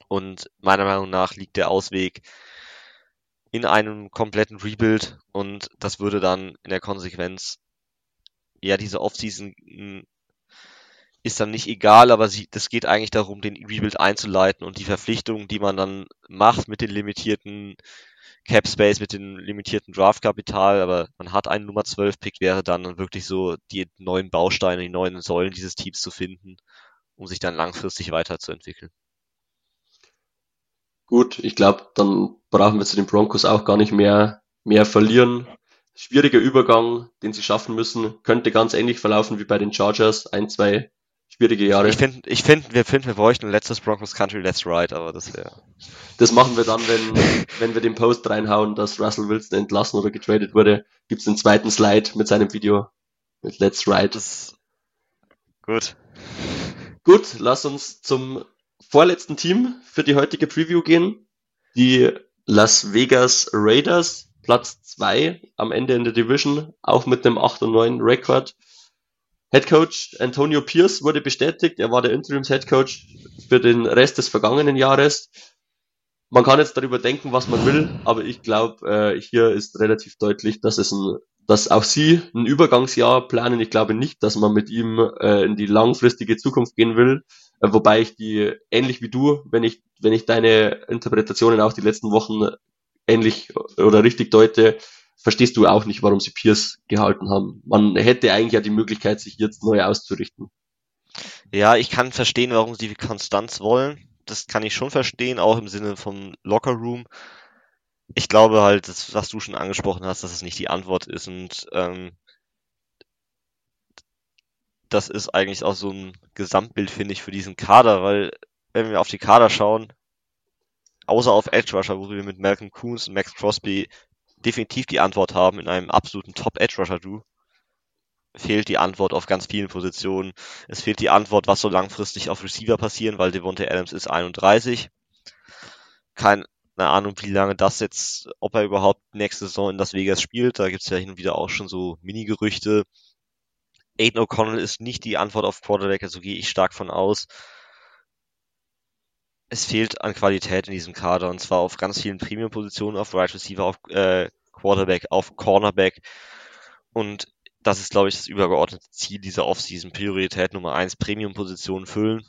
Und meiner Meinung nach liegt der Ausweg in einem kompletten Rebuild und das würde dann in der Konsequenz ja diese Offseason ist dann nicht egal, aber sie, das geht eigentlich darum, den Rebuild einzuleiten und die Verpflichtungen, die man dann macht mit den limitierten Cap Space, mit dem limitierten Draftkapital, aber man hat einen Nummer 12 Pick, wäre dann wirklich so die neuen Bausteine, die neuen Säulen dieses Teams zu finden, um sich dann langfristig weiterzuentwickeln. Gut, ich glaube, dann brauchen wir zu den Broncos auch gar nicht mehr, mehr verlieren. Schwieriger Übergang, den sie schaffen müssen, könnte ganz ähnlich verlaufen wie bei den Chargers. Ein, zwei schwierige Jahre. Ich finde, ich find, wir finden, wir bräuchten ein letztes Broncos Country Let's Ride, aber das wäre. Das machen wir dann, wenn, wenn wir den Post reinhauen, dass Russell Wilson entlassen oder getradet wurde. Gibt's den zweiten Slide mit seinem Video mit Let's Ride. Das, gut. Gut, lass uns zum vorletzten Team für die heutige Preview gehen. Die Las Vegas Raiders, Platz zwei am Ende in der Division, auch mit einem 8 und 9 Rekord. Head Coach Antonio Pierce wurde bestätigt. Er war der Interims Head Coach für den Rest des vergangenen Jahres. Man kann jetzt darüber denken, was man will, aber ich glaube, äh, hier ist relativ deutlich, dass es ein, dass auch sie ein Übergangsjahr planen. Ich glaube nicht, dass man mit ihm äh, in die langfristige Zukunft gehen will. Äh, wobei ich die ähnlich wie du, wenn ich wenn ich deine Interpretationen auch die letzten Wochen ähnlich oder richtig deute, verstehst du auch nicht, warum sie Pierce gehalten haben. Man hätte eigentlich ja die Möglichkeit, sich jetzt neu auszurichten. Ja, ich kann verstehen, warum sie Konstanz wollen. Das kann ich schon verstehen, auch im Sinne vom Locker Room. Ich glaube halt, das, was du schon angesprochen hast, dass es nicht die Antwort ist und ähm, das ist eigentlich auch so ein Gesamtbild, finde ich, für diesen Kader, weil wenn wir auf die Kader schauen, außer auf Edge Rusher, wo wir mit Malcolm Coons und Max Crosby definitiv die Antwort haben in einem absoluten Top-Edge-Rusher-Du, fehlt die Antwort auf ganz vielen Positionen. Es fehlt die Antwort, was soll langfristig auf Receiver passieren, weil Devontae Adams ist 31. Keine Ahnung, wie lange das jetzt, ob er überhaupt nächste Saison in Las Vegas spielt. Da gibt's ja hin und wieder auch schon so Mini-Gerüchte. Aiden O'Connell ist nicht die Antwort auf Quarterback, also gehe ich stark von aus es fehlt an Qualität in diesem Kader und zwar auf ganz vielen Premium-Positionen, auf Right Receiver, auf äh, Quarterback, auf Cornerback. Und das ist, glaube ich, das übergeordnete Ziel dieser Offseason. Priorität Nummer eins, Premium-Positionen füllen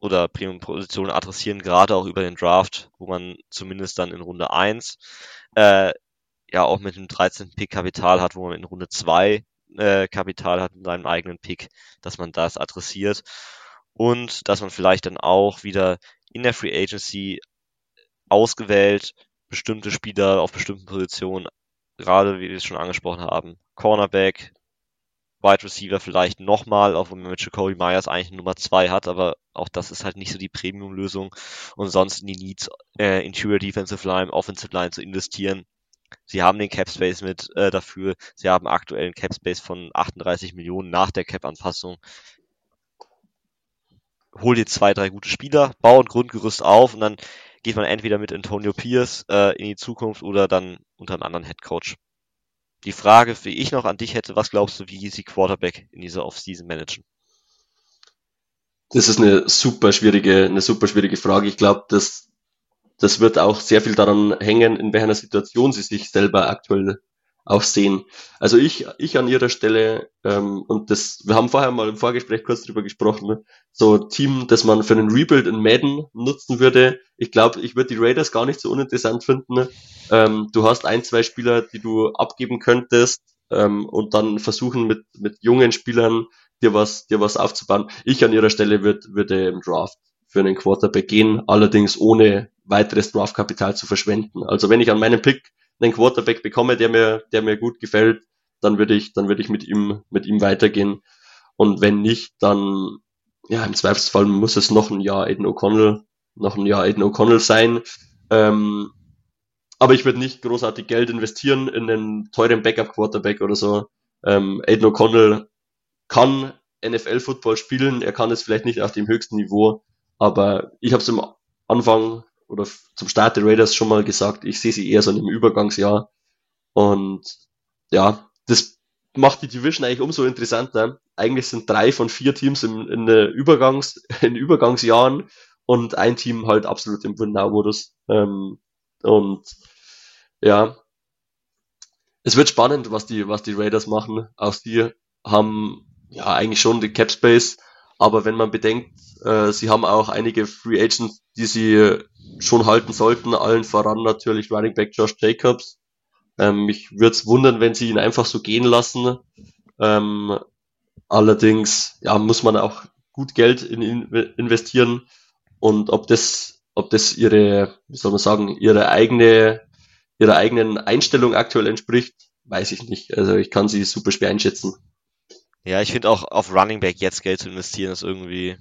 oder Premium-Positionen adressieren, gerade auch über den Draft, wo man zumindest dann in Runde eins äh, ja auch mit einem 13. Pick Kapital hat, wo man in Runde zwei äh, Kapital hat in seinem eigenen Pick, dass man das adressiert und dass man vielleicht dann auch wieder in der Free Agency ausgewählt, bestimmte Spieler auf bestimmten Positionen, gerade wie wir es schon angesprochen haben, Cornerback, Wide Receiver vielleicht nochmal, auch wenn man mit Jacoby Myers eigentlich Nummer zwei hat, aber auch das ist halt nicht so die Premium-Lösung. Und sonst in die Needs, äh, Interior Defensive Line, Offensive Line zu investieren. Sie haben den Cap Space mit äh, dafür. Sie haben aktuell einen Cap Space von 38 Millionen nach der Cap-Anpassung hol dir zwei, drei gute Spieler, bau ein Grundgerüst auf und dann geht man entweder mit Antonio Pierce äh, in die Zukunft oder dann unter einem anderen Head Coach. Die Frage, wie ich noch an dich hätte, was glaubst du, wie sie Quarterback in dieser Offseason managen? Das ist eine super schwierige, eine super schwierige Frage. Ich glaube, das, das wird auch sehr viel daran hängen, in welcher Situation sie sich selber aktuell auch sehen. Also ich, ich an ihrer Stelle, ähm, und das, wir haben vorher mal im Vorgespräch kurz drüber gesprochen, ne? so Team, das man für einen Rebuild in Madden nutzen würde. Ich glaube, ich würde die Raiders gar nicht so uninteressant finden. Ne? Ähm, du hast ein, zwei Spieler, die du abgeben könntest ähm, und dann versuchen mit, mit jungen Spielern dir was, dir was aufzubauen. Ich an ihrer Stelle würde, würde im Draft für einen Quarterback gehen, allerdings ohne weiteres Draftkapital zu verschwenden. Also wenn ich an meinem Pick einen Quarterback bekomme, der mir, der mir gut gefällt, dann würde ich, dann würde ich mit ihm, mit ihm weitergehen. Und wenn nicht, dann, ja, im Zweifelsfall muss es noch ein Jahr Aiden O'Connell, noch ein Jahr Aiden O'Connell sein. Ähm, aber ich würde nicht großartig Geld investieren in einen teuren Backup-Quarterback oder so. Ähm, Aiden O'Connell kann NFL-Football spielen, er kann es vielleicht nicht auf dem höchsten Niveau, aber ich habe es am Anfang oder zum Start der Raiders schon mal gesagt, ich sehe sie eher so in einem Übergangsjahr. Und ja, das macht die Division eigentlich umso interessanter. Eigentlich sind drei von vier Teams in, in, Übergangs, in Übergangsjahren und ein Team halt absolut im Win-Now-Modus. Ähm, und ja, es wird spannend, was die, was die Raiders machen. Auch die haben ja eigentlich schon die Cap Space, aber wenn man bedenkt, äh, sie haben auch einige Free Agents, die sie schon halten sollten, allen voran natürlich Running Back Josh Jacobs. Ähm, mich würde es wundern, wenn sie ihn einfach so gehen lassen. Ähm, allerdings ja, muss man auch gut Geld in ihn investieren und ob das, ob das ihre, wie soll man sagen, ihre eigene, ihrer eigenen Einstellung aktuell entspricht, weiß ich nicht. Also ich kann sie super schwer einschätzen. Ja, ich finde auch auf Running Back jetzt Geld zu investieren ist irgendwie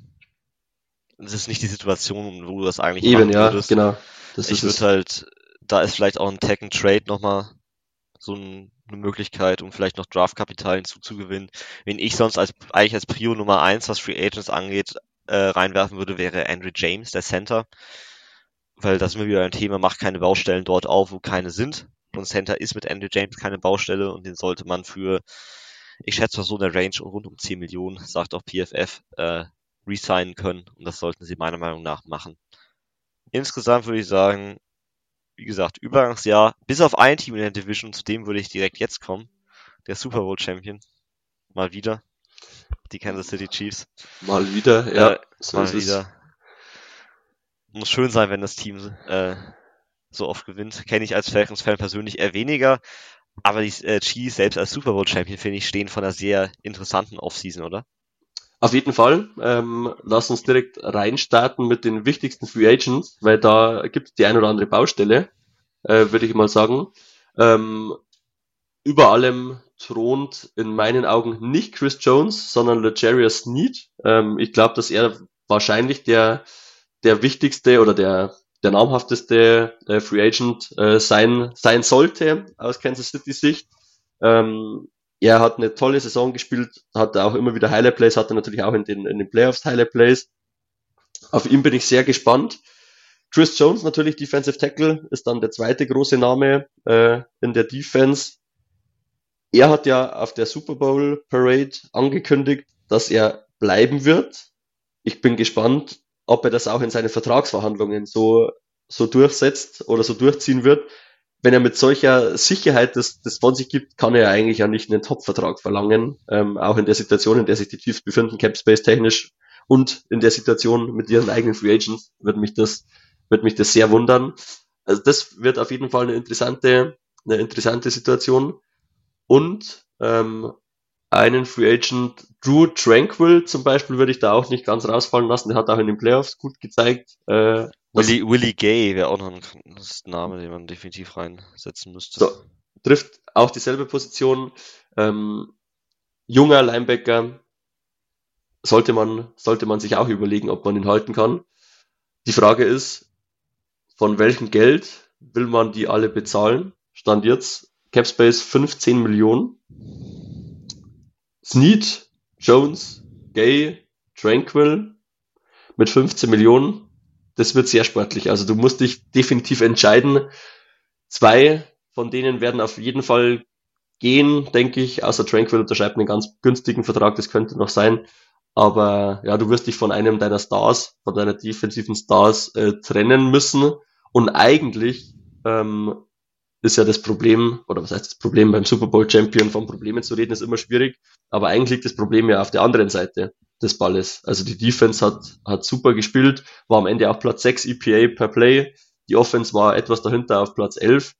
das ist nicht die Situation, wo du das eigentlich Eben, ja, würdest. genau. Das ich würde halt, da ist vielleicht auch ein Tag and Trade nochmal so ein, eine Möglichkeit, um vielleicht noch Draftkapital hinzuzugewinnen. Wen ich sonst als eigentlich als Prio Nummer eins, was Free Agents angeht, äh, reinwerfen würde, wäre Andrew James, der Center. weil das immer wieder ein Thema, macht keine Baustellen dort auf, wo keine sind. Und Center ist mit Andrew James keine Baustelle und den sollte man für, ich schätze mal so in der Range rund um 10 Millionen, sagt auch PFF, äh, resignen können. Und das sollten sie meiner Meinung nach machen. Insgesamt würde ich sagen, wie gesagt, Übergangsjahr, bis auf ein Team in der Division, zu dem würde ich direkt jetzt kommen. Der Super Bowl Champion. Mal wieder. Die Kansas City Chiefs. Mal wieder, ja. Äh, so mal wieder. Muss schön sein, wenn das Team äh, so oft gewinnt. Kenne ich als Falcons-Fan persönlich eher weniger. Aber die äh, Chiefs selbst als Super Bowl Champion, finde ich, stehen von einer sehr interessanten Offseason, oder? Auf jeden Fall. Ähm, lass uns direkt reinstarten mit den wichtigsten Free Agents, weil da gibt es die ein oder andere Baustelle, äh, würde ich mal sagen. Ähm, über allem thront in meinen Augen nicht Chris Jones, sondern Legarius Sneed. Ähm, ich glaube, dass er wahrscheinlich der, der wichtigste oder der, der namhafteste äh, Free Agent äh, sein, sein sollte aus Kansas City Sicht. Ähm, er hat eine tolle Saison gespielt, hatte auch immer wieder Highlight Plays, hatte natürlich auch in den, in den Playoffs Highlight Plays. Auf ihn bin ich sehr gespannt. Chris Jones natürlich Defensive Tackle ist dann der zweite große Name äh, in der Defense. Er hat ja auf der Super Bowl Parade angekündigt, dass er bleiben wird. Ich bin gespannt, ob er das auch in seine Vertragsverhandlungen so so durchsetzt oder so durchziehen wird wenn er mit solcher Sicherheit das, das von sich gibt, kann er ja eigentlich ja nicht einen Top-Vertrag verlangen. Ähm, auch in der Situation, in der sich die Chiefs befinden, Cap Space technisch und in der Situation mit ihren eigenen Free Agents, wird mich das, wird mich das sehr wundern. Also das wird auf jeden Fall eine interessante, eine interessante Situation. Und ähm, einen Free Agent, Drew Tranquil zum Beispiel, würde ich da auch nicht ganz rausfallen lassen. Der hat auch in den Playoffs gut gezeigt. Äh, Willy, Willy Gay wäre auch noch ein Name, den man definitiv reinsetzen müsste. So, trifft auch dieselbe Position. Ähm, junger Linebacker sollte man, sollte man sich auch überlegen, ob man ihn halten kann. Die Frage ist, von welchem Geld will man die alle bezahlen? Stand jetzt Capspace 15 Millionen. Snead, Jones, Gay, Tranquil mit 15 Millionen das wird sehr sportlich. Also du musst dich definitiv entscheiden. Zwei von denen werden auf jeden Fall gehen, denke ich. Außer Tranquil unterschreibt einen ganz günstigen Vertrag, das könnte noch sein. Aber ja, du wirst dich von einem deiner Stars, von deiner defensiven Stars äh, trennen müssen. Und eigentlich ähm, ist ja das Problem, oder was heißt das Problem beim Super Bowl Champion, von Problemen zu reden, ist immer schwierig. Aber eigentlich liegt das Problem ja auf der anderen Seite des Balles. Also die Defense hat, hat super gespielt, war am Ende auf Platz 6 EPA per Play. Die Offense war etwas dahinter auf Platz 11.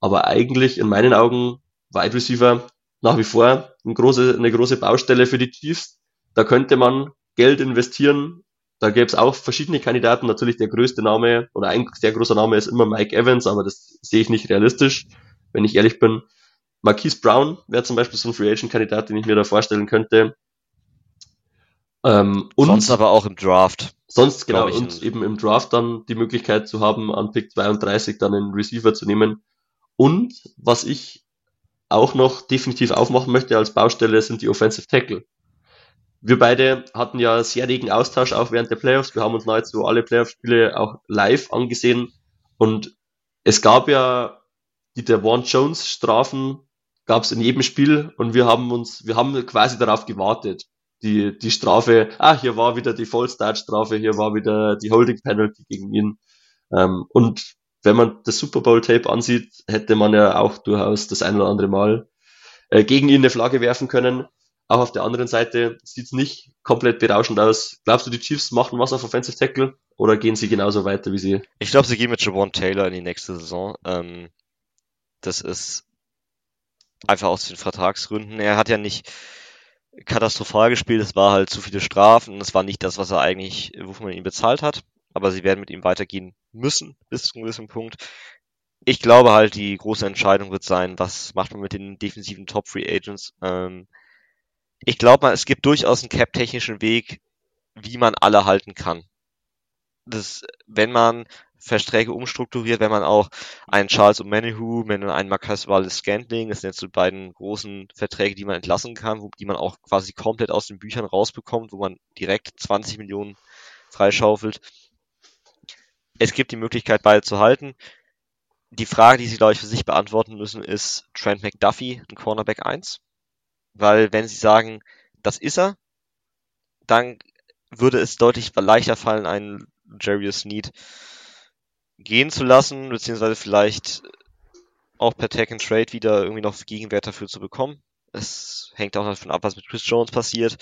Aber eigentlich in meinen Augen Wide Receiver nach wie vor eine große, eine große Baustelle für die Chiefs. Da könnte man Geld investieren. Da gäbe es auch verschiedene Kandidaten. Natürlich der größte Name oder ein sehr großer Name ist immer Mike Evans, aber das sehe ich nicht realistisch, wenn ich ehrlich bin. Marquise Brown wäre zum Beispiel so ein Free Agent Kandidat, den ich mir da vorstellen könnte. Ähm, und sonst aber auch im Draft. Sonst, genau, und eben im Draft dann die Möglichkeit zu haben, an Pick 32 dann einen Receiver zu nehmen. Und was ich auch noch definitiv aufmachen möchte als Baustelle, sind die Offensive Tackle. Wir beide hatten ja sehr regen Austausch auch während der Playoffs. Wir haben uns nahezu alle Playoff-Spiele auch live angesehen. Und es gab ja die Warren Jones Strafen gab es in jedem Spiel und wir haben uns, wir haben quasi darauf gewartet die, die Strafe, ah, hier war wieder die Vollstart-Strafe, hier war wieder die Holding-Penalty gegen ihn. Ähm, und wenn man das Super Bowl-Tape ansieht, hätte man ja auch durchaus das ein oder andere Mal äh, gegen ihn eine Flagge werfen können. Auch auf der anderen Seite sieht es nicht komplett berauschend aus. Glaubst du, die Chiefs machen was auf Offensive Tackle oder gehen sie genauso weiter wie sie? Ich glaube, sie gehen mit Javon Taylor in die nächste Saison. Ähm, das ist einfach aus den Vertragsgründen. Er hat ja nicht katastrophal gespielt. Es war halt zu viele Strafen. Es war nicht das, was er eigentlich, wofür man ihn bezahlt hat. Aber sie werden mit ihm weitergehen müssen bis zu einem gewissen Punkt. Ich glaube halt, die große Entscheidung wird sein, was macht man mit den defensiven Top Free Agents. Ähm, ich glaube mal, es gibt durchaus einen cap-technischen Weg, wie man alle halten kann. Das, wenn man Verträge umstrukturiert, wenn man auch einen Charles O'Manahu, wenn man einen Marcus Wallace Scantling, das sind jetzt so beiden großen Verträge, die man entlassen kann, wo, die man auch quasi komplett aus den Büchern rausbekommt, wo man direkt 20 Millionen freischaufelt. es gibt die Möglichkeit, beide zu halten. Die Frage, die sie, glaube ich, für sich beantworten müssen, ist Trent McDuffie ein Cornerback 1? Weil wenn sie sagen, das ist er, dann würde es deutlich leichter fallen, einen Jarius Sneed gehen zu lassen, beziehungsweise vielleicht auch per Tag and Trade wieder irgendwie noch Gegenwert dafür zu bekommen. Es hängt auch davon ab, was mit Chris Jones passiert.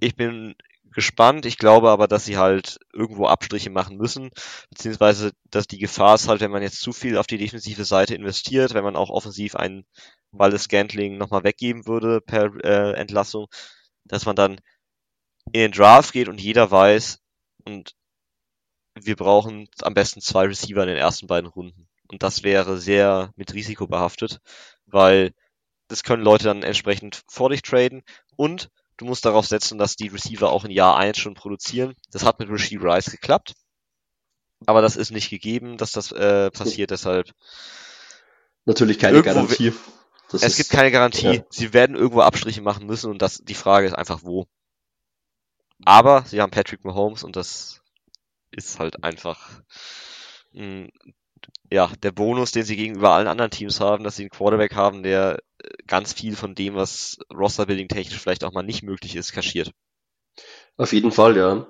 Ich bin gespannt. Ich glaube aber, dass sie halt irgendwo Abstriche machen müssen, beziehungsweise dass die Gefahr ist halt, wenn man jetzt zu viel auf die defensive Seite investiert, wenn man auch offensiv einen Wallace Scantling nochmal weggeben würde per äh, Entlassung, dass man dann in den Draft geht und jeder weiß, und wir brauchen am besten zwei Receiver in den ersten beiden Runden. Und das wäre sehr mit Risiko behaftet, weil das können Leute dann entsprechend vor dich traden und du musst darauf setzen, dass die Receiver auch in Jahr 1 schon produzieren. Das hat mit Rasheed Rice geklappt, aber das ist nicht gegeben, dass das äh, passiert, deshalb natürlich keine Garantie. Das es ist, gibt keine Garantie. Ja. Sie werden irgendwo Abstriche machen müssen und das, die Frage ist einfach wo. Aber sie haben Patrick Mahomes und das ist halt einfach mm, ja, der Bonus, den sie gegenüber allen anderen Teams haben, dass sie einen Quarterback haben, der äh, ganz viel von dem, was Rosterbuilding technisch vielleicht auch mal nicht möglich ist, kaschiert. Auf jeden Fall, ja.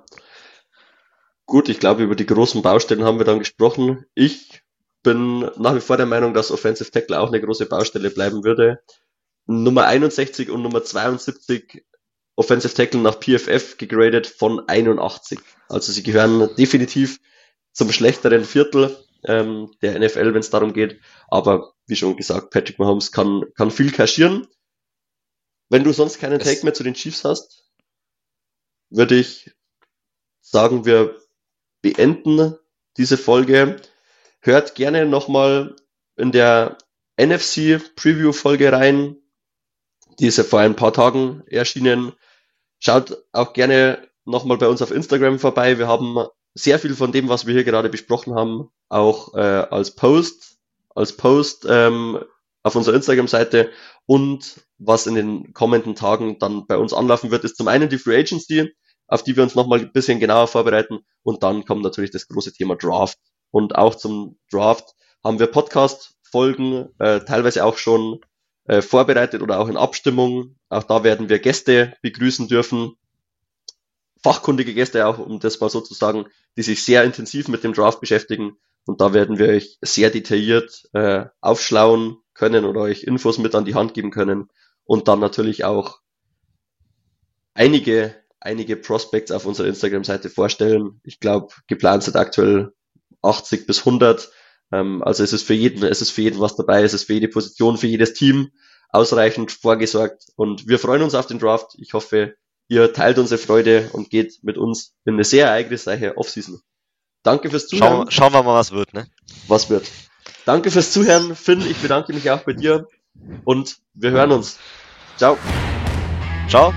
Gut, ich glaube, über die großen Baustellen haben wir dann gesprochen. Ich bin nach wie vor der Meinung, dass Offensive Tackle auch eine große Baustelle bleiben würde. Nummer 61 und Nummer 72 Offensive Tackle nach PFF gegradet von 81. Also sie gehören definitiv zum schlechteren Viertel ähm, der NFL, wenn es darum geht. Aber wie schon gesagt, Patrick Mahomes kann, kann viel kaschieren. Wenn du sonst keinen Take mehr zu den Chiefs hast, würde ich sagen, wir beenden diese Folge. Hört gerne nochmal in der NFC Preview Folge rein. Die ist ja vor ein paar Tagen erschienen. Schaut auch gerne nochmal bei uns auf Instagram vorbei. Wir haben sehr viel von dem, was wir hier gerade besprochen haben, auch äh, als Post, als Post ähm, auf unserer Instagram-Seite und was in den kommenden Tagen dann bei uns anlaufen wird, ist zum einen die Free Agency, auf die wir uns nochmal ein bisschen genauer vorbereiten und dann kommt natürlich das große Thema Draft. Und auch zum Draft haben wir Podcast-Folgen, äh, teilweise auch schon äh, vorbereitet oder auch in Abstimmung. Auch da werden wir Gäste begrüßen dürfen, fachkundige Gäste auch, um das mal so zu sagen, die sich sehr intensiv mit dem Draft beschäftigen. Und da werden wir euch sehr detailliert äh, aufschlauen können oder euch Infos mit an die Hand geben können. Und dann natürlich auch einige, einige Prospects auf unserer Instagram-Seite vorstellen. Ich glaube, geplant sind aktuell 80 bis 100. Ähm, also es ist für jeden, es ist für jeden was dabei, es ist für jede Position, für jedes Team ausreichend vorgesorgt. Und wir freuen uns auf den Draft. Ich hoffe, Ihr teilt unsere Freude und geht mit uns in eine sehr ereignisreiche Offseason. Danke fürs Zuhören. Schauen, schauen wir mal, was wird, ne? Was wird. Danke fürs Zuhören, Finn. Ich bedanke mich auch bei dir und wir hören uns. Ciao. Ciao.